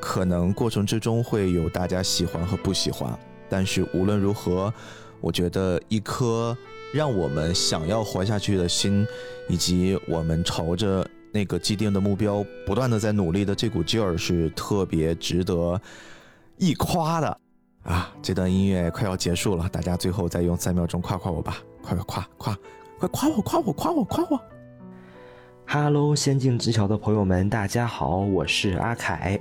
可能过程之中会有大家喜欢和不喜欢。但是无论如何，我觉得一颗让我们想要活下去的心，以及我们朝着那个既定的目标不断的在努力的这股劲儿，是特别值得一夸的啊！这段音乐快要结束了，大家最后再用三秒钟夸夸我吧，快快夸夸，快夸我夸我夸我夸我！哈喽，仙境之桥的朋友们，大家好，我是阿凯。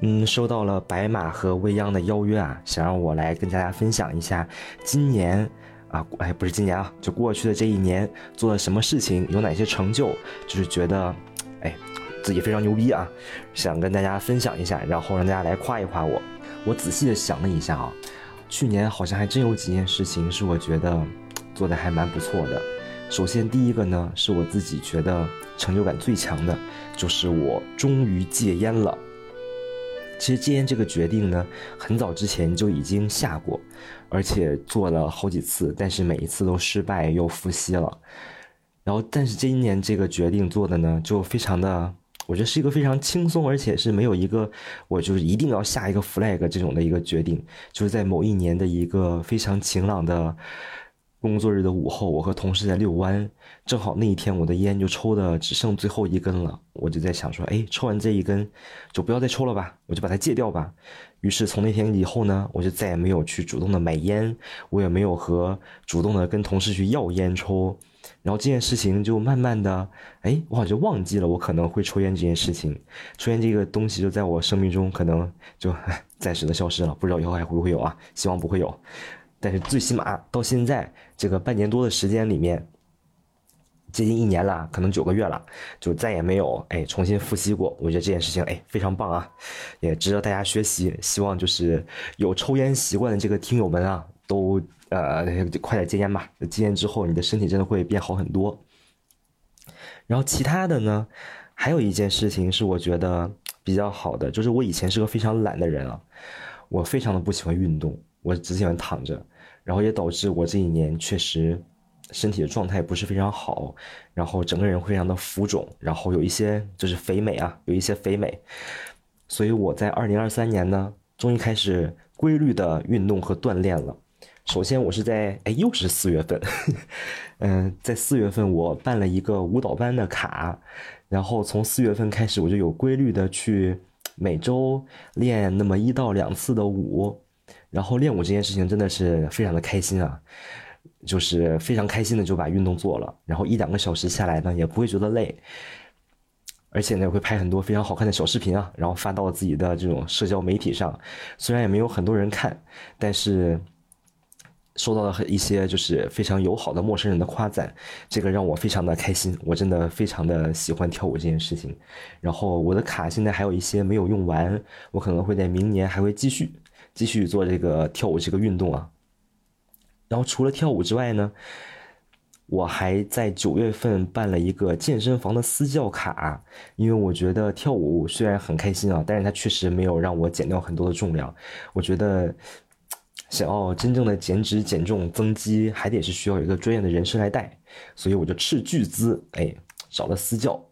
嗯，收到了白马和未央的邀约啊，想让我来跟大家分享一下今年啊，哎，不是今年啊，就过去的这一年做了什么事情，有哪些成就，就是觉得，哎，自己非常牛逼啊，想跟大家分享一下，然后让大家来夸一夸我。我仔细的想了一下啊，去年好像还真有几件事情是我觉得做的还蛮不错的。首先，第一个呢，是我自己觉得成就感最强的，就是我终于戒烟了。其实戒烟这个决定呢，很早之前就已经下过，而且做了好几次，但是每一次都失败又复吸了。然后，但是这一年这个决定做的呢，就非常的，我觉得是一个非常轻松，而且是没有一个我就是一定要下一个 flag 这种的一个决定，就是在某一年的一个非常晴朗的。工作日的午后，我和同事在遛弯，正好那一天我的烟就抽的只剩最后一根了，我就在想说，哎，抽完这一根就不要再抽了吧，我就把它戒掉吧。于是从那天以后呢，我就再也没有去主动的买烟，我也没有和主动的跟同事去要烟抽，然后这件事情就慢慢的，哎，我好像忘记了我可能会抽烟这件事情，抽烟这个东西就在我生命中可能就 暂时的消失了，不知道以后还会不会有啊？希望不会有。但是最起码到现在这个半年多的时间里面，接近一年了，可能九个月了，就再也没有哎重新复吸过。我觉得这件事情哎非常棒啊，也值得大家学习。希望就是有抽烟习惯的这个听友们啊，都呃快点戒烟吧。戒烟之后，你的身体真的会变好很多。然后其他的呢，还有一件事情是我觉得比较好的，就是我以前是个非常懒的人啊，我非常的不喜欢运动，我只喜欢躺着。然后也导致我这一年确实身体的状态不是非常好，然后整个人会非常的浮肿，然后有一些就是肥美啊，有一些肥美。所以我在二零二三年呢，终于开始规律的运动和锻炼了。首先我是在哎又是四月份，嗯，在四月份我办了一个舞蹈班的卡，然后从四月份开始我就有规律的去每周练那么一到两次的舞。然后练舞这件事情真的是非常的开心啊，就是非常开心的就把运动做了，然后一两个小时下来呢也不会觉得累，而且呢会拍很多非常好看的小视频啊，然后发到自己的这种社交媒体上，虽然也没有很多人看，但是收到了一些就是非常友好的陌生人的夸赞，这个让我非常的开心，我真的非常的喜欢跳舞这件事情，然后我的卡现在还有一些没有用完，我可能会在明年还会继续。继续做这个跳舞这个运动啊，然后除了跳舞之外呢，我还在九月份办了一个健身房的私教卡，因为我觉得跳舞虽然很开心啊，但是它确实没有让我减掉很多的重量。我觉得想要真正的减脂、减重、增肌，还得是需要一个专业的人士来带，所以我就斥巨资，哎，找了私教。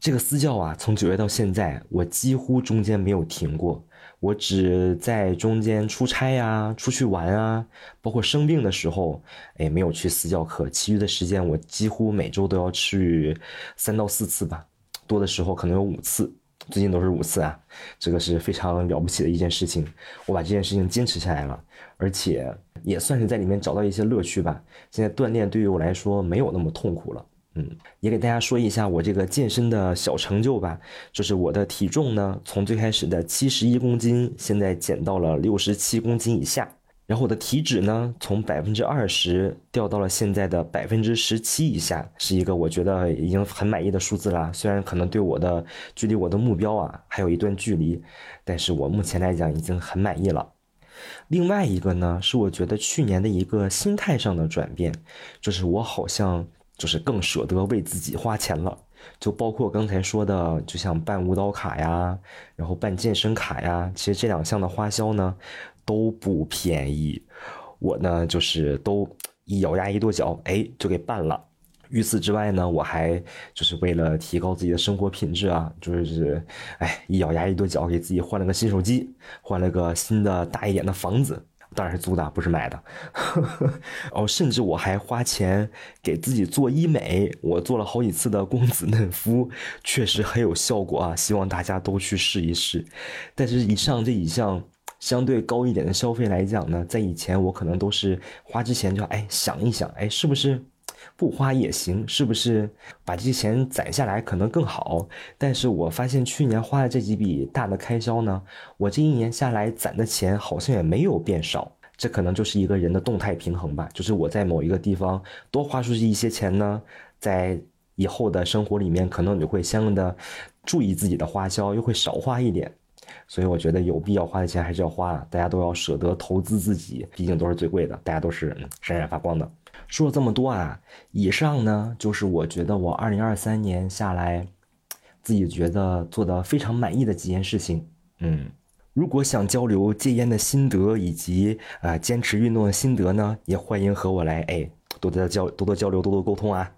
这个私教啊，从九月到现在，我几乎中间没有停过。我只在中间出差呀、出去玩啊，包括生病的时候，哎，没有去私教课。其余的时间，我几乎每周都要去三到四次吧，多的时候可能有五次。最近都是五次啊，这个是非常了不起的一件事情。我把这件事情坚持下来了，而且也算是在里面找到一些乐趣吧。现在锻炼对于我来说没有那么痛苦了。嗯，也给大家说一下我这个健身的小成就吧，就是我的体重呢，从最开始的七十一公斤，现在减到了六十七公斤以下。然后我的体脂呢，从百分之二十掉到了现在的百分之十七以下，是一个我觉得已经很满意的数字了。虽然可能对我的距离我的目标啊还有一段距离，但是我目前来讲已经很满意了。另外一个呢，是我觉得去年的一个心态上的转变，就是我好像就是更舍得为自己花钱了。就包括刚才说的，就像办舞蹈卡呀，然后办健身卡呀，其实这两项的花销呢。都不便宜，我呢就是都一咬牙一跺脚，哎，就给办了。除此之外呢，我还就是为了提高自己的生活品质啊，就是哎一咬牙一跺脚，给自己换了个新手机，换了个新的大一点的房子，当然是租的，不是买的。哦，甚至我还花钱给自己做医美，我做了好几次的光子嫩肤，确实很有效果啊，希望大家都去试一试。但是以上这一项。相对高一点的消费来讲呢，在以前我可能都是花之前就哎想一想，哎是不是不花也行，是不是把这些钱攒下来可能更好？但是我发现去年花的这几笔大的开销呢，我这一年下来攒的钱好像也没有变少，这可能就是一个人的动态平衡吧。就是我在某一个地方多花出去一些钱呢，在以后的生活里面可能你会相应的注意自己的花销，又会少花一点。所以我觉得有必要花的钱还是要花，大家都要舍得投资自己，毕竟都是最贵的，大家都是闪闪发光的。说了这么多啊，以上呢就是我觉得我二零二三年下来，自己觉得做的非常满意的几件事情。嗯，如果想交流戒烟的心得以及啊坚持运动的心得呢，也欢迎和我来哎多多交多多交流多多沟通啊。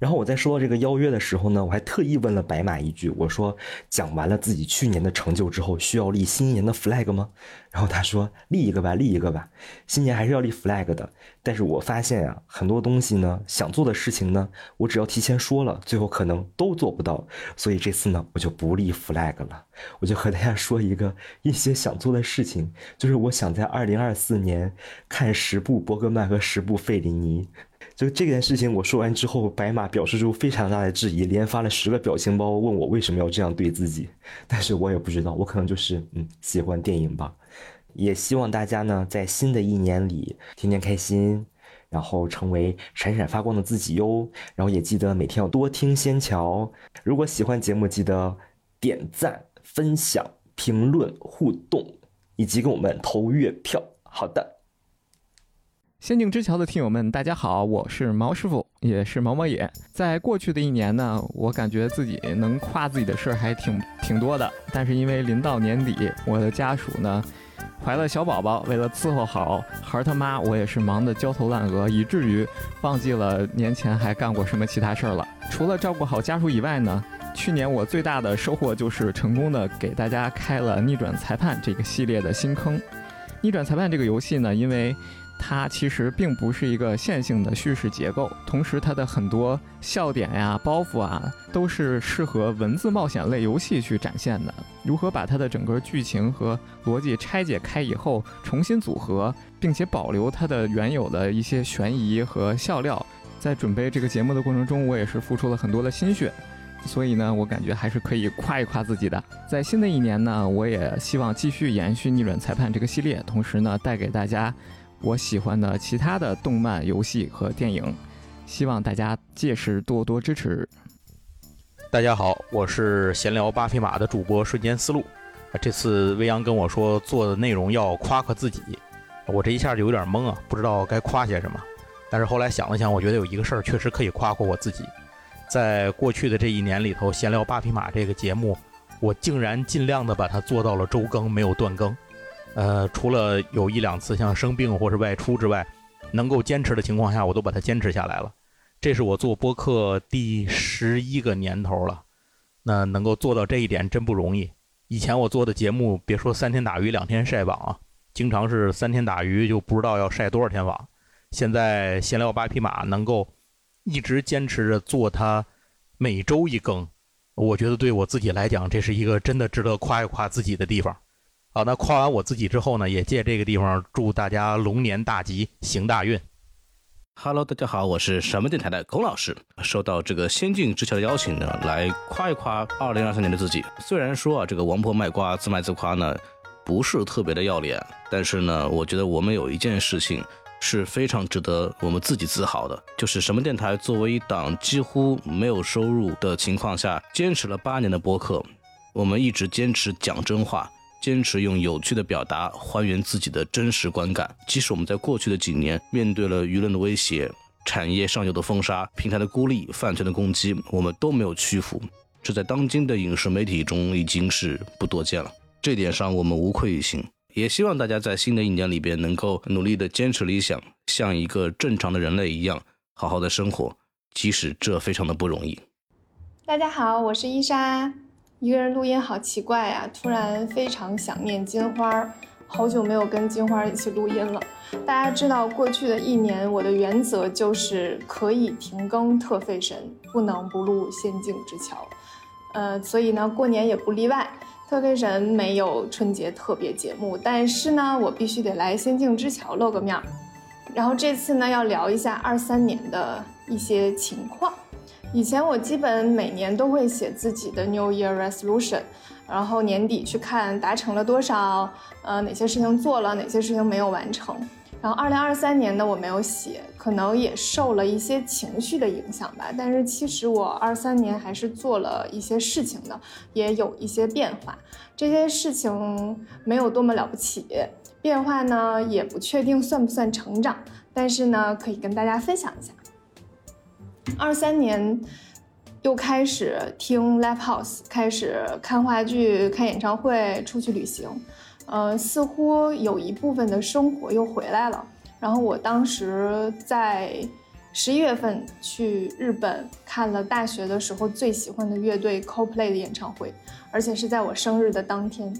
然后我在收到这个邀约的时候呢，我还特意问了白马一句，我说讲完了自己去年的成就之后，需要立新年的 flag 吗？然后他说立一个吧，立一个吧，新年还是要立 flag 的。但是我发现啊，很多东西呢，想做的事情呢，我只要提前说了，最后可能都做不到。所以这次呢，我就不立 flag 了，我就和大家说一个一些想做的事情，就是我想在二零二四年看十部伯格曼和十部费里尼。就这件事情，我说完之后，白马表示出非常大的质疑，连发了十个表情包，问我为什么要这样对自己。但是我也不知道，我可能就是嗯喜欢电影吧。也希望大家呢，在新的一年里天天开心，然后成为闪闪发光的自己哟。然后也记得每天要多听仙桥。如果喜欢节目，记得点赞、分享、评论、互动，以及给我们投月票。好的。仙境之桥的听友们，大家好，我是毛师傅，也是毛毛野。在过去的一年呢，我感觉自己能夸自己的事儿还挺挺多的。但是因为临到年底，我的家属呢怀了小宝宝，为了伺候好孩儿他妈，我也是忙得焦头烂额，以至于忘记了年前还干过什么其他事儿了。除了照顾好家属以外呢，去年我最大的收获就是成功的给大家开了逆转裁判这个系列的新坑。逆转裁判这个游戏呢，因为它其实并不是一个线性的叙事结构，同时它的很多笑点呀、包袱啊，都是适合文字冒险类游戏去展现的。如何把它的整个剧情和逻辑拆解开以后，重新组合，并且保留它的原有的一些悬疑和笑料，在准备这个节目的过程中，我也是付出了很多的心血。所以呢，我感觉还是可以夸一夸自己的。在新的一年呢，我也希望继续延续逆转裁判这个系列，同时呢，带给大家。我喜欢的其他的动漫、游戏和电影，希望大家届时多多支持。大家好，我是闲聊八匹马的主播瞬间思路。这次未央跟我说做的内容要夸夸自己，我这一下就有点懵啊，不知道该夸些什么。但是后来想了想，我觉得有一个事儿确实可以夸夸我自己。在过去的这一年里头，闲聊八匹马这个节目，我竟然尽量的把它做到了周更，没有断更。呃，除了有一两次像生病或是外出之外，能够坚持的情况下，我都把它坚持下来了。这是我做播客第十一个年头了，那能够做到这一点真不容易。以前我做的节目，别说三天打鱼两天晒网啊，经常是三天打鱼就不知道要晒多少天网。现在闲聊八匹马能够一直坚持着做它，每周一更，我觉得对我自己来讲，这是一个真的值得夸一夸自己的地方。好，那夸完我自己之后呢，也借这个地方祝大家龙年大吉，行大运。Hello，大家好，我是什么电台的龚老师。受到这个先进之桥的邀请呢，来夸一夸2023年的自己。虽然说啊，这个王婆卖瓜，自卖自夸呢，不是特别的要脸，但是呢，我觉得我们有一件事情是非常值得我们自己自豪的，就是什么电台作为一档几乎没有收入的情况下，坚持了八年的播客，我们一直坚持讲真话。坚持用有趣的表达还原自己的真实观感，即使我们在过去的几年面对了舆论的威胁、产业上游的封杀、平台的孤立、饭圈的攻击，我们都没有屈服。这在当今的影视媒体中已经是不多见了。这点上我们无愧于心，也希望大家在新的一年里边能够努力的坚持理想，像一个正常的人类一样好好的生活，即使这非常的不容易。大家好，我是伊莎。一个人录音好奇怪呀！突然非常想念金花，好久没有跟金花一起录音了。大家知道，过去的一年，我的原则就是可以停更特费神，不能不录仙境之桥。呃，所以呢，过年也不例外，特费神没有春节特别节目，但是呢，我必须得来仙境之桥露个面儿。然后这次呢，要聊一下二三年的一些情况。以前我基本每年都会写自己的 New Year Resolution，然后年底去看达成了多少，呃，哪些事情做了，哪些事情没有完成。然后二零二三年呢，我没有写，可能也受了一些情绪的影响吧。但是其实我二三年还是做了一些事情的，也有一些变化。这些事情没有多么了不起，变化呢也不确定算不算成长，但是呢可以跟大家分享一下。二三年又开始听 live house，开始看话剧、看演唱会、出去旅行，呃，似乎有一部分的生活又回来了。然后我当时在十一月份去日本看了大学的时候最喜欢的乐队 Coldplay 的演唱会，而且是在我生日的当天。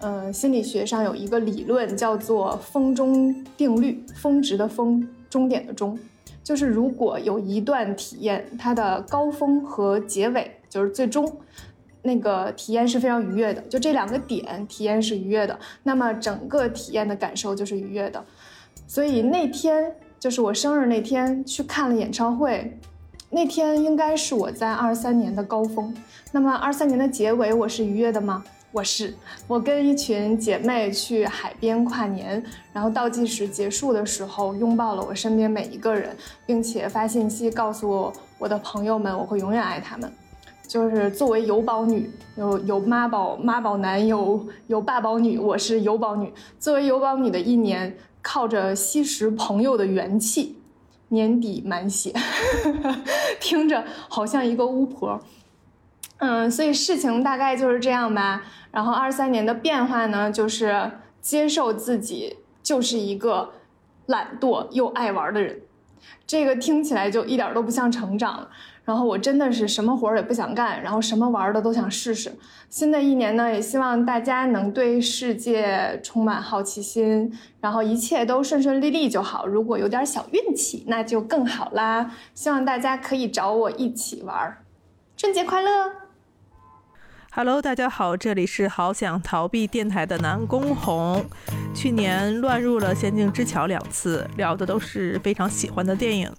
呃，心理学上有一个理论叫做“峰终定律”，峰值的峰，终点的终。就是如果有一段体验，它的高峰和结尾，就是最终那个体验是非常愉悦的，就这两个点体验是愉悦的，那么整个体验的感受就是愉悦的。所以那天就是我生日那天去看了演唱会，那天应该是我在二三年的高峰。那么二三年的结尾，我是愉悦的吗？我是我跟一群姐妹去海边跨年，然后倒计时结束的时候，拥抱了我身边每一个人，并且发信息告诉我的朋友们，我会永远爱他们。就是作为有宝女，有有妈宝妈宝男，有有爸宝女，我是有宝女。作为有宝女的一年，靠着吸食朋友的元气，年底满血，听着好像一个巫婆。嗯，所以事情大概就是这样吧。然后二三年的变化呢，就是接受自己就是一个懒惰又爱玩的人。这个听起来就一点都不像成长。然后我真的是什么活儿也不想干，然后什么玩的都想试试。新的一年呢，也希望大家能对世界充满好奇心，然后一切都顺顺利利就好。如果有点小运气，那就更好啦。希望大家可以找我一起玩。春节快乐！Hello，大家好，这里是好想逃避电台的南宫红。去年乱入了《仙境之桥》两次，聊的都是非常喜欢的电影，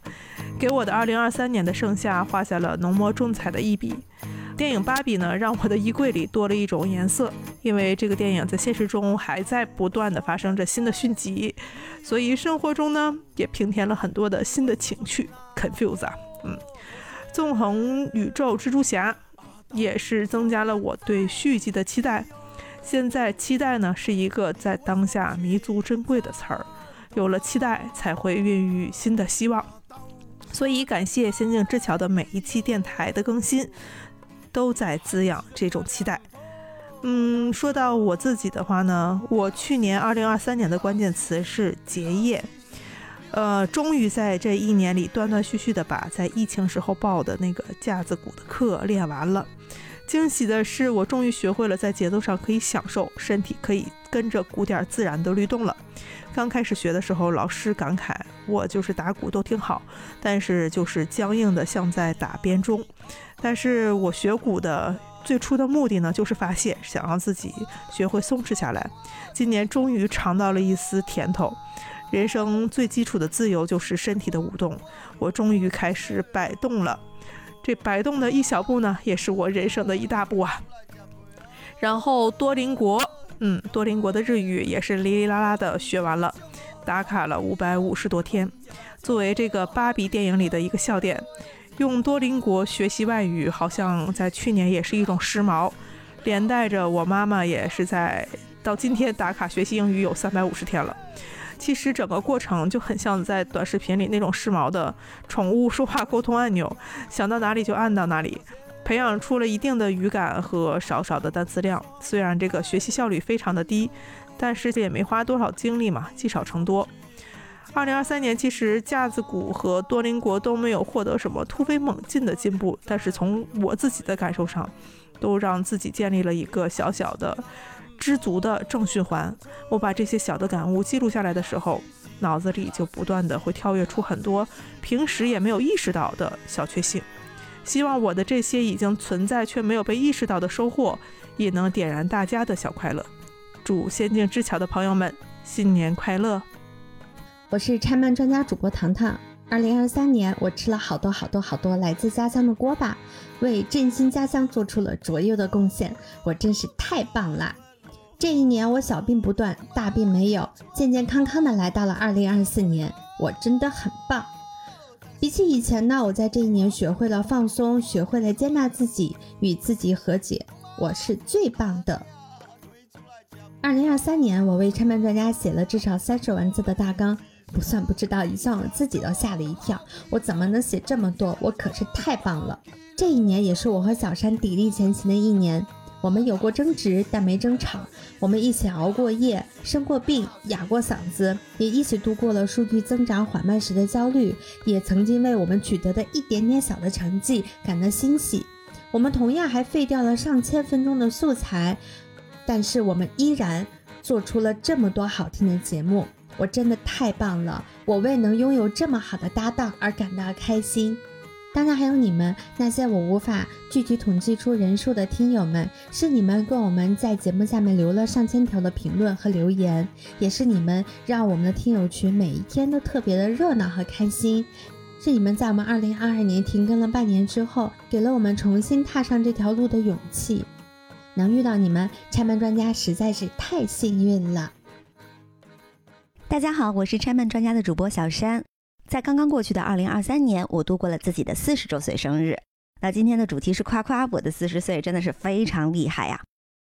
给我的2023年的盛夏画下了浓墨重彩的一笔。电影《芭比》呢，让我的衣柜里多了一种颜色，因为这个电影在现实中还在不断的发生着新的续集，所以生活中呢也平添了很多的新的情趣，confuse 啊，嗯，纵横宇宙蜘蛛侠。也是增加了我对续集的期待。现在期待呢是一个在当下弥足珍贵的词儿，有了期待才会孕育新的希望。所以感谢《仙境之桥》的每一期电台的更新，都在滋养这种期待。嗯，说到我自己的话呢，我去年二零二三年的关键词是结业。呃，终于在这一年里断断续续的把在疫情时候报的那个架子鼓的课练完了。惊喜的是，我终于学会了在节奏上可以享受，身体可以跟着鼓点自然的律动了。刚开始学的时候，老师感慨我就是打鼓都挺好，但是就是僵硬的像在打编钟。但是我学鼓的最初的目的呢，就是发泄，想让自己学会松弛下来。今年终于尝到了一丝甜头。人生最基础的自由就是身体的舞动，我终于开始摆动了。这摆动的一小步呢，也是我人生的一大步啊。然后多邻国，嗯，多邻国的日语也是哩哩啦啦的学完了，打卡了五百五十多天。作为这个芭比电影里的一个笑点，用多邻国学习外语，好像在去年也是一种时髦。连带着我妈妈也是在到今天打卡学习英语有三百五十天了。其实整个过程就很像在短视频里那种时髦的宠物说话沟通按钮，想到哪里就按到哪里，培养出了一定的语感和少少的单词量。虽然这个学习效率非常的低，但是也没花多少精力嘛，积少成多。二零二三年其实架子鼓和多邻国都没有获得什么突飞猛进的进步，但是从我自己的感受上，都让自己建立了一个小小的。知足的正循环。我把这些小的感悟记录下来的时候，脑子里就不断的会跳跃出很多平时也没有意识到的小确幸。希望我的这些已经存在却没有被意识到的收获，也能点燃大家的小快乐。祝仙境之桥的朋友们新年快乐！我是拆漫专家主播糖糖。二零二三年，我吃了好多好多好多来自家乡的锅巴，为振兴家乡做出了卓越的贡献。我真是太棒了！这一年我小病不断，大病没有，健健康康的来到了二零二四年，我真的很棒。比起以前呢，我在这一年学会了放松，学会了接纳自己，与自己和解，我是最棒的。二零二三年，我为拆漫专家写了至少三十万字的大纲，不算不知道，一算我自己都吓了一跳，我怎么能写这么多？我可是太棒了！这一年也是我和小山砥砺前行的一年。我们有过争执，但没争吵。我们一起熬过夜，生过病，哑过嗓子，也一起度过了数据增长缓慢时的焦虑，也曾经为我们取得的一点点小的成绩感到欣喜。我们同样还废掉了上千分钟的素材，但是我们依然做出了这么多好听的节目。我真的太棒了！我为能拥有这么好的搭档而感到开心。当然还有你们那些我无法具体统计出人数的听友们，是你们跟我们在节目下面留了上千条的评论和留言，也是你们让我们的听友群每一天都特别的热闹和开心，是你们在我们二零二二年停更了半年之后，给了我们重新踏上这条路的勇气。能遇到你们拆漫专家实在是太幸运了。大家好，我是拆漫专家的主播小山。在刚刚过去的二零二三年，我度过了自己的四十周岁生日。那今天的主题是夸夸我的四十岁，真的是非常厉害呀！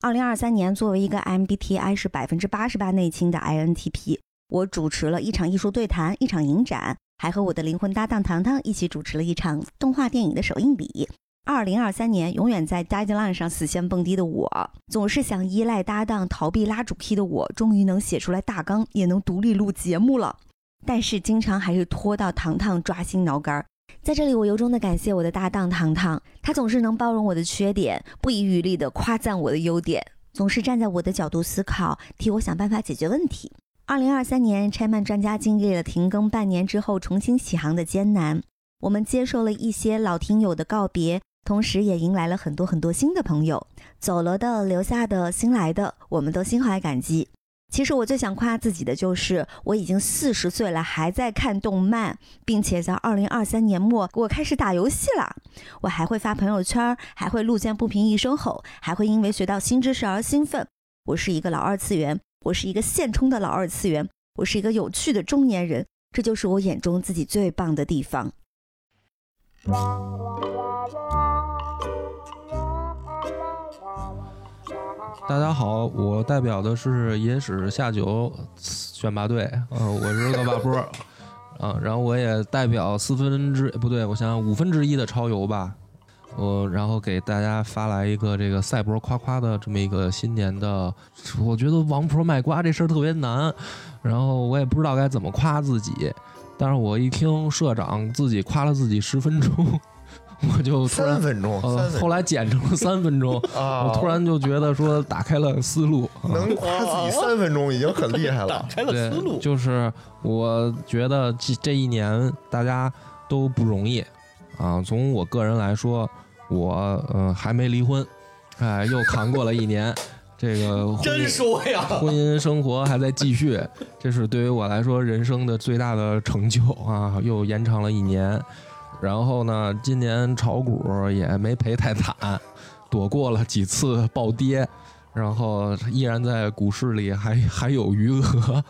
二零二三年，作为一个 MBTI 是百分之八十八内倾的 INTP，我主持了一场艺术对谈，一场影展，还和我的灵魂搭档糖糖一起主持了一场动画电影的首映礼。二零二三年，永远在 deadline 上死线蹦迪的我，总是想依赖搭档逃避拉主 key 的我，终于能写出来大纲，也能独立录节目了。但是经常还是拖到糖糖抓心挠肝儿，在这里我由衷的感谢我的搭档糖糖，他总是能包容我的缺点，不遗余力的夸赞我的优点，总是站在我的角度思考，替我想办法解决问题。二零二三年拆漫专家经历了停更半年之后重新起航的艰难，我们接受了一些老听友的告别，同时也迎来了很多很多新的朋友，走了的、留下的、新来的，我们都心怀感激。其实我最想夸自己的就是，我已经四十岁了，还在看动漫，并且在二零二三年末，我开始打游戏了。我还会发朋友圈，还会路见不平一声吼，还会因为学到新知识而兴奋。我是一个老二次元，我是一个现充的老二次元，我是一个有趣的中年人，这就是我眼中自己最棒的地方。大家好，我代表的是野史下九选拔队，嗯，我是恶霸波，啊，然后我也代表四分之不对，我想想五分之一的超游吧，我然后给大家发来一个这个赛博夸夸的这么一个新年的，我觉得王婆卖瓜这事儿特别难，然后我也不知道该怎么夸自己，但是我一听社长自己夸了自己十分钟。我就三分钟，呃，后来剪成了 三分钟，我突然就觉得说打开了思路，能夸自己三分钟已经很厉害了。打开了思路，就是我觉得这这一年大家都不容易啊。从我个人来说，我呃还没离婚，哎，又扛过了一年。这个真说呀婚姻生活还在继续，这是对于我来说人生的最大的成就啊！又延长了一年。然后呢，今年炒股也没赔太惨，躲过了几次暴跌，然后依然在股市里还还有余额，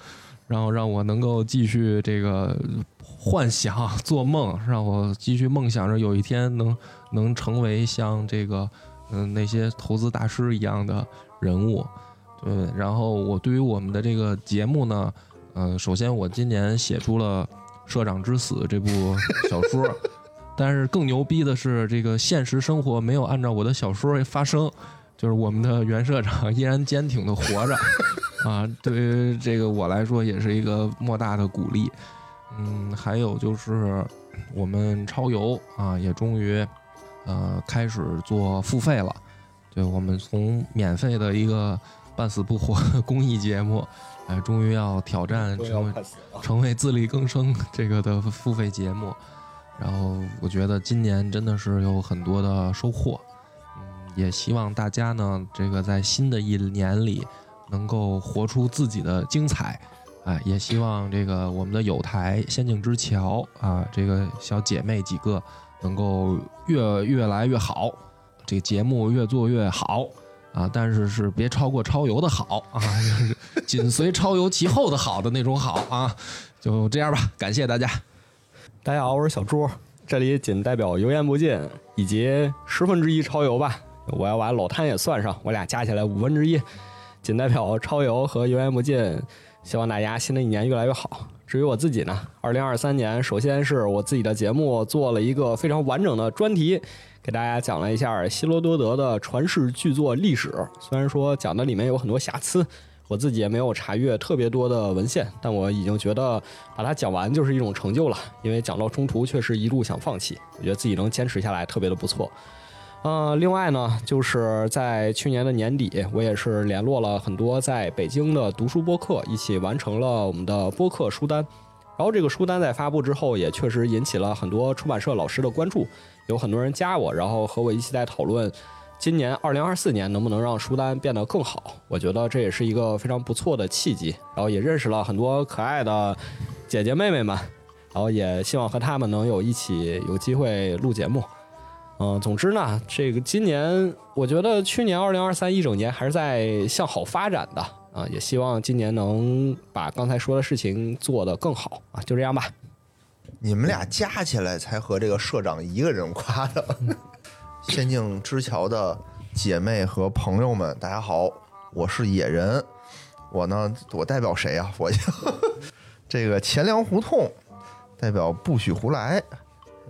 然后让我能够继续这个幻想、做梦，让我继续梦想着有一天能能成为像这个嗯那些投资大师一样的人物。对，然后我对于我们的这个节目呢，呃，首先我今年写出了《社长之死》这部小说，但是更牛逼的是，这个现实生活没有按照我的小说发生，就是我们的袁社长依然坚挺的活着，啊，对于这个我来说也是一个莫大的鼓励。嗯，还有就是我们超游啊，也终于呃开始做付费了。对我们从免费的一个半死不活的公益节目，哎，终于要挑战成为成为自力更生这个的付费节目。然后我觉得今年真的是有很多的收获，嗯，也希望大家呢，这个在新的一年里能够活出自己的精彩，哎，也希望这个我们的友台仙境之桥啊，这个小姐妹几个能够越越来越好，这个节目越做越好。啊，但是是别超过超游的好啊，就是紧随超游其后的好的那种好啊，就这样吧，感谢大家。大家好，我是小朱，这里仅代表油盐不进以及十分之一超油吧，我要把老摊也算上，我俩加起来五分之一，仅代表超油和油盐不进，希望大家新的一年越来越好。至于我自己呢，二零二三年，首先是我自己的节目做了一个非常完整的专题，给大家讲了一下希罗多德的传世巨作历史。虽然说讲的里面有很多瑕疵，我自己也没有查阅特别多的文献，但我已经觉得把它讲完就是一种成就了。因为讲到中途确实一度想放弃，我觉得自己能坚持下来特别的不错。呃，另外呢，就是在去年的年底，我也是联络了很多在北京的读书播客，一起完成了我们的播客书单。然后这个书单在发布之后，也确实引起了很多出版社老师的关注，有很多人加我，然后和我一起在讨论今年二零二四年能不能让书单变得更好。我觉得这也是一个非常不错的契机，然后也认识了很多可爱的姐姐妹妹们，然后也希望和他们能有一起有机会录节目。嗯，总之呢，这个今年我觉得去年二零二三一整年还是在向好发展的啊，也希望今年能把刚才说的事情做得更好啊，就这样吧。你们俩加起来才和这个社长一个人夸的。仙境之桥的姐妹和朋友们，大家好，我是野人。我呢，我代表谁呀、我就这个钱粮胡同，代表不许胡来，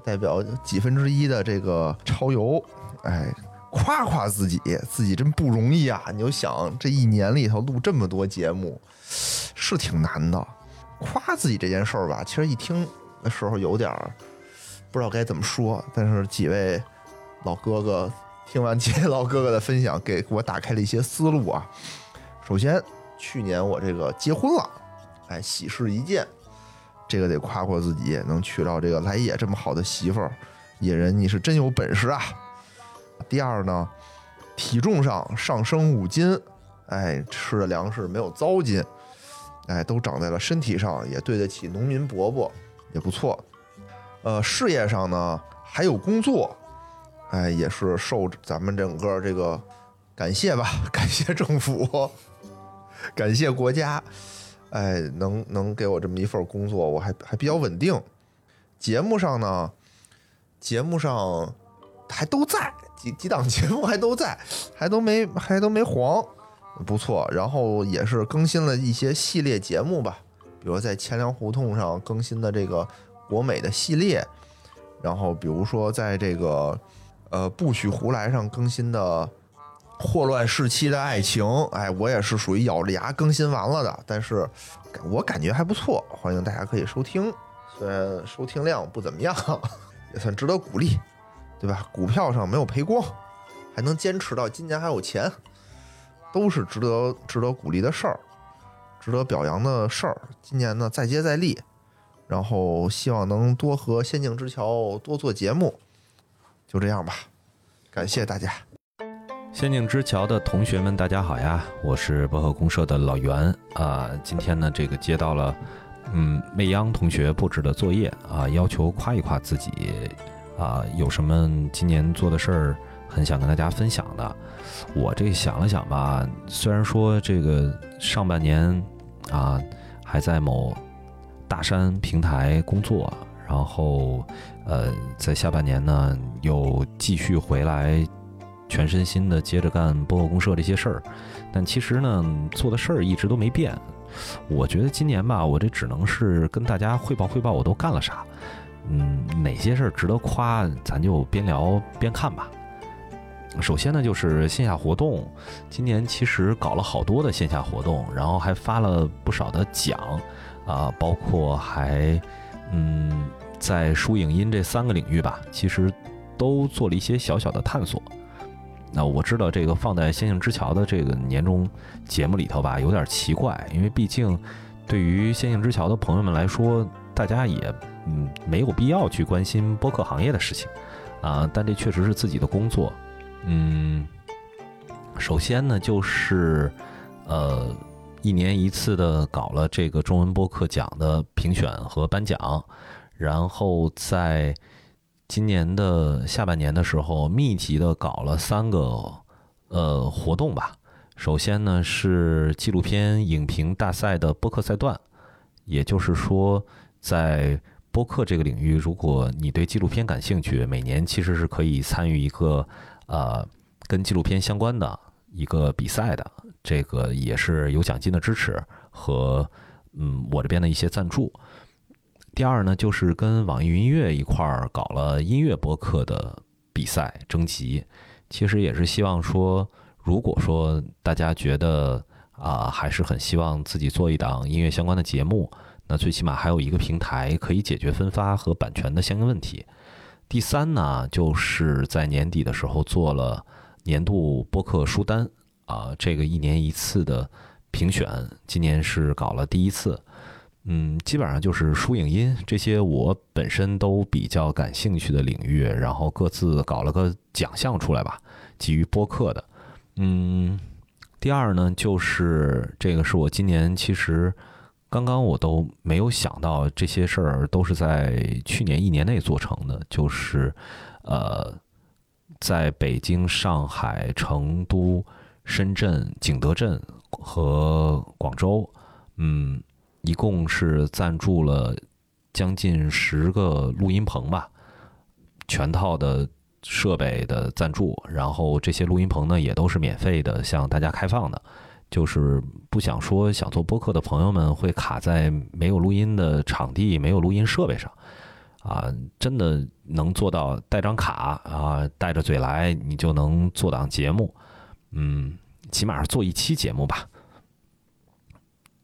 代表几分之一的这个超游，哎，夸夸自己，自己真不容易啊！你就想这一年里头录这么多节目，是挺难的。夸自己这件事儿吧，其实一听的时候有点儿不知道该怎么说，但是几位老哥哥听完几位老哥哥的分享，给我打开了一些思路啊。首先，去年我这个结婚了，哎，喜事一件，这个得夸夸自己，能娶到这个来也这么好的媳妇儿，野人你是真有本事啊。第二呢，体重上上升五斤，哎，吃的粮食没有糟践，哎，都长在了身体上，也对得起农民伯伯，也不错。呃，事业上呢还有工作，哎，也是受咱们整个这个感谢吧，感谢政府，感谢国家，哎，能能给我这么一份工作，我还还比较稳定。节目上呢，节目上还都在，几几档节目还都在，还都没还都没黄，不错。然后也是更新了一些系列节目吧，比如在钱粮胡同上更新的这个国美的系列，然后比如说在这个呃不许胡来上更新的霍乱时期的爱情，哎，我也是属于咬着牙更新完了的，但是我感觉还不错，欢迎大家可以收听，虽然收听量不怎么样，也算值得鼓励，对吧？股票上没有赔光，还能坚持到今年还有钱，都是值得值得鼓励的事儿，值得表扬的事儿。今年呢再接再厉，然后希望能多和仙境之桥多做节目，就这样吧。感谢大家。仙境之桥的同学们，大家好呀！我是博客公社的老袁啊。今天呢，这个接到了嗯未央同学布置的作业啊，要求夸一夸自己啊，有什么今年做的事儿很想跟大家分享的。我这想了想吧，虽然说这个上半年啊还在某大山平台工作，然后呃在下半年呢又继续回来。全身心的接着干播客公社这些事儿，但其实呢，做的事儿一直都没变。我觉得今年吧，我这只能是跟大家汇报汇报我都干了啥。嗯，哪些事儿值得夸，咱就边聊边看吧。首先呢，就是线下活动，今年其实搞了好多的线下活动，然后还发了不少的奖啊，包括还嗯，在书影音这三个领域吧，其实都做了一些小小的探索。那我知道这个放在《仙境之桥》的这个年终节目里头吧，有点奇怪，因为毕竟对于《仙境之桥》的朋友们来说，大家也嗯没有必要去关心播客行业的事情啊。但这确实是自己的工作。嗯，首先呢，就是呃一年一次的搞了这个中文播客奖的评选和颁奖，然后在。今年的下半年的时候，密集的搞了三个呃活动吧。首先呢是纪录片影评大赛的播客赛段，也就是说，在播客这个领域，如果你对纪录片感兴趣，每年其实是可以参与一个呃跟纪录片相关的一个比赛的。这个也是有奖金的支持和嗯我这边的一些赞助。第二呢，就是跟网易云音乐一块儿搞了音乐播客的比赛征集，其实也是希望说，如果说大家觉得啊，还是很希望自己做一档音乐相关的节目，那最起码还有一个平台可以解决分发和版权的相应问题。第三呢，就是在年底的时候做了年度播客书单啊，这个一年一次的评选，今年是搞了第一次。嗯，基本上就是书影音这些我本身都比较感兴趣的领域，然后各自搞了个奖项出来吧，基于播客的。嗯，第二呢，就是这个是我今年其实刚刚我都没有想到这些事儿都是在去年一年内做成的，就是呃，在北京、上海、成都、深圳、景德镇和广州，嗯。一共是赞助了将近十个录音棚吧，全套的设备的赞助，然后这些录音棚呢也都是免费的，向大家开放的。就是不想说想做播客的朋友们会卡在没有录音的场地、没有录音设备上啊，真的能做到带张卡啊，带着嘴来，你就能做档节目，嗯，起码是做一期节目吧。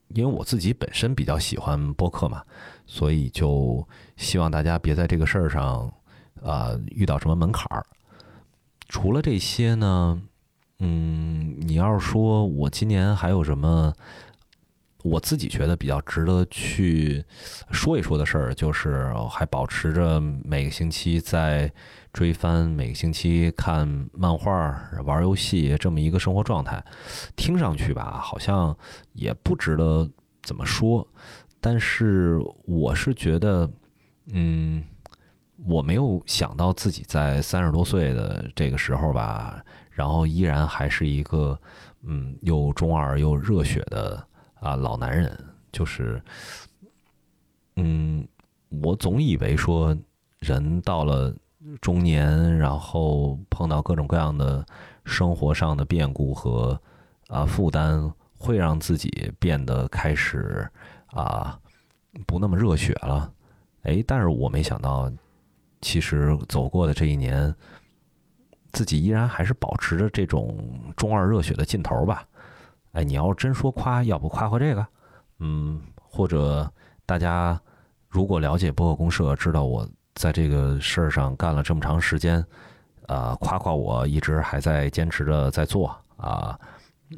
因为我自己本身比较喜欢播客嘛，所以就希望大家别在这个事儿上啊遇到什么门槛儿。除了这些呢，嗯，你要是说我今年还有什么我自己觉得比较值得去说一说的事儿，就是还保持着每个星期在。追番每个星期看漫画、玩游戏这么一个生活状态，听上去吧，好像也不值得怎么说。但是我是觉得，嗯，我没有想到自己在三十多岁的这个时候吧，然后依然还是一个嗯又中二又热血的啊老男人。就是，嗯，我总以为说人到了。中年，然后碰到各种各样的生活上的变故和啊负担，会让自己变得开始啊不那么热血了。哎，但是我没想到，其实走过的这一年，自己依然还是保持着这种中二热血的劲头吧。哎，你要真说夸，要不夸夸这个？嗯，或者大家如果了解博客公社，知道我。在这个事儿上干了这么长时间，啊，夸夸我一直还在坚持着在做啊，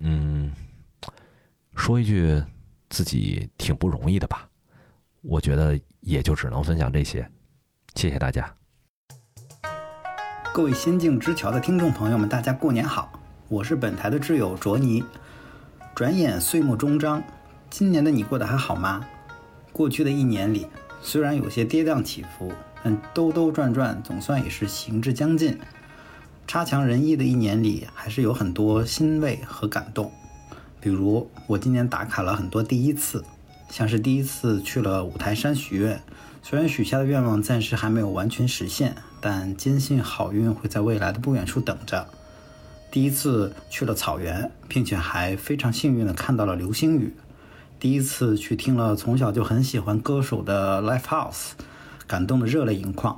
嗯，说一句自己挺不容易的吧，我觉得也就只能分享这些，谢谢大家。各位仙境之桥的听众朋友们，大家过年好！我是本台的挚友卓尼。转眼岁末终章，今年的你过得还好吗？过去的一年里，虽然有些跌宕起伏，但兜兜转转，总算也是行至将近。差强人意的一年里，还是有很多欣慰和感动。比如，我今年打卡了很多第一次，像是第一次去了五台山许愿，虽然许下的愿望暂时还没有完全实现，但坚信好运会在未来的不远处等着。第一次去了草原，并且还非常幸运的看到了流星雨。第一次去听了从小就很喜欢歌手的 Live House，感动的热泪盈眶。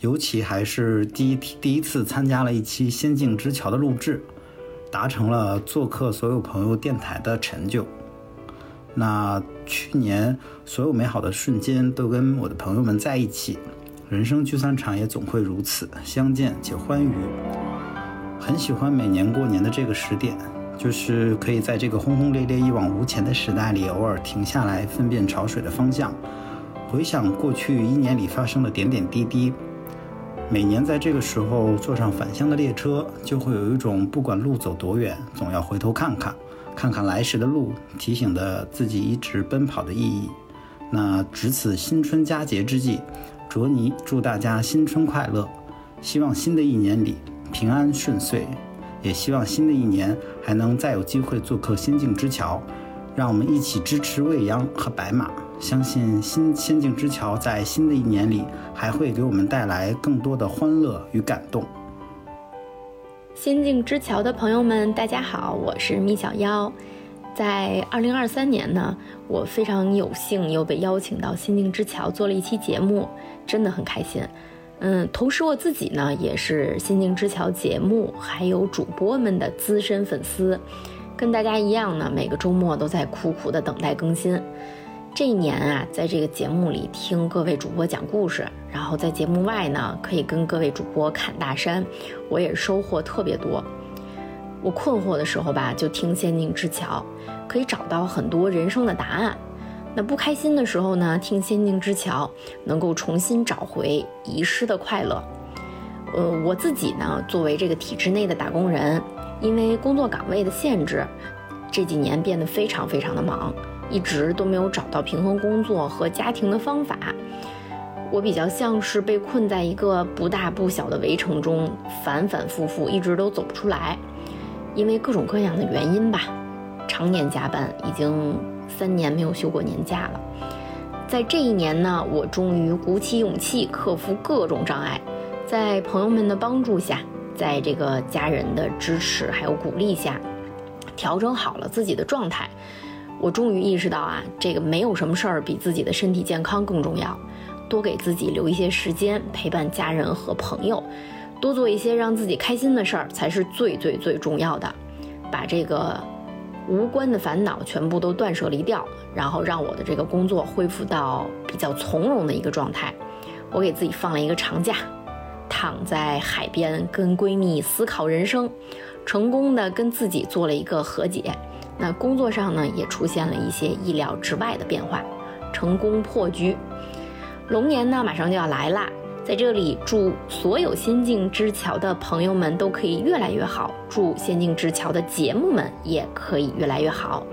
尤其还是第一第一次参加了一期《仙境之桥》的录制，达成了做客所有朋友电台的成就。那去年所有美好的瞬间都跟我的朋友们在一起，人生聚散场也总会如此，相见且欢愉。很喜欢每年过年的这个时点，就是可以在这个轰轰烈烈、一往无前的时代里，偶尔停下来分辨潮水的方向，回想过去一年里发生的点点滴滴。每年在这个时候坐上返乡的列车，就会有一种不管路走多远，总要回头看看，看看来时的路，提醒着自己一直奔跑的意义。那值此新春佳节之际，卓尼祝大家新春快乐，希望新的一年里平安顺遂，也希望新的一年还能再有机会做客仙境之桥，让我们一起支持未央和白马。相信新仙境之桥在新的一年里还会给我们带来更多的欢乐与感动。仙境之桥的朋友们，大家好，我是米小妖。在二零二三年呢，我非常有幸又被邀请到仙境之桥做了一期节目，真的很开心。嗯，同时我自己呢也是仙境之桥节目还有主播们的资深粉丝，跟大家一样呢，每个周末都在苦苦的等待更新。这一年啊，在这个节目里听各位主播讲故事，然后在节目外呢，可以跟各位主播侃大山，我也收获特别多。我困惑的时候吧，就听《仙境之桥》，可以找到很多人生的答案。那不开心的时候呢，听《仙境之桥》，能够重新找回遗失的快乐。呃，我自己呢，作为这个体制内的打工人，因为工作岗位的限制，这几年变得非常非常的忙。一直都没有找到平衡工作和家庭的方法，我比较像是被困在一个不大不小的围城中，反反复复，一直都走不出来。因为各种各样的原因吧，常年加班，已经三年没有休过年假了。在这一年呢，我终于鼓起勇气，克服各种障碍，在朋友们的帮助下，在这个家人的支持还有鼓励下，调整好了自己的状态。我终于意识到啊，这个没有什么事儿比自己的身体健康更重要。多给自己留一些时间陪伴家人和朋友，多做一些让自己开心的事儿才是最最最重要的。把这个无关的烦恼全部都断舍离掉，然后让我的这个工作恢复到比较从容的一个状态。我给自己放了一个长假，躺在海边跟闺蜜思考人生，成功的跟自己做了一个和解。那工作上呢，也出现了一些意料之外的变化，成功破局。龙年呢，马上就要来啦，在这里祝所有仙境之桥的朋友们都可以越来越好，祝仙境之桥的节目们也可以越来越好，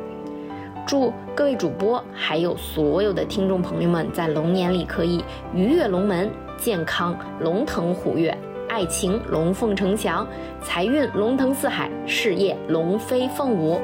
祝各位主播还有所有的听众朋友们在龙年里可以鱼跃龙门，健康龙腾虎跃，爱情龙凤呈祥，财运龙腾四海，事业龙飞凤舞。